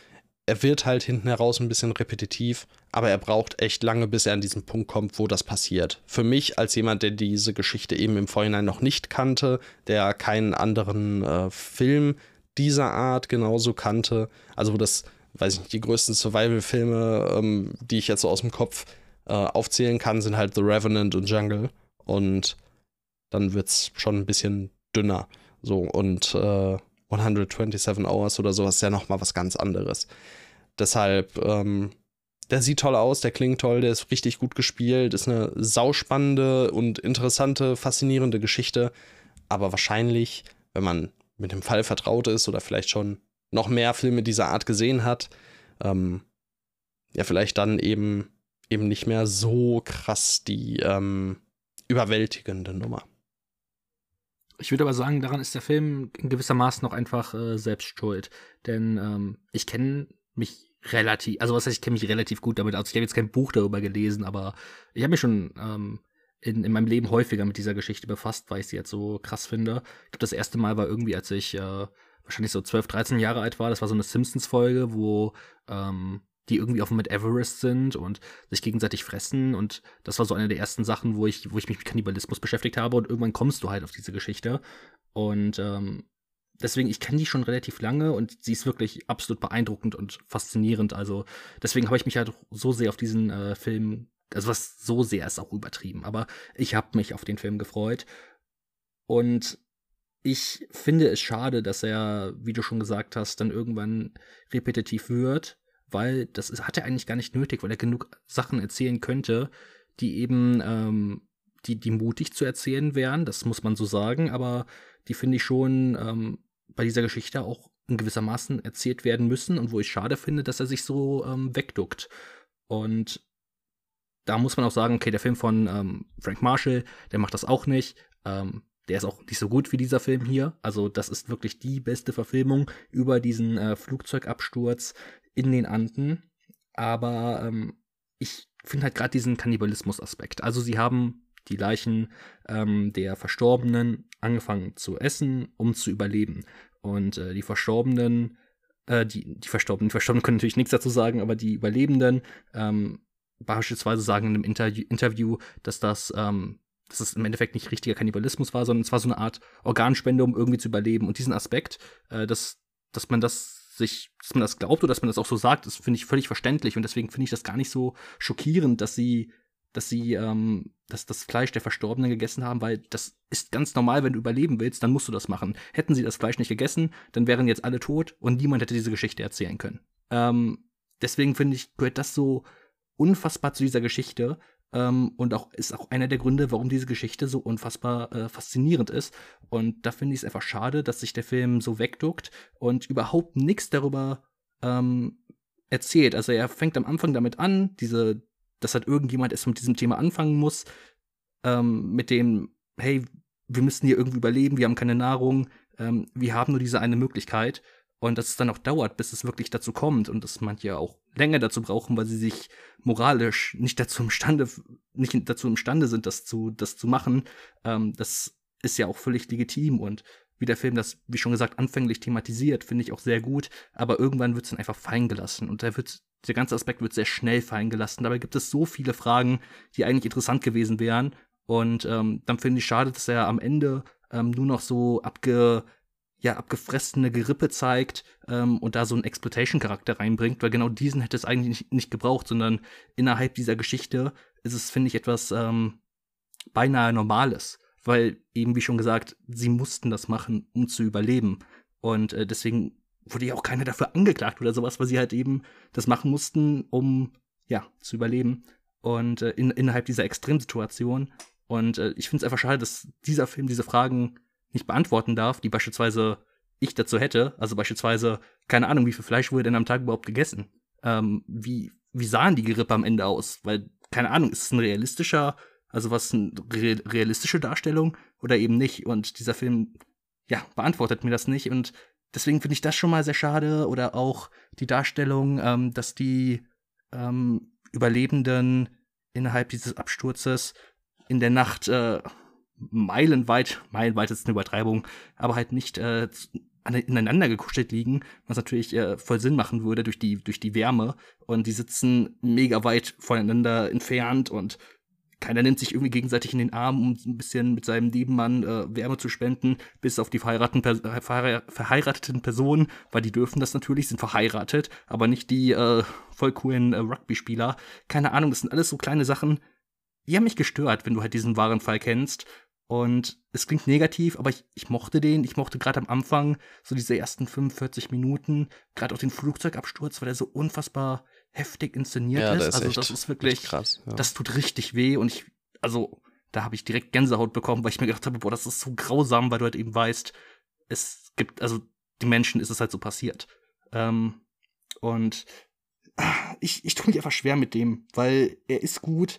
Er wird halt hinten heraus ein bisschen repetitiv, aber er braucht echt lange, bis er an diesen Punkt kommt, wo das passiert. Für mich als jemand, der diese Geschichte eben im Vorhinein noch nicht kannte, der keinen anderen äh, Film dieser Art genauso kannte, also wo das weiß ich nicht, die größten Survival-Filme, ähm, die ich jetzt so aus dem Kopf äh, aufzählen kann, sind halt The Revenant und Jungle. Und dann wird es schon ein bisschen dünner. So, und äh, 127 Hours oder sowas ist ja nochmal was ganz anderes. Deshalb, ähm, der sieht toll aus, der klingt toll, der ist richtig gut gespielt, ist eine sauspannende und interessante, faszinierende Geschichte. Aber wahrscheinlich, wenn man mit dem Fall vertraut ist oder vielleicht schon noch mehr Filme dieser Art gesehen hat, ähm, ja, vielleicht dann eben, eben nicht mehr so krass die ähm, überwältigende Nummer. Ich würde aber sagen, daran ist der Film in gewisser Maßen noch einfach äh, selbst schuld. Denn ähm, ich kenne mich relativ, also was heißt, ich kenne mich relativ gut damit aus. Ich habe jetzt kein Buch darüber gelesen, aber ich habe mich schon ähm, in, in meinem Leben häufiger mit dieser Geschichte befasst, weil ich sie jetzt so krass finde. Ich glaube, das erste Mal war irgendwie, als ich äh, wahrscheinlich so 12, 13 Jahre alt war. Das war so eine Simpsons-Folge, wo ähm, die irgendwie dem Mount Everest sind und sich gegenseitig fressen. Und das war so eine der ersten Sachen, wo ich, wo ich mich mit Kannibalismus beschäftigt habe. Und irgendwann kommst du halt auf diese Geschichte. Und ähm, deswegen, ich kenne die schon relativ lange und sie ist wirklich absolut beeindruckend und faszinierend. Also deswegen habe ich mich halt so sehr auf diesen äh, Film, also was so sehr ist auch übertrieben, aber ich habe mich auf den Film gefreut. Und ich finde es schade, dass er, wie du schon gesagt hast, dann irgendwann repetitiv wird, weil das ist, hat er eigentlich gar nicht nötig, weil er genug Sachen erzählen könnte, die eben, ähm, die, die mutig zu erzählen wären, das muss man so sagen, aber die finde ich schon ähm, bei dieser Geschichte auch in gewissermaßen erzählt werden müssen und wo ich schade finde, dass er sich so ähm, wegduckt. Und da muss man auch sagen, okay, der Film von ähm, Frank Marshall, der macht das auch nicht. Ähm, der ist auch nicht so gut wie dieser Film hier. Also das ist wirklich die beste Verfilmung über diesen äh, Flugzeugabsturz in den Anden. Aber ähm, ich finde halt gerade diesen Kannibalismus-Aspekt. Also sie haben die Leichen ähm, der Verstorbenen angefangen zu essen, um zu überleben. Und äh, die Verstorbenen, äh, die, die Verstorbenen, die Verstorbenen können natürlich nichts dazu sagen, aber die Überlebenden ähm, beispielsweise sagen in einem Inter Interview, dass das ähm, dass es im Endeffekt nicht richtiger Kannibalismus war, sondern es war so eine Art Organspende, um irgendwie zu überleben. Und diesen Aspekt, äh, dass, dass man das sich, dass man das glaubt oder dass man das auch so sagt, das finde ich völlig verständlich. Und deswegen finde ich das gar nicht so schockierend, dass sie, dass sie ähm, dass das Fleisch der Verstorbenen gegessen haben, weil das ist ganz normal, wenn du überleben willst, dann musst du das machen. Hätten sie das Fleisch nicht gegessen, dann wären jetzt alle tot und niemand hätte diese Geschichte erzählen können. Ähm, deswegen finde ich, gehört das so unfassbar zu dieser Geschichte, ähm, und auch ist auch einer der Gründe, warum diese Geschichte so unfassbar äh, faszinierend ist. Und da finde ich es einfach schade, dass sich der Film so wegduckt und überhaupt nichts darüber ähm, erzählt. Also er fängt am Anfang damit an, diese, dass halt irgendjemand erst mit diesem Thema anfangen muss, ähm, mit dem, hey, wir müssen hier irgendwie überleben, wir haben keine Nahrung, ähm, wir haben nur diese eine Möglichkeit. Und dass es dann auch dauert, bis es wirklich dazu kommt und dass manche auch länger dazu brauchen, weil sie sich moralisch nicht dazu imstande, nicht dazu imstande sind, das zu, das zu machen, ähm, das ist ja auch völlig legitim und wie der Film das, wie schon gesagt, anfänglich thematisiert, finde ich auch sehr gut, aber irgendwann wird es dann einfach fallen gelassen und da wird der ganze Aspekt wird sehr schnell fallen gelassen. Dabei gibt es so viele Fragen, die eigentlich interessant gewesen wären. Und ähm, dann finde ich schade, dass er am Ende ähm, nur noch so abge, ja, abgefressene Gerippe zeigt ähm, und da so einen Exploitation-Charakter reinbringt, weil genau diesen hätte es eigentlich nicht, nicht gebraucht, sondern innerhalb dieser Geschichte ist es, finde ich, etwas ähm, beinahe Normales. Weil eben, wie schon gesagt, sie mussten das machen, um zu überleben. Und äh, deswegen wurde ja auch keiner dafür angeklagt oder sowas, weil sie halt eben das machen mussten, um ja zu überleben. Und äh, in, innerhalb dieser Extremsituation. Und äh, ich finde es einfach schade, dass dieser Film diese Fragen nicht beantworten darf, die beispielsweise ich dazu hätte. Also beispielsweise, keine Ahnung, wie viel Fleisch wurde denn am Tag überhaupt gegessen? Ähm, wie, wie sahen die Gerippe am Ende aus? Weil, keine Ahnung, ist es ein realistischer, also was eine realistische Darstellung oder eben nicht? Und dieser Film, ja, beantwortet mir das nicht. Und deswegen finde ich das schon mal sehr schade. Oder auch die Darstellung, ähm, dass die ähm, Überlebenden innerhalb dieses Absturzes in der Nacht äh, meilenweit, meilenweit ist eine Übertreibung, aber halt nicht äh, ineinander gekuschelt liegen, was natürlich äh, voll Sinn machen würde durch die, durch die Wärme. Und die sitzen mega weit voneinander entfernt und keiner nimmt sich irgendwie gegenseitig in den Arm, um ein bisschen mit seinem Nebenmann äh, Wärme zu spenden, bis auf die verheirateten, per verheirateten Personen, weil die dürfen das natürlich, sind verheiratet, aber nicht die äh, voll coolen äh, Rugby-Spieler. Keine Ahnung, das sind alles so kleine Sachen, die haben mich gestört, wenn du halt diesen wahren Fall kennst. Und es klingt negativ, aber ich, ich mochte den. Ich mochte gerade am Anfang so diese ersten 45 Minuten, gerade auch den Flugzeugabsturz, weil der so unfassbar heftig inszeniert ja, ist. ist. Also das ist wirklich krass. Ja. Das tut richtig weh und ich, also da habe ich direkt Gänsehaut bekommen, weil ich mir gedacht habe, boah, das ist so grausam, weil du halt eben weißt, es gibt, also die Menschen ist es halt so passiert. Ähm, und ich, ich tue mich einfach schwer mit dem, weil er ist gut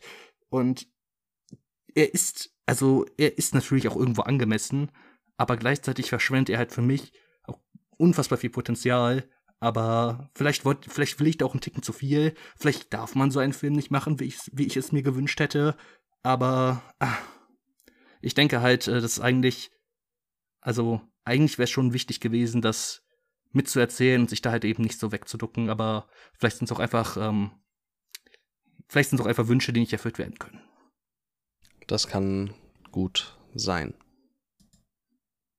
und er ist, also er ist natürlich auch irgendwo angemessen, aber gleichzeitig verschwendet er halt für mich auch unfassbar viel Potenzial. Aber vielleicht, wollt, vielleicht will ich da auch einen Ticken zu viel. Vielleicht darf man so einen Film nicht machen, wie ich, wie ich es mir gewünscht hätte. Aber ach, ich denke halt, äh, das ist eigentlich, also eigentlich wäre es schon wichtig gewesen, das mitzuerzählen und sich da halt eben nicht so wegzuducken. Aber vielleicht sind es auch einfach ähm, vielleicht sind es auch einfach Wünsche, die nicht erfüllt werden können. Das kann gut sein.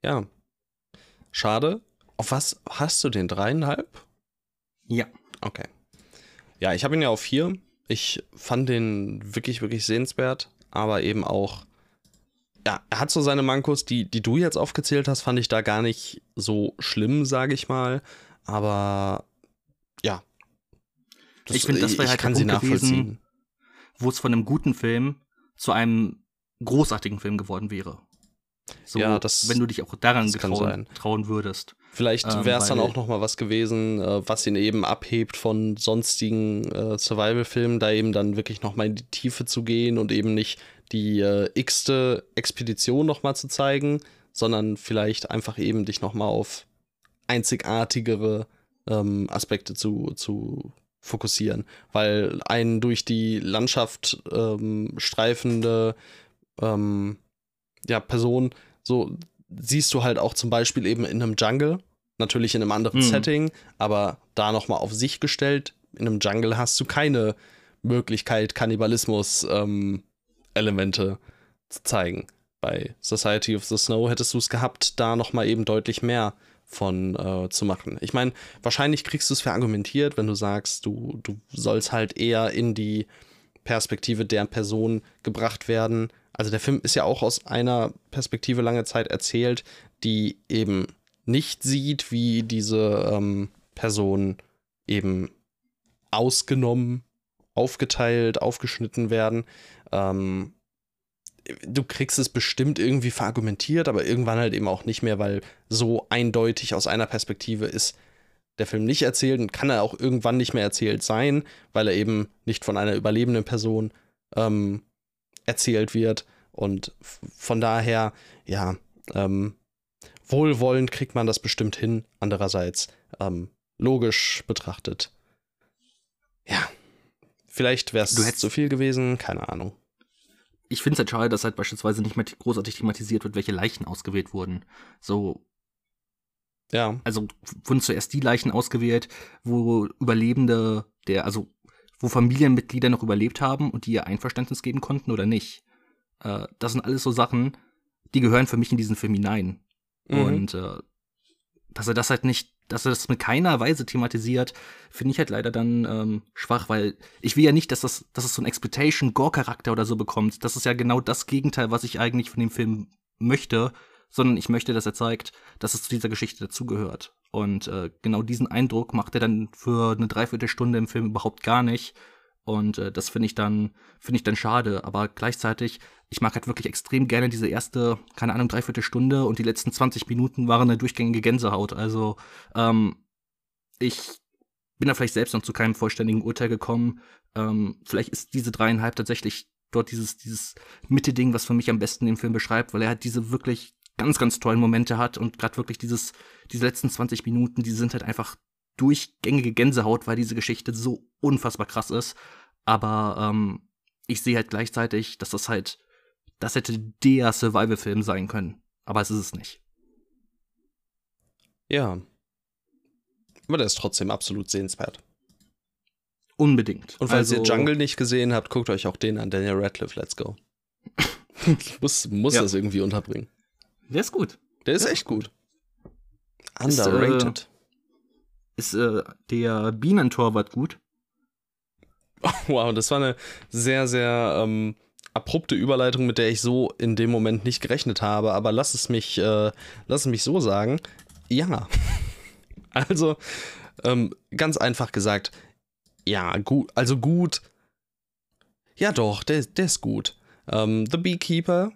Ja. Schade. Auf was hast du den? Dreieinhalb? Ja. Okay. Ja, ich habe ihn ja auf vier. Ich fand den wirklich, wirklich sehenswert, aber eben auch, ja, er hat so seine Mankos, die, die du jetzt aufgezählt hast, fand ich da gar nicht so schlimm, sage ich mal. Aber ja, das, ich finde, das wäre halt kann Punkt gewesen, wo es von einem guten Film zu einem großartigen Film geworden wäre. So, ja, das, wenn du dich auch daran getrauen, trauen würdest. Vielleicht ähm, wäre es dann auch noch mal was gewesen, äh, was ihn eben abhebt von sonstigen äh, Survival-Filmen, da eben dann wirklich noch mal in die Tiefe zu gehen und eben nicht die äh, x-te Expedition noch mal zu zeigen, sondern vielleicht einfach eben dich noch mal auf einzigartigere ähm, Aspekte zu, zu fokussieren, weil ein durch die Landschaft ähm, streifende ähm, ja, Person, so siehst du halt auch zum Beispiel eben in einem Jungle, natürlich in einem anderen mhm. Setting, aber da nochmal auf sich gestellt, in einem Jungle hast du keine Möglichkeit, Kannibalismus-Elemente ähm, zu zeigen. Bei Society of the Snow hättest du es gehabt, da nochmal eben deutlich mehr von äh, zu machen. Ich meine, wahrscheinlich kriegst du es verargumentiert, wenn du sagst, du, du sollst halt eher in die Perspektive der Person gebracht werden. Also der Film ist ja auch aus einer Perspektive lange Zeit erzählt, die eben nicht sieht, wie diese ähm, Personen eben ausgenommen, aufgeteilt, aufgeschnitten werden. Ähm, du kriegst es bestimmt irgendwie verargumentiert, aber irgendwann halt eben auch nicht mehr, weil so eindeutig aus einer Perspektive ist der Film nicht erzählt und kann er auch irgendwann nicht mehr erzählt sein, weil er eben nicht von einer überlebenden Person ähm, erzählt wird. Und von daher, ja, ähm, wohlwollend kriegt man das bestimmt hin. Andererseits, ähm, logisch betrachtet, ja, vielleicht wäre es zu viel gewesen, keine Ahnung ich finde es halt schade, dass halt beispielsweise nicht mehr großartig thematisiert wird, welche Leichen ausgewählt wurden. So. Ja. Also wurden zuerst die Leichen ausgewählt, wo Überlebende der, also wo Familienmitglieder noch überlebt haben und die ihr Einverständnis geben konnten oder nicht. Äh, das sind alles so Sachen, die gehören für mich in diesen Film hinein. Mhm. Und äh, dass er das halt nicht, dass er das mit keiner Weise thematisiert, finde ich halt leider dann ähm, schwach, weil ich will ja nicht, dass das, dass es so einen Expectation-Gore-Charakter oder so bekommt. Das ist ja genau das Gegenteil, was ich eigentlich von dem Film möchte, sondern ich möchte, dass er zeigt, dass es zu dieser Geschichte dazugehört. Und äh, genau diesen Eindruck macht er dann für eine Dreiviertelstunde im Film überhaupt gar nicht. Und äh, das finde ich dann, finde ich dann schade. Aber gleichzeitig, ich mag halt wirklich extrem gerne diese erste, keine Ahnung, Dreiviertelstunde und die letzten 20 Minuten waren eine durchgängige Gänsehaut. Also, ähm, ich bin da vielleicht selbst noch zu keinem vollständigen Urteil gekommen. Ähm, vielleicht ist diese dreieinhalb tatsächlich dort dieses, dieses Mitte-Ding, was für mich am besten den Film beschreibt, weil er halt diese wirklich ganz, ganz tollen Momente hat und gerade wirklich dieses, diese letzten 20 Minuten, die sind halt einfach durchgängige Gänsehaut, weil diese Geschichte so unfassbar krass ist. Aber ähm, ich sehe halt gleichzeitig, dass das halt, das hätte der Survival-Film sein können. Aber es ist es nicht. Ja. Aber der ist trotzdem absolut sehenswert. Unbedingt. Und falls also, ihr Jungle nicht gesehen habt, guckt euch auch den an, Daniel Radcliffe, let's go. muss muss ja. das irgendwie unterbringen. Der ist gut. Der ist echt gut. Underrated. Ist, äh, ist äh, der Bienentorwart gut? Wow, das war eine sehr, sehr ähm, abrupte Überleitung, mit der ich so in dem Moment nicht gerechnet habe. Aber lass es mich, äh, lass es mich so sagen. Ja. also, ähm, ganz einfach gesagt, ja, gut, also gut. Ja, doch, der, der ist gut. Ähm, The Beekeeper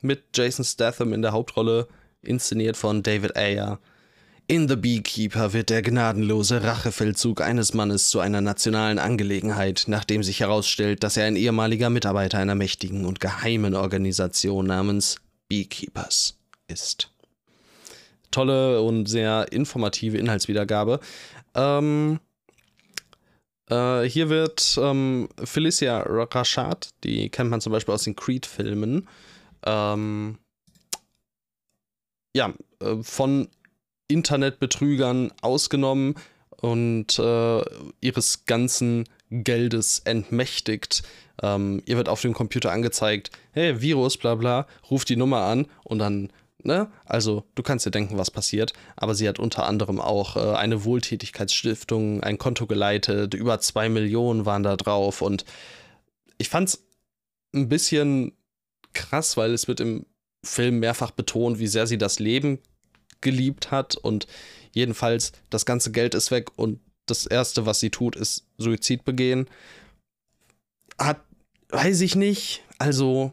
mit Jason Statham in der Hauptrolle, inszeniert von David Ayer. In The Beekeeper wird der gnadenlose Rachefeldzug eines Mannes zu einer nationalen Angelegenheit, nachdem sich herausstellt, dass er ein ehemaliger Mitarbeiter einer mächtigen und geheimen Organisation namens Beekeepers ist. Tolle und sehr informative Inhaltswiedergabe. Ähm, äh, hier wird ähm, Felicia Rashad, die kennt man zum Beispiel aus den Creed-Filmen, ähm, ja, äh, von Internetbetrügern ausgenommen und äh, ihres ganzen Geldes entmächtigt. Ähm, ihr wird auf dem Computer angezeigt, hey, Virus, bla bla, ruft die Nummer an und dann, ne? Also, du kannst dir denken, was passiert. Aber sie hat unter anderem auch äh, eine Wohltätigkeitsstiftung, ein Konto geleitet, über zwei Millionen waren da drauf und ich fand's ein bisschen krass, weil es wird im Film mehrfach betont, wie sehr sie das Leben geliebt hat und jedenfalls das ganze Geld ist weg und das erste, was sie tut, ist Suizid begehen. Hat, weiß ich nicht, also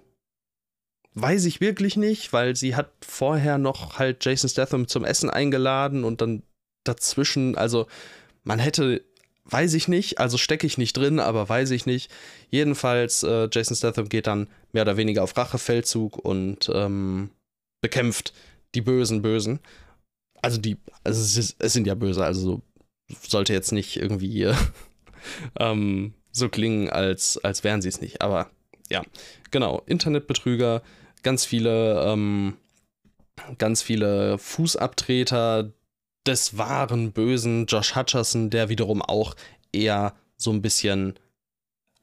weiß ich wirklich nicht, weil sie hat vorher noch halt Jason Statham zum Essen eingeladen und dann dazwischen, also man hätte weiß ich nicht, also stecke ich nicht drin, aber weiß ich nicht. Jedenfalls, äh, Jason Statham geht dann mehr oder weniger auf Rachefeldzug und ähm, bekämpft die bösen Bösen. Also die, also es, ist, es sind ja böse, also so, sollte jetzt nicht irgendwie äh, ähm, so klingen, als, als wären sie es nicht. Aber ja, genau, Internetbetrüger, ganz viele, ähm, ganz viele Fußabtreter, des wahren bösen Josh Hutcherson, der wiederum auch eher so ein bisschen.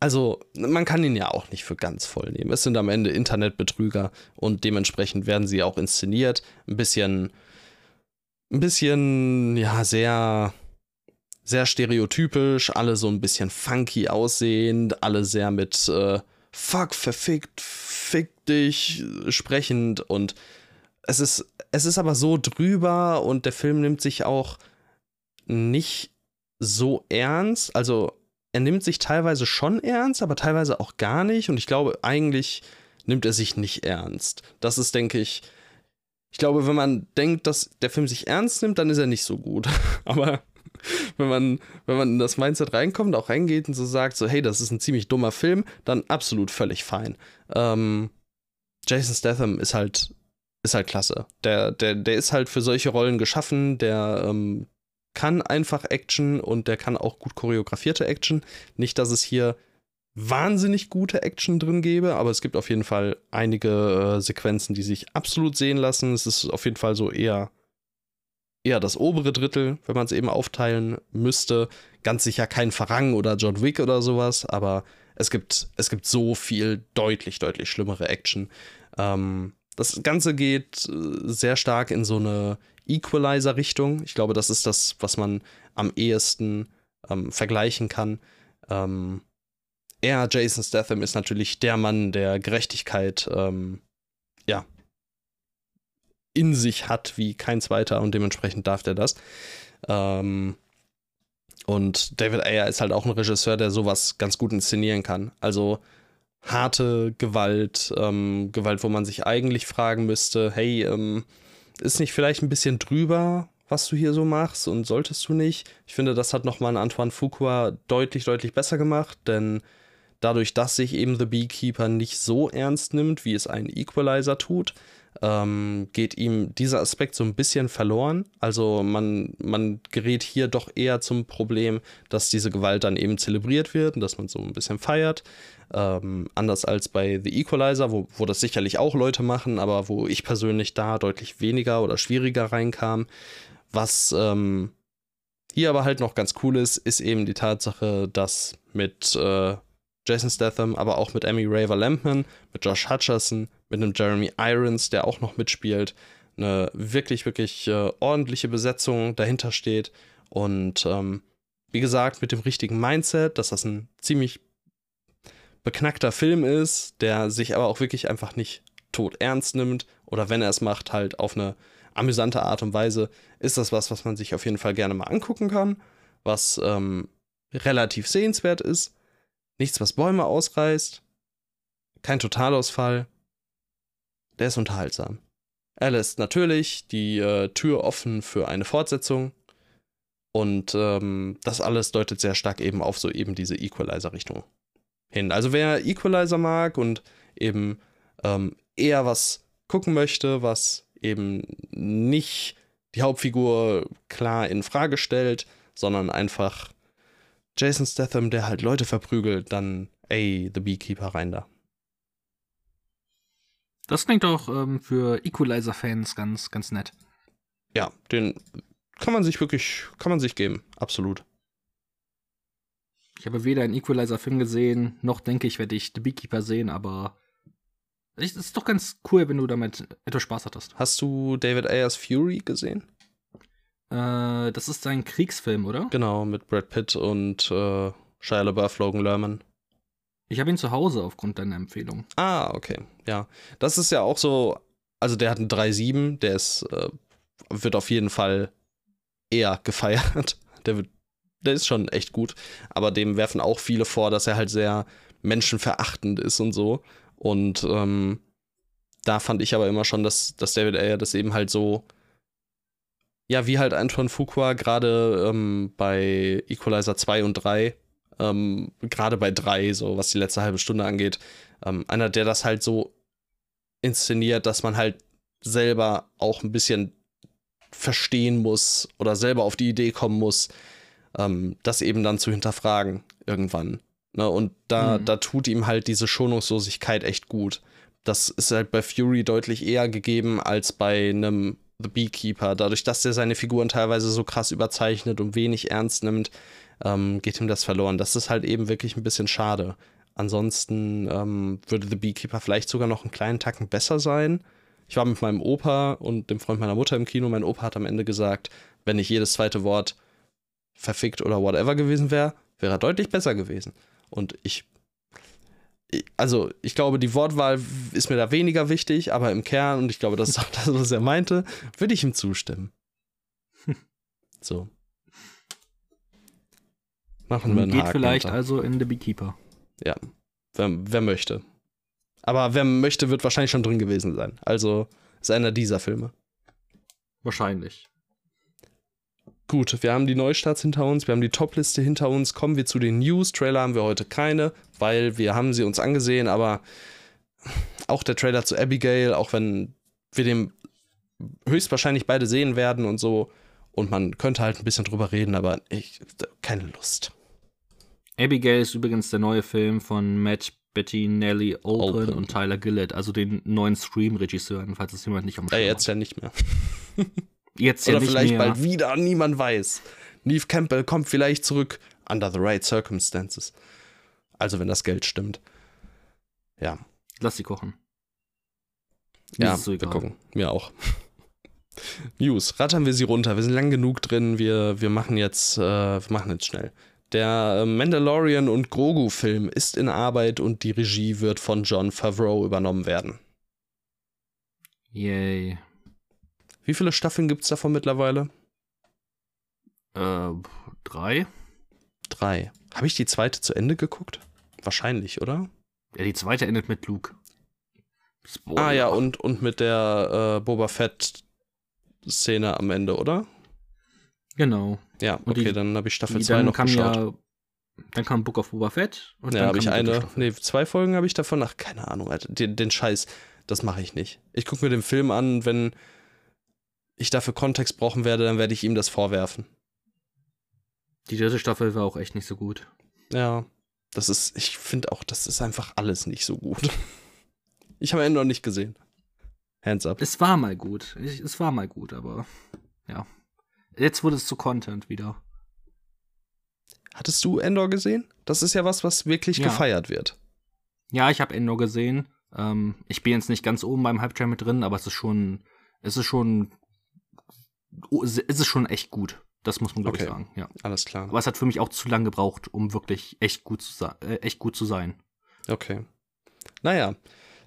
Also, man kann ihn ja auch nicht für ganz voll nehmen. Es sind am Ende Internetbetrüger und dementsprechend werden sie auch inszeniert. Ein bisschen, ein bisschen, ja, sehr, sehr stereotypisch, alle so ein bisschen funky aussehend, alle sehr mit äh, Fuck, verfickt, fick dich sprechend und es ist, es ist aber so drüber und der Film nimmt sich auch nicht so ernst. Also er nimmt sich teilweise schon ernst, aber teilweise auch gar nicht. Und ich glaube, eigentlich nimmt er sich nicht ernst. Das ist, denke ich, ich glaube, wenn man denkt, dass der Film sich ernst nimmt, dann ist er nicht so gut. aber wenn man, wenn man in das Mindset reinkommt, auch reingeht und so sagt, so, hey, das ist ein ziemlich dummer Film, dann absolut völlig fein. Ähm, Jason Statham ist halt ist halt klasse. Der, der, der ist halt für solche Rollen geschaffen, der ähm, kann einfach Action und der kann auch gut choreografierte Action. Nicht, dass es hier wahnsinnig gute Action drin gäbe, aber es gibt auf jeden Fall einige äh, Sequenzen, die sich absolut sehen lassen. Es ist auf jeden Fall so eher eher das obere Drittel, wenn man es eben aufteilen müsste. Ganz sicher kein Farang oder John Wick oder sowas, aber es gibt, es gibt so viel deutlich, deutlich schlimmere Action. Ähm, das Ganze geht äh, sehr stark in so eine Equalizer-Richtung. Ich glaube, das ist das, was man am ehesten ähm, vergleichen kann. Ähm, er, Jason Statham, ist natürlich der Mann, der Gerechtigkeit, ähm, ja, in sich hat wie kein zweiter und dementsprechend darf der das. Ähm, und David Ayer ist halt auch ein Regisseur, der sowas ganz gut inszenieren kann. Also harte Gewalt, ähm, Gewalt, wo man sich eigentlich fragen müsste, hey, ähm, ist nicht vielleicht ein bisschen drüber, was du hier so machst und solltest du nicht? Ich finde, das hat nochmal Antoine Fuqua deutlich, deutlich besser gemacht, denn dadurch, dass sich eben The Beekeeper nicht so ernst nimmt, wie es ein Equalizer tut, ähm, geht ihm dieser Aspekt so ein bisschen verloren. Also man, man gerät hier doch eher zum Problem, dass diese Gewalt dann eben zelebriert wird und dass man so ein bisschen feiert. Ähm, anders als bei The Equalizer, wo, wo das sicherlich auch Leute machen, aber wo ich persönlich da deutlich weniger oder schwieriger reinkam. Was ähm, hier aber halt noch ganz cool ist, ist eben die Tatsache, dass mit äh, Jason Statham, aber auch mit Amy Raver Lampman, mit Josh Hutcherson, mit einem Jeremy Irons, der auch noch mitspielt, eine wirklich, wirklich äh, ordentliche Besetzung dahinter steht. Und ähm, wie gesagt, mit dem richtigen Mindset, dass das ein ziemlich beknackter Film ist, der sich aber auch wirklich einfach nicht tot ernst nimmt oder wenn er es macht, halt auf eine amüsante Art und Weise, ist das was, was man sich auf jeden Fall gerne mal angucken kann, was ähm, relativ sehenswert ist. Nichts, was Bäume ausreißt. Kein Totalausfall. Der ist unterhaltsam. Er lässt natürlich die äh, Tür offen für eine Fortsetzung. Und ähm, das alles deutet sehr stark eben auf so eben diese Equalizer-Richtung hin. Also wer Equalizer mag und eben ähm, eher was gucken möchte, was eben nicht die Hauptfigur klar in Frage stellt, sondern einfach Jason Statham, der halt Leute verprügelt, dann ey, The Beekeeper rein da. Das klingt doch ähm, für Equalizer-Fans ganz, ganz nett. Ja, den kann man sich wirklich, kann man sich geben, absolut. Ich habe weder einen Equalizer-Film gesehen, noch denke ich, werde ich The Beekeeper sehen, aber es ist doch ganz cool, wenn du damit etwas Spaß hattest. Hast du David Ayers Fury gesehen? Äh, das ist ein Kriegsfilm, oder? Genau, mit Brad Pitt und äh, Shia LaBeouf, Logan Lerman. Ich habe ihn zu Hause aufgrund deiner Empfehlung. Ah, okay. Ja, das ist ja auch so, also der hat einen 3,7, der ist, äh, wird auf jeden Fall eher gefeiert. Der wird der ist schon echt gut. Aber dem werfen auch viele vor, dass er halt sehr menschenverachtend ist und so. Und ähm, da fand ich aber immer schon, dass, dass David Ayer das eben halt so, ja, wie halt Antoine Fuqua gerade ähm, bei Equalizer 2 und 3, ähm, gerade bei 3, so was die letzte halbe Stunde angeht, ähm, einer, der das halt so inszeniert, dass man halt selber auch ein bisschen verstehen muss oder selber auf die Idee kommen muss, ähm, das eben dann zu hinterfragen irgendwann. Ne? Und da, mhm. da tut ihm halt diese Schonungslosigkeit echt gut. Das ist halt bei Fury deutlich eher gegeben als bei einem The Beekeeper. Dadurch, dass er seine Figuren teilweise so krass überzeichnet und wenig ernst nimmt, ähm, geht ihm das verloren. Das ist halt eben wirklich ein bisschen schade. Ansonsten ähm, würde The Beekeeper vielleicht sogar noch einen kleinen Tacken besser sein. Ich war mit meinem Opa und dem Freund meiner Mutter im Kino. Mein Opa hat am Ende gesagt, wenn nicht jedes zweite Wort verfickt oder whatever gewesen wäre, wäre er deutlich besser gewesen. Und ich, also ich glaube, die Wortwahl ist mir da weniger wichtig, aber im Kern, und ich glaube, das ist auch das, was er meinte, würde ich ihm zustimmen. So. Machen wir einen Geht Haken vielleicht hinter. also in The Beekeeper. Ja, wer, wer möchte. Aber wer möchte, wird wahrscheinlich schon drin gewesen sein. Also ist einer dieser Filme. Wahrscheinlich. Gut, wir haben die Neustarts hinter uns, wir haben die Topliste hinter uns. Kommen wir zu den News. Trailer haben wir heute keine, weil wir haben sie uns angesehen, aber auch der Trailer zu Abigail, auch wenn wir den höchstwahrscheinlich beide sehen werden und so. Und man könnte halt ein bisschen drüber reden, aber ich keine Lust. Abigail ist übrigens der neue Film von Matt Bettinelli Olpen, Open. und Tyler Gillett, also den neuen Scream-Regisseuren, falls es jemand nicht am Schirm hat. Ja, jetzt ja nicht mehr. Jetzt Oder ja vielleicht mehr. bald wieder, niemand weiß. Neve Campbell kommt vielleicht zurück, under the right circumstances. Also wenn das Geld stimmt. Ja, Lass sie kochen. Mir ja, so wir gucken. Mir auch. News, rattern wir sie runter. Wir sind lang genug drin. Wir, wir machen jetzt, äh, wir machen jetzt schnell. Der äh, Mandalorian und Grogu-Film ist in Arbeit und die Regie wird von John Favreau übernommen werden. Yay. Wie viele Staffeln gibt es davon mittlerweile? Äh, drei? Drei. Habe ich die zweite zu Ende geguckt? Wahrscheinlich, oder? Ja, die zweite endet mit Luke. Spoiler. Ah ja, und, und mit der äh, Boba Fett-Szene am Ende, oder? Genau. Ja, okay, die- dann habe ich Staffel Die, 2 dann noch kam geschaut. ja. Dann kam Book of Boba Fett. Und ja, dann habe ich eine, nee, zwei Folgen habe ich davon. Ach, keine Ahnung, Alter. Den, den Scheiß, das mache ich nicht. Ich gucke mir den Film an, wenn ich dafür Kontext brauchen werde, dann werde ich ihm das vorwerfen. Die dritte Staffel war auch echt nicht so gut. Ja, das ist, ich finde auch, das ist einfach alles nicht so gut. Ich habe ihn noch nicht gesehen. Hands up. Es war mal gut. Es war mal gut, aber ja. Jetzt wurde es zu Content wieder. Hattest du Endor gesehen? Das ist ja was, was wirklich Ja. gefeiert wird. Ja, ich habe Endor gesehen. Ähm, ich bin jetzt nicht ganz oben beim Hype-Train mit drin, aber es ist schon, es ist schon, oh, es ist schon echt gut. Das muss man glaube Okay. ich sagen. Ja. Alles klar. Aber es hat für mich auch zu lange gebraucht, um wirklich echt gut zu, äh, echt gut zu sein. Okay. Naja,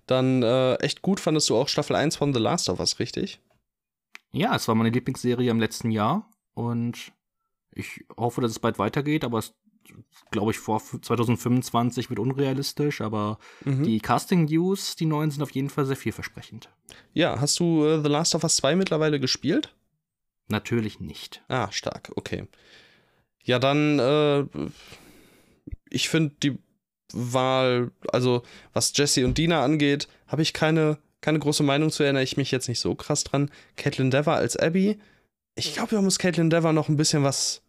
dann äh, echt gut fandest du auch Staffel 1 von The Last of Us, richtig? Ja, es war meine Lieblingsserie im letzten Jahr und ich hoffe, dass es bald weitergeht, aber es glaube ich vor f- 2025 wird unrealistisch, aber Mhm. die Casting News, die neuen sind auf jeden Fall sehr vielversprechend. Ja, hast du äh, The Last of Us 2 mittlerweile gespielt? Natürlich nicht. Ah, stark, okay. Ja, dann, äh, ich finde die Wahl, also was Jesse und Dina angeht, habe ich keine, keine große Meinung zu, erinnere ich mich jetzt nicht so krass dran. Caitlin Dever als Abby, ich glaube, da muss Caitlin Dever noch ein bisschen was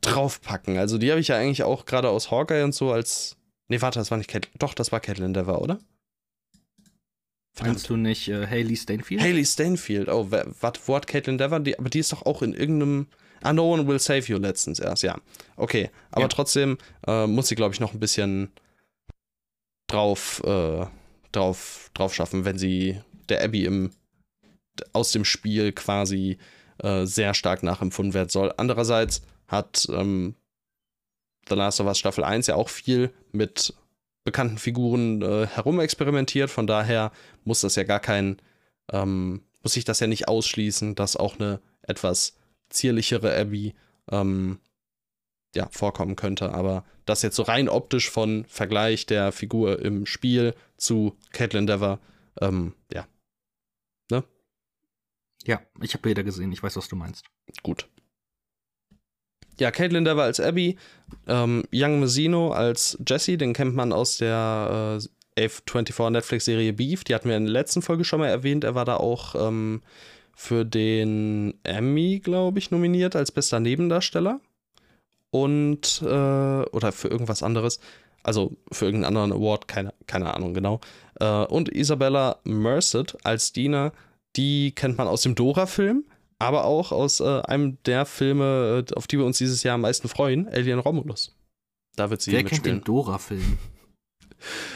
draufpacken. Also die habe ich ja eigentlich auch gerade aus Hawkeye und so als, nee, warte, das war nicht Caitlin, doch, das war Caitlin Dever, oder? Meinst du nicht äh, Haley Steinfeld? Haley Stanfield. Oh, wer- wat, wo hat Caitlin Dever? Die, aber die ist doch auch in irgendeinem. Ah, No One Will Save You letztens erst, ja. Okay, aber Ja. trotzdem äh, muss sie, glaube ich, noch ein bisschen drauf, äh, drauf, drauf schaffen, wenn sie der Abby im, aus dem Spiel quasi äh, sehr stark nachempfunden werden soll. Andererseits hat ähm, The Last of Us Staffel 1 ja auch viel mit bekannten Figuren äh, herumexperimentiert, von daher muss das ja gar kein, ähm, muss sich das ja nicht ausschließen, dass auch eine etwas zierlichere Abby ähm, ja, vorkommen könnte. Aber das jetzt so rein optisch von Vergleich der Figur im Spiel zu Caitlin Dever, ähm, ja, Ja, ich habe Bilder gesehen, ich weiß, was du meinst. gut. Ja, Caitlin Dever als Abby, ähm, Young Mazzino als Jesse, den kennt man aus der äh, A24 Netflix-Serie Beef. Die hatten wir in der letzten Folge schon mal erwähnt. Er war da auch ähm, für den Emmy, glaube ich, nominiert als bester Nebendarsteller. Und, äh, oder für irgendwas anderes. Also für irgendeinen anderen Award, keine, keine Ahnung genau. Äh, und Isabella Merced als Dina, die kennt man aus dem Dora-Film, aber auch aus äh, einem der Filme, äh, auf die wir uns dieses Jahr am meisten freuen, Alien Romulus. Da wird sie Wer kennt mitspielen. den Dora-Film?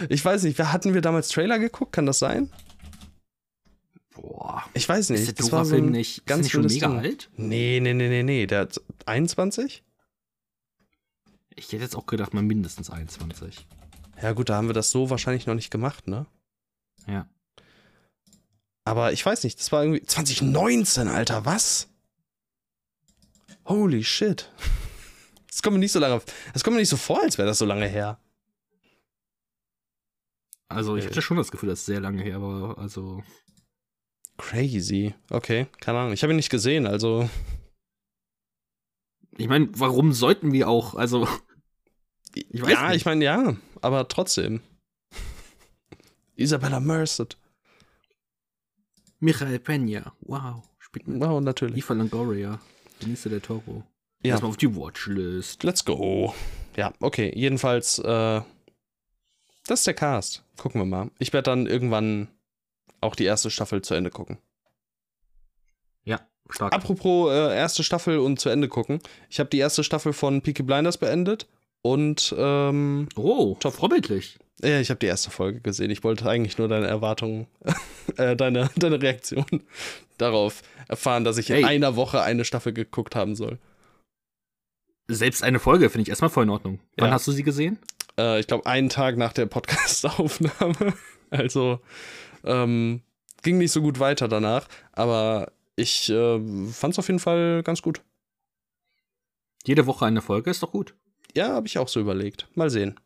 Ich weiß nicht, wer hatten wir damals Trailer geguckt? Kann das sein? Boah. Ich weiß nicht. Ist der so Dora-Film ein nicht, ist ganz nicht schon mega Ding. alt? Nee, nee, nee, nee, nee. Der hat 21? Ich hätte jetzt auch gedacht, mal mindestens 21. Ja, gut, da haben wir das so wahrscheinlich noch nicht gemacht, ne? Ja. Aber ich weiß nicht, das war irgendwie 2019, Alter, was? Holy shit. Das kommt mir nicht so lange, das kommt mir nicht so vor, als wäre das so lange her. Also ich Äh. hatte schon das Gefühl, das ist sehr lange her, aber also Crazy. Okay, keine Ahnung. Ich habe ihn nicht gesehen, also. ich meine, warum sollten wir auch? Also Ich weiß ja, nicht. ich meine, ja, aber trotzdem. Isabella Merced. Michael Peña, wow, spielt mit Wow, natürlich. Eva Longoria, Benicio del Toro. Ja. Erstmal auf die Watchlist. Let's go. Ja, okay. Jedenfalls, äh, das ist der Cast. Gucken wir mal. Ich werde dann irgendwann auch die erste Staffel zu Ende gucken. Ja, Stark. Apropos äh, erste Staffel und zu Ende gucken. Ich habe die erste Staffel von Peaky Blinders beendet und ähm, oh, top vorbildlich. Ja, ich habe die erste Folge gesehen. Ich wollte eigentlich nur deine Erwartungen, äh, deine, deine Reaktion darauf erfahren, dass ich hey. in einer Woche eine Staffel geguckt haben soll. Selbst eine Folge finde ich erstmal voll in Ordnung. Wann ja. hast du sie gesehen? Äh, ich glaube, einen Tag nach der Podcast-Aufnahme. Also ähm, ging nicht so gut weiter danach, aber ich äh, fand es auf jeden Fall ganz gut. Jede Woche eine Folge ist doch gut. Ja, habe ich auch so überlegt. Mal sehen.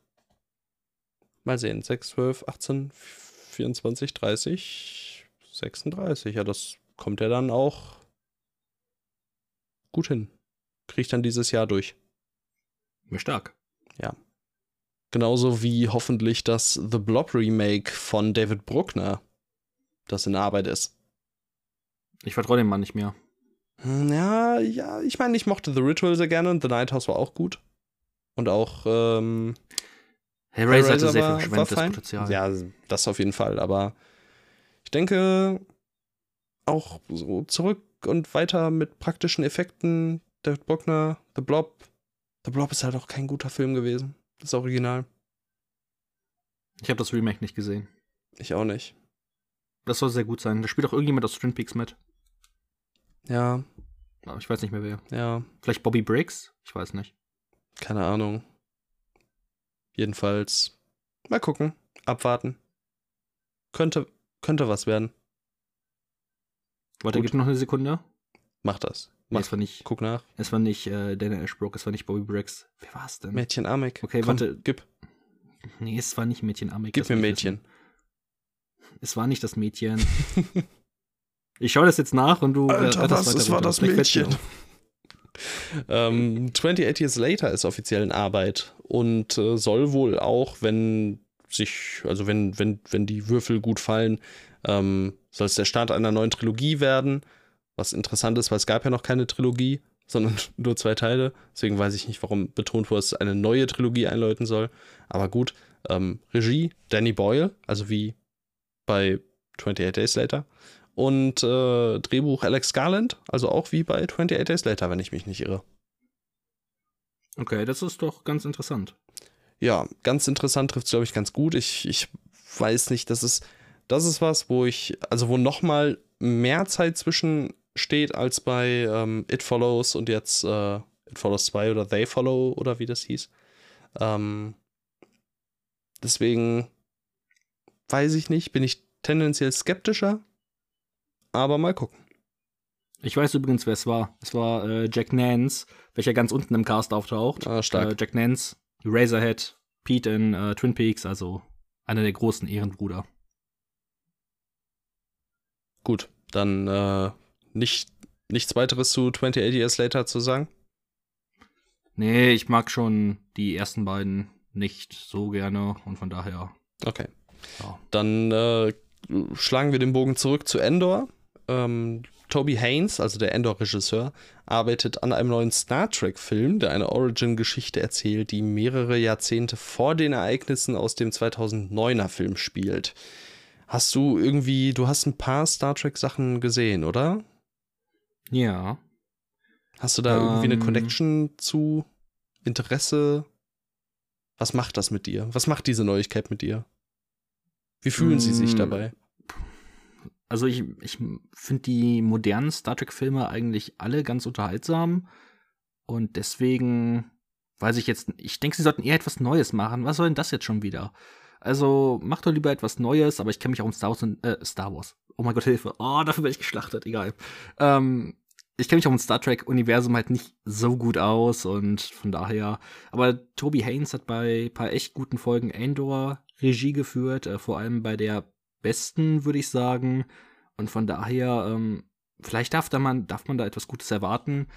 Mal sehen. 6, 12, 18, 24, 30, 36. Ja, das kommt ja dann auch gut hin. Kriege ich dann dieses Jahr durch. Mir stark. Ja. Genauso wie hoffentlich das The Blob Remake von David Bruckner, das in Arbeit ist. Ich vertraue dem Mann nicht mehr. Hm, ja, ja, ich meine, ich mochte The Ritual sehr gerne und The Night House war auch gut. Und auch, ähm, Hellraiser hatte sehr viel verschwendetes Potenzial. Ja, das auf jeden Fall, aber ich denke auch so zurück und weiter mit praktischen Effekten. David Bruckner, The Blob. The Blob ist halt auch kein guter Film gewesen. Das Original. Ich habe das Remake nicht gesehen. Ich auch nicht. Das soll sehr gut sein. Da spielt auch irgendjemand aus Twin Peaks mit. Ja. Aber ich weiß nicht mehr wer. Ja. Vielleicht Bobby Briggs? Ich weiß nicht. Keine Ahnung. Jedenfalls. Mal gucken. Abwarten. Könnte, könnte was werden. Warte, gib noch eine Sekunde. Mach das. Mach, nee, es war nicht. Guck nach. Es war nicht äh, Daniel Ashbrook, es war nicht Bobby Briggs. Wer war es denn? Mädchen Amek. Okay, Komm, warte. Gib. Nee, es war nicht Mädchen Amek. Gib mir Mädchen. Wissen. Es war nicht das Mädchen. ich schaue das jetzt nach und du. Äh, Alter, was? Es war das Mädchen. Ähm, 28 Years Later ist offiziell in Arbeit und äh, soll wohl auch, wenn sich, also wenn, wenn, wenn die Würfel gut fallen, ähm, soll es der Start einer neuen Trilogie werden. Was interessant ist, weil es gab ja noch keine Trilogie, sondern nur zwei Teile. Deswegen weiß ich nicht, warum betont wurde, es eine neue Trilogie einläuten soll. Aber gut, ähm, Regie Danny Boyle, also wie bei 28 Days Later. Und äh, Drehbuch Alex Garland, also auch wie bei 28 Days Later, wenn ich mich nicht irre. Okay, das ist doch ganz interessant. Ja, ganz interessant trifft es, glaube ich, ganz gut. Ich, ich weiß nicht, das ist, das ist was, wo ich, also wo nochmal mehr Zeit zwischen steht als bei ähm, It Follows und jetzt äh, It Follows 2 oder They Follow oder wie das hieß. Ähm, deswegen weiß ich nicht, bin ich tendenziell skeptischer, aber mal gucken. Ich weiß übrigens, wer es war. Es war äh, Jack Nance, welcher ganz unten im Cast auftaucht. Ah, stark. Äh, Jack Nance, Razorhead, Pete in äh, Twin Peaks, also einer der großen Ehrenbruder. Gut, dann äh, nicht, nichts weiteres zu 28 Years Later zu sagen? Nee, ich mag schon die ersten beiden nicht so gerne und von daher. Okay. Ja. Dann äh, schlagen wir den Bogen zurück zu Endor. Ähm, Toby Haynes, also der Endor-Regisseur, arbeitet an einem neuen Star Trek-Film, der eine Origin-Geschichte erzählt, die mehrere Jahrzehnte vor den Ereignissen aus dem 2009er Film spielt. Hast du irgendwie, du hast ein paar Star Trek-Sachen gesehen, oder? Ja. Hast du da ähm, irgendwie eine ähm. Connection zu? Interesse? Was macht das mit dir? Was macht diese Neuigkeit mit dir? Wie fühlen sie sich mm. dabei? Also ich, ich finde die modernen Star Trek-Filme eigentlich alle ganz unterhaltsam. Und deswegen weiß ich jetzt, ich denke, sie sollten eher etwas Neues machen. Was soll denn das jetzt schon wieder? Also macht doch lieber etwas Neues, aber ich kenne mich auch um Star Wars, äh, Star Wars oh mein Gott, Hilfe, oh, dafür werde ich geschlachtet, egal. Ähm, ich kenne mich auch im Star Trek-Universum halt nicht so gut aus und von daher. Aber Toby Haynes hat bei ein paar echt guten Folgen Endor Regie geführt, äh, vor allem bei der besten, würde ich sagen. Und von daher, ähm, vielleicht darf, da man, darf man da etwas Gutes erwarten.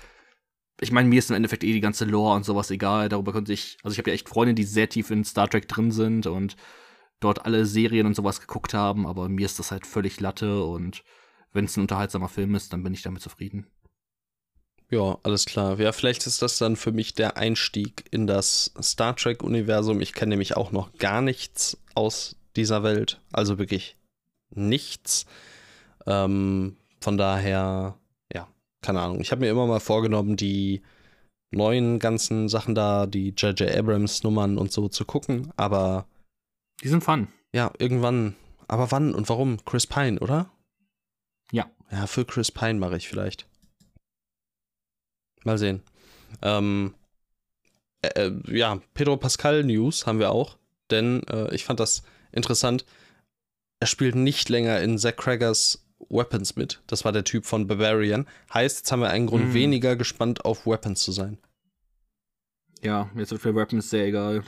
Ich meine, mir ist im Endeffekt eh die ganze Lore und sowas egal. Darüber könnte ich, also ich habe ja echt Freunde, die sehr tief in Star Trek drin sind und dort alle Serien und sowas geguckt haben, aber mir ist das halt völlig Latte und wenn es ein unterhaltsamer Film ist, dann bin ich damit zufrieden. Ja, alles klar. Ja, vielleicht ist das dann für mich der Einstieg in das Star Trek-Universum. Ich kenne nämlich auch noch gar nichts aus dieser Welt. Also wirklich nichts. Ähm, von daher, ja, keine Ahnung. Ich habe mir immer mal vorgenommen, die neuen ganzen Sachen da, die J.J. Abrams Nummern und so zu gucken, aber. Die sind fun. Ja, irgendwann. Aber wann und warum? Chris Pine, oder? Ja. Ja, für Chris Pine mache ich vielleicht. Mal sehen. Ähm, äh, äh, ja, Pedro Pascal News haben wir auch, denn äh, ich fand das interessant. Er spielt nicht länger in Zack Craggers Weapons mit. Das war der Typ von Barbarian. Heißt, jetzt haben wir einen Grund Mhm. weniger gespannt auf Weapons zu sein. Ja, jetzt wird für Weapons sehr egal.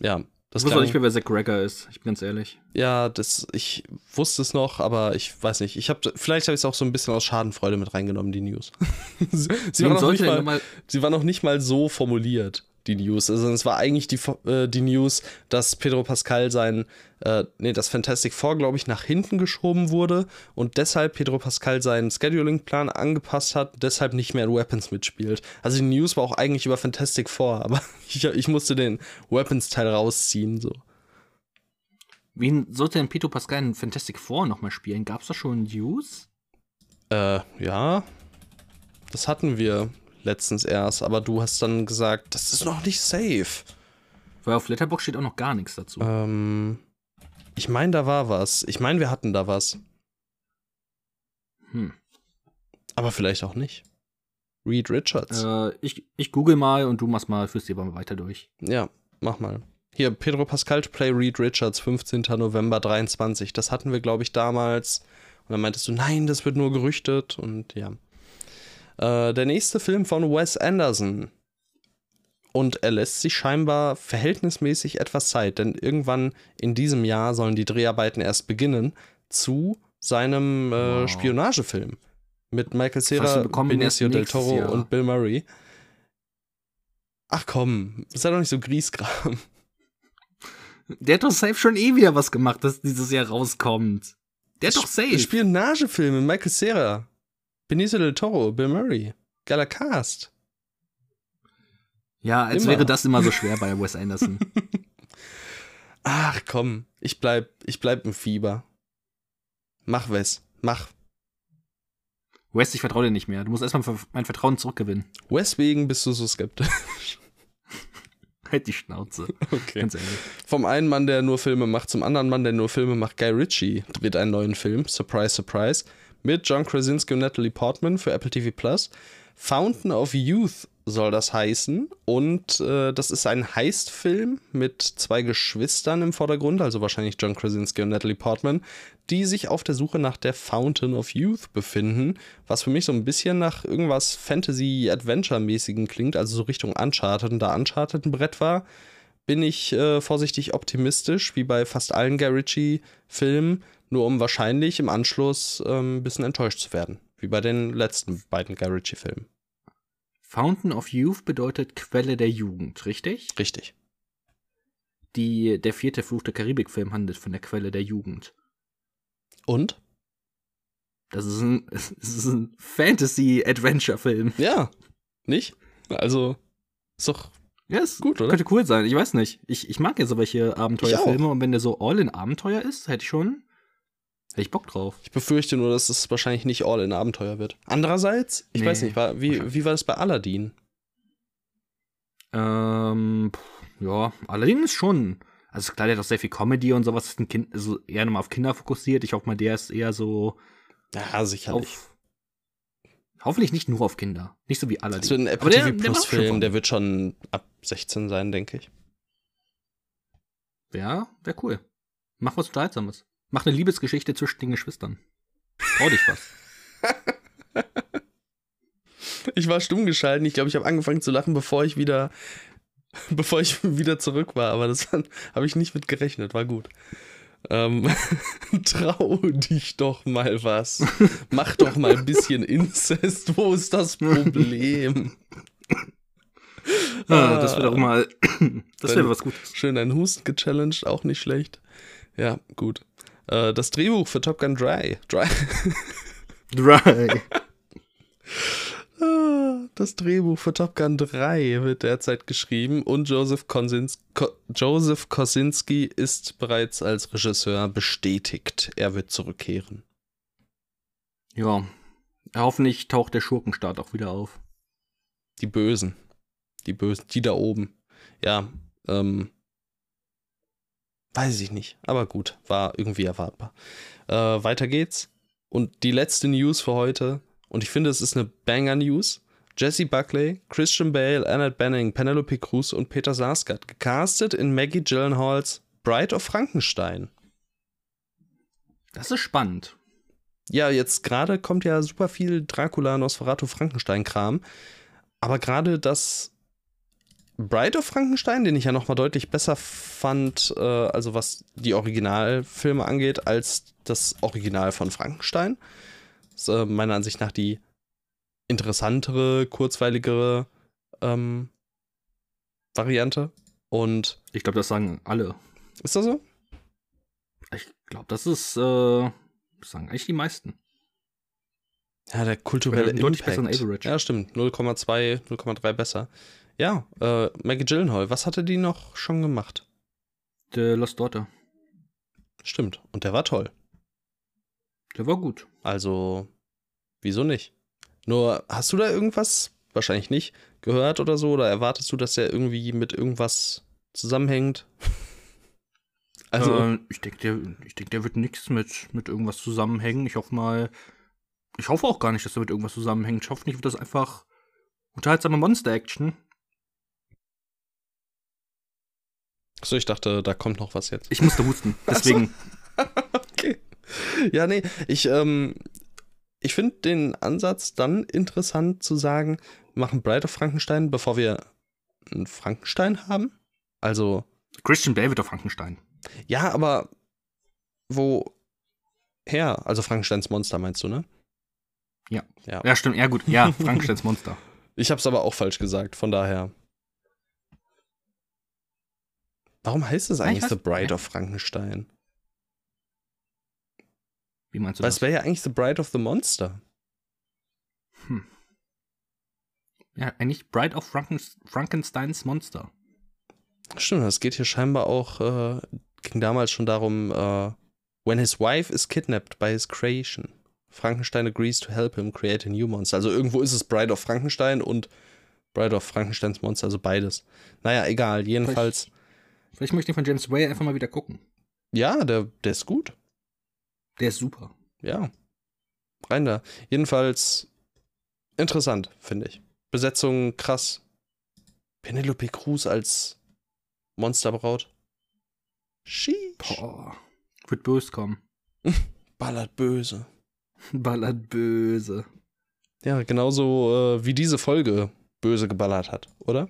Ja, das Ich weiß auch nicht mehr, wer Zack Greger ist. Ich bin ganz ehrlich. Ja, das, ich wusste es noch, aber ich weiß nicht. Ich habe, vielleicht habe ich es auch so ein bisschen aus Schadenfreude mit reingenommen, die News. sie, war mal, nochmal. sie war noch nicht mal so formuliert, die News. Also es war eigentlich die, äh, die News, dass Pedro Pascal sein, äh, nee, das Fantastic Four, glaube ich, nach hinten geschoben wurde und deshalb Pedro Pascal seinen Scheduling-Plan angepasst hat, deshalb nicht mehr in Weapons mitspielt. Also die News war auch eigentlich über Fantastic Four, aber ich, ich musste den Weapons-Teil rausziehen, so. Wen sollte denn Peter Pascal in Fantastic Four nochmal spielen? Gab's da schon News? Äh, ja. Das hatten wir letztens erst, aber du hast dann gesagt, das ist noch nicht safe. Weil auf Letterboxd steht auch noch gar nichts dazu. Ähm, ich meine, da war was. Ich meine, wir hatten da was. Hm. Aber vielleicht auch nicht. Reed Richards. Äh, ich, ich google mal und du machst mal, führst dir mal weiter durch. Ja, mach mal. Hier, Pedro Pascal to play Reed Richards, 15. November 23. Das hatten wir, glaube ich, damals. Und dann meintest du, nein, das wird nur gerüchtet. Und ja. Äh, der nächste Film von Wes Anderson. Und er lässt sich scheinbar verhältnismäßig etwas Zeit, denn irgendwann in diesem Jahr sollen die Dreharbeiten erst beginnen zu seinem äh, Wow. Spionagefilm. Mit Michael Cera, Benicio del Toro Jahr. und Bill Murray. Ach komm, sei doch nicht so Griesgram. Der hat doch safe schon eh wieder was gemacht, dass dieses Jahr rauskommt. Der hat doch safe. Spionagefilme, Michael Cera, Benicio del Toro, Bill Murray. Geiler Cast. ja, als Immer. wäre das immer so schwer bei Wes Anderson. Ach komm, ich bleib, ich bleib im Fieber. Mach Wes, mach. Wes, ich vertraue dir nicht mehr. Du musst erstmal mein Vertrauen zurückgewinnen. Weswegen bist du so skeptisch. Halt die Schnauze. Okay. Ganz ehrlich. Vom einen Mann, der nur Filme macht, zum anderen Mann, der nur Filme macht, Guy Ritchie, dreht einen neuen Film, Surprise, Surprise, mit John Krasinski und Natalie Portman für Apple TV Plus. Fountain of Youth soll das heißen. Und äh, das ist ein Heist-Film mit zwei Geschwistern im Vordergrund, also wahrscheinlich John Krasinski und Natalie Portman, die sich auf der Suche nach der Fountain of Youth befinden, was für mich so ein bisschen nach irgendwas Fantasy-Adventure-mäßigen klingt, also so Richtung Uncharted. Und da Uncharted ein Brett war, bin ich äh, vorsichtig optimistisch, wie bei fast allen Guy Ritchie-Filmen, nur um wahrscheinlich im Anschluss ähm, ein bisschen enttäuscht zu werden, wie bei den letzten beiden Guy Ritchie-Filmen. Fountain of Youth bedeutet Quelle der Jugend, richtig? Richtig. Die, der vierte Fluch der Karibik-Film handelt von der Quelle der Jugend. Und? Das ist ein, ist ein Fantasy-Adventure-Film. Ja, nicht? Also, ist doch Ja, ist gut, oder? Könnte cool sein. Ich weiß nicht. Ich, ich mag ja solche Abenteuerfilme und wenn der so all in Abenteuer ist, hätte ich schon. Hätte ich Bock drauf. Ich befürchte nur, dass es wahrscheinlich nicht all in Abenteuer wird. Andererseits, ich Nee. weiß nicht, war, wie, wie war das bei Aladdin? Ähm, ja, allerdings schon. Also klar, der hat auch sehr viel Comedy und sowas. Ist ein Kind, also eher nochmal auf Kinder fokussiert. Ich hoffe mal, der ist eher so Ja, sicherlich. auf. Hoffentlich nicht nur auf Kinder. Nicht so wie Aladdin. Das wird ein Apple der- TV der Plus Film, der wird schon ab 16 sein, denke ich. Ja, wäre cool. Mach was Unterhaltsames. Mach eine Liebesgeschichte zwischen den Geschwistern. Trau dich was. Ich war stumm geschalten. Ich glaube, ich habe angefangen zu lachen, bevor ich wieder, bevor ich wieder zurück war. Aber das habe ich nicht mit gerechnet. War gut. Ähm, trau dich doch mal was. Mach doch mal ein bisschen Inzest. Wo ist das Problem? Ah, das wäre doch mal. Das wäre was Gutes. Schön ein Husten gechallenged, auch nicht schlecht. Ja, gut. Äh, das Drehbuch für Top Gun Dry. Dry. Dry. Ah, Das Drehbuch für Top Gun 3 wird derzeit geschrieben und Joseph, Kosins Ko Joseph Kosinski ist bereits als Regisseur bestätigt. Er wird zurückkehren. Ja. Hoffentlich taucht der Schurkenstaat auch wieder auf. Die Bösen. Die Bösen, die da oben. Ja, ähm. Weiß ich nicht. Aber gut, war irgendwie erwartbar. Äh, weiter geht's. Und die letzte News für heute. Und ich finde, es ist eine Banger-News. Jesse Buckley, Christian Bale, Annette Benning, Penelope Cruz und Peter Sarsgaard gecastet in Maggie Gyllenhaals Bride of Frankenstein. Das ist spannend. Ja, jetzt gerade kommt ja super viel Dracula, Nosferatu, Frankenstein-Kram. Aber gerade das Bride of Frankenstein, den ich ja nochmal deutlich besser fand, äh, also was die Originalfilme angeht, als das Original von Frankenstein. Das ist äh, meiner Ansicht nach die interessantere, kurzweiligere ähm, Variante. Und. Ich glaube, das sagen alle. Ist das so? Ich glaube, das ist, äh, das sagen eigentlich die meisten. Ja, der kulturelle Deutlich besser Average. Ja, stimmt. 0,2, 0,3 besser. Ja, äh, Maggie Gyllenhaal, was hatte die noch schon gemacht? The Lost Daughter. Stimmt. Und der war toll. Der war gut. Also, wieso nicht? Nur, hast du da irgendwas, wahrscheinlich nicht, gehört oder so? Oder erwartest du, dass der irgendwie mit irgendwas zusammenhängt? also, äh, ich denke, der, denk, der wird nichts mit, mit irgendwas zusammenhängen. Ich hoffe mal, ich hoffe auch gar nicht, dass er mit irgendwas zusammenhängt. Ich hoffe nicht, wird das einfach unterhaltsame Monster-Action. Achso, ich dachte, da kommt noch was jetzt. Ich musste husten, deswegen. okay. Ja, nee, ich, ähm, ich finde den Ansatz dann interessant zu sagen, wir machen Bride of Frankenstein, bevor wir einen Frankenstein haben. Also. Christian David of Frankenstein. Ja, aber woher? Also Frankensteins Monster meinst du, ne? Ja. Ja, ja stimmt. Ja, gut. Ja, Frankensteins Monster. ich hab's aber auch falsch gesagt, von daher. Warum heißt es eigentlich The Bride of Frankenstein? Wie meinst du Weil das? es wäre ja eigentlich The Bride of the Monster. Hm. Ja, eigentlich Bride of Franken Frankensteins Monster. Stimmt, es geht hier scheinbar auch, äh, ging damals schon darum, äh, when his wife is kidnapped by his creation. Frankenstein agrees to help him create a new monster. Also irgendwo ist es Bride of Frankenstein und Bride of Frankensteins Monster, also beides. Naja, egal, jedenfalls. Vielleicht, möchte ich von James Way einfach mal wieder gucken. Ja, der, der ist gut. Der ist super. Ja. Rein da. Jedenfalls interessant, finde ich. Besetzung krass. Penelope Cruz als Monsterbraut. Sheesh. Boah. Wird böse kommen. Ballert böse. Ballert böse. Ja, genauso äh, wie diese Folge böse geballert hat, oder?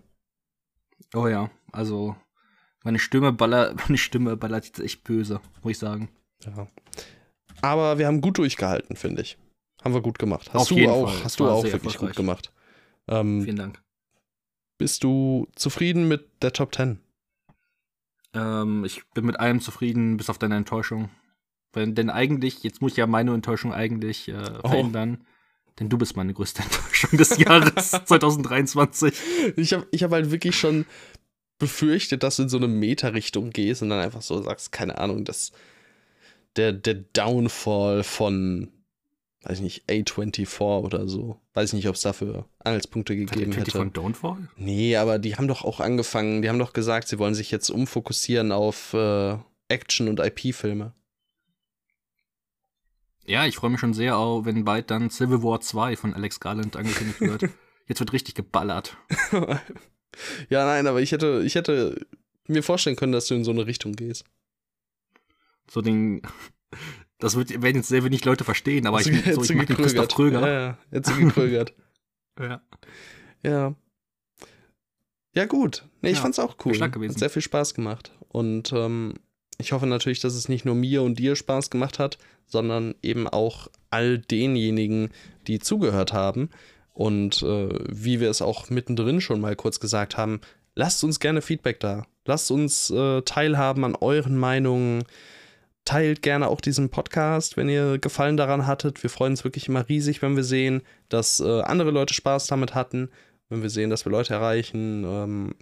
Oh ja, also meine Stimme ballert, meine Stimme ballert jetzt echt böse, muss ich sagen. Ja. Aber wir haben gut durchgehalten, finde ich. Haben wir gut gemacht. Hast Auf du auch, Fall. hast du auch wirklich gut gemacht. Ähm, Vielen Dank. Bist du zufrieden mit der Top 10? Ähm, ich bin mit allem zufrieden, bis auf deine Enttäuschung. Wenn, denn eigentlich, jetzt muss ich ja meine Enttäuschung eigentlich äh, verändern. Oh. Denn du bist meine größte Enttäuschung des Jahres 2023. Ich habe ich hab halt wirklich schon befürchtet, dass du in so eine Meta-Richtung gehst und dann einfach so sagst, keine Ahnung, das der, der Downfall von, weiß ich nicht, A24 oder so. Weiß ich nicht, ob es dafür Anhaltspunkte gegeben hätte. von Downfall? Nee, aber die haben doch auch angefangen, die haben doch gesagt, sie wollen sich jetzt umfokussieren auf äh, Action- und IP-Filme. Ja, ich freue mich schon sehr, auch, wenn bald dann Civil War 2 von Alex Garland angekündigt wird. Jetzt wird richtig geballert. ja, nein, aber ich hätte, ich hätte mir vorstellen können, dass du in so eine Richtung gehst so den. Das wird, werden jetzt sehr wenig Leute verstehen, aber ich, so, ich mag den Christoph Kröger. Ja, ja, jetzt gekrögert. ja. Ja. Ja, gut. Nee, ich ja, fand's auch cool. Hat sehr viel Spaß gemacht. Und ähm, ich hoffe natürlich, dass es nicht nur mir und dir Spaß gemacht hat, sondern eben auch all denjenigen, die zugehört haben. Und äh, wie wir es auch mittendrin schon mal kurz gesagt haben, lasst uns gerne Feedback da. Lasst uns äh, teilhaben an euren Meinungen teilt gerne auch diesen Podcast, wenn ihr Gefallen daran hattet. Wir freuen uns wirklich immer riesig, wenn wir sehen, dass äh, andere Leute Spaß damit hatten, wenn wir sehen, dass wir Leute erreichen. Ähm,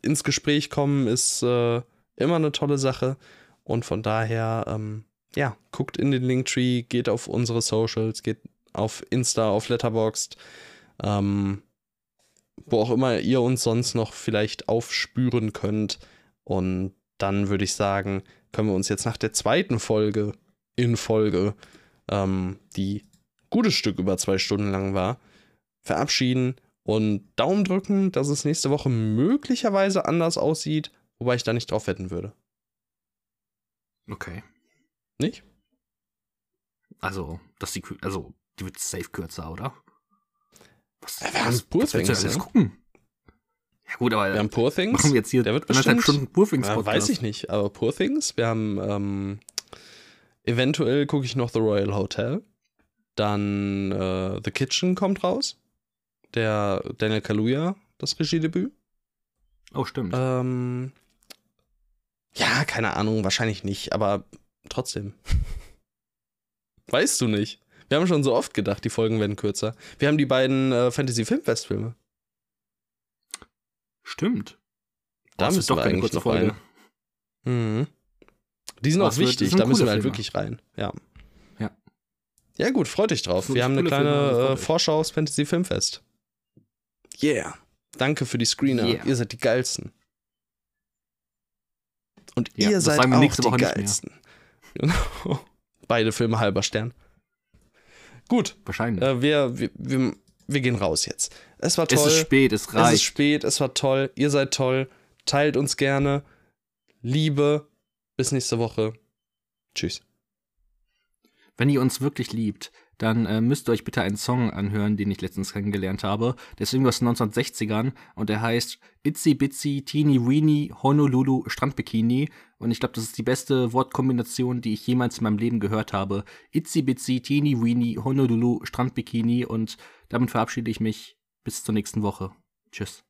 ins Gespräch kommen ist äh, immer eine tolle Sache. Und von daher, ähm, ja, guckt in den Linktree, geht auf unsere Socials, geht auf Insta, auf Letterboxd, ähm, wo auch immer ihr uns sonst noch vielleicht aufspüren könnt. Und dann würde ich sagen, können wir uns jetzt nach der zweiten Folge in Folge, ähm, die gutes Stück über zwei Stunden lang war, verabschieden und Daumen drücken, dass es nächste Woche möglicherweise anders aussieht, wobei ich da nicht drauf wetten würde. Okay. Nicht? Also, dass die, also, die wird safe kürzer, oder? Was, ja, wir haben Poor Things, alles ne? gucken. Ja gut, aber wir haben Poor Things. Machen wir jetzt hier der wird bestimmt, Stunden Poor Things ja, Weiß ich nicht, aber Poor Things. Wir haben ähm, eventuell gucke ich noch The Royal Hotel. Dann äh, The Kitchen kommt raus. Der Daniel Kaluuya, das Regiedebüt. Oh, stimmt. Ähm, ja, keine Ahnung, wahrscheinlich nicht, aber trotzdem. weißt du nicht. Wir haben schon so oft gedacht, die Folgen werden kürzer. Wir haben die beiden äh, Fantasy Filmfest Filme. Stimmt. Da müssen wir eigentlich noch Folge. rein. Mhm. Die sind oh, auch wichtig, sind da müssen wir halt Filme. wirklich rein. Ja. Ja. Ja, gut, freut dich drauf. Wir haben eine kleine Filme, äh, Vorschau aufs Fantasy Filmfest. Yeah. Danke für die Screener. Yeah. Ihr seid die geilsten. Und ja, ihr seid auch die geilsten. Beide Filme halber Stern. Gut. Wahrscheinlich. Äh, wir, wir, wir, wir, gehen raus jetzt. Es war toll. Es ist spät, es reicht. Es ist spät, es war toll. Ihr seid toll. Teilt uns gerne. Liebe. Bis nächste Woche. Tschüss. Wenn ihr uns wirklich liebt, dann äh, müsst ihr euch bitte einen Song anhören, den ich letztens kennengelernt habe. Der ist irgendwas 1960ern und der heißt Itsy Bitsy Teeny Weeny Honolulu Strandbikini. Und ich glaube, das ist die beste Wortkombination, die ich jemals in meinem Leben gehört habe. Itsy Bitsy Teeny Weeny Honolulu Strandbikini. Und damit verabschiede ich mich bis zur nächsten Woche. Tschüss.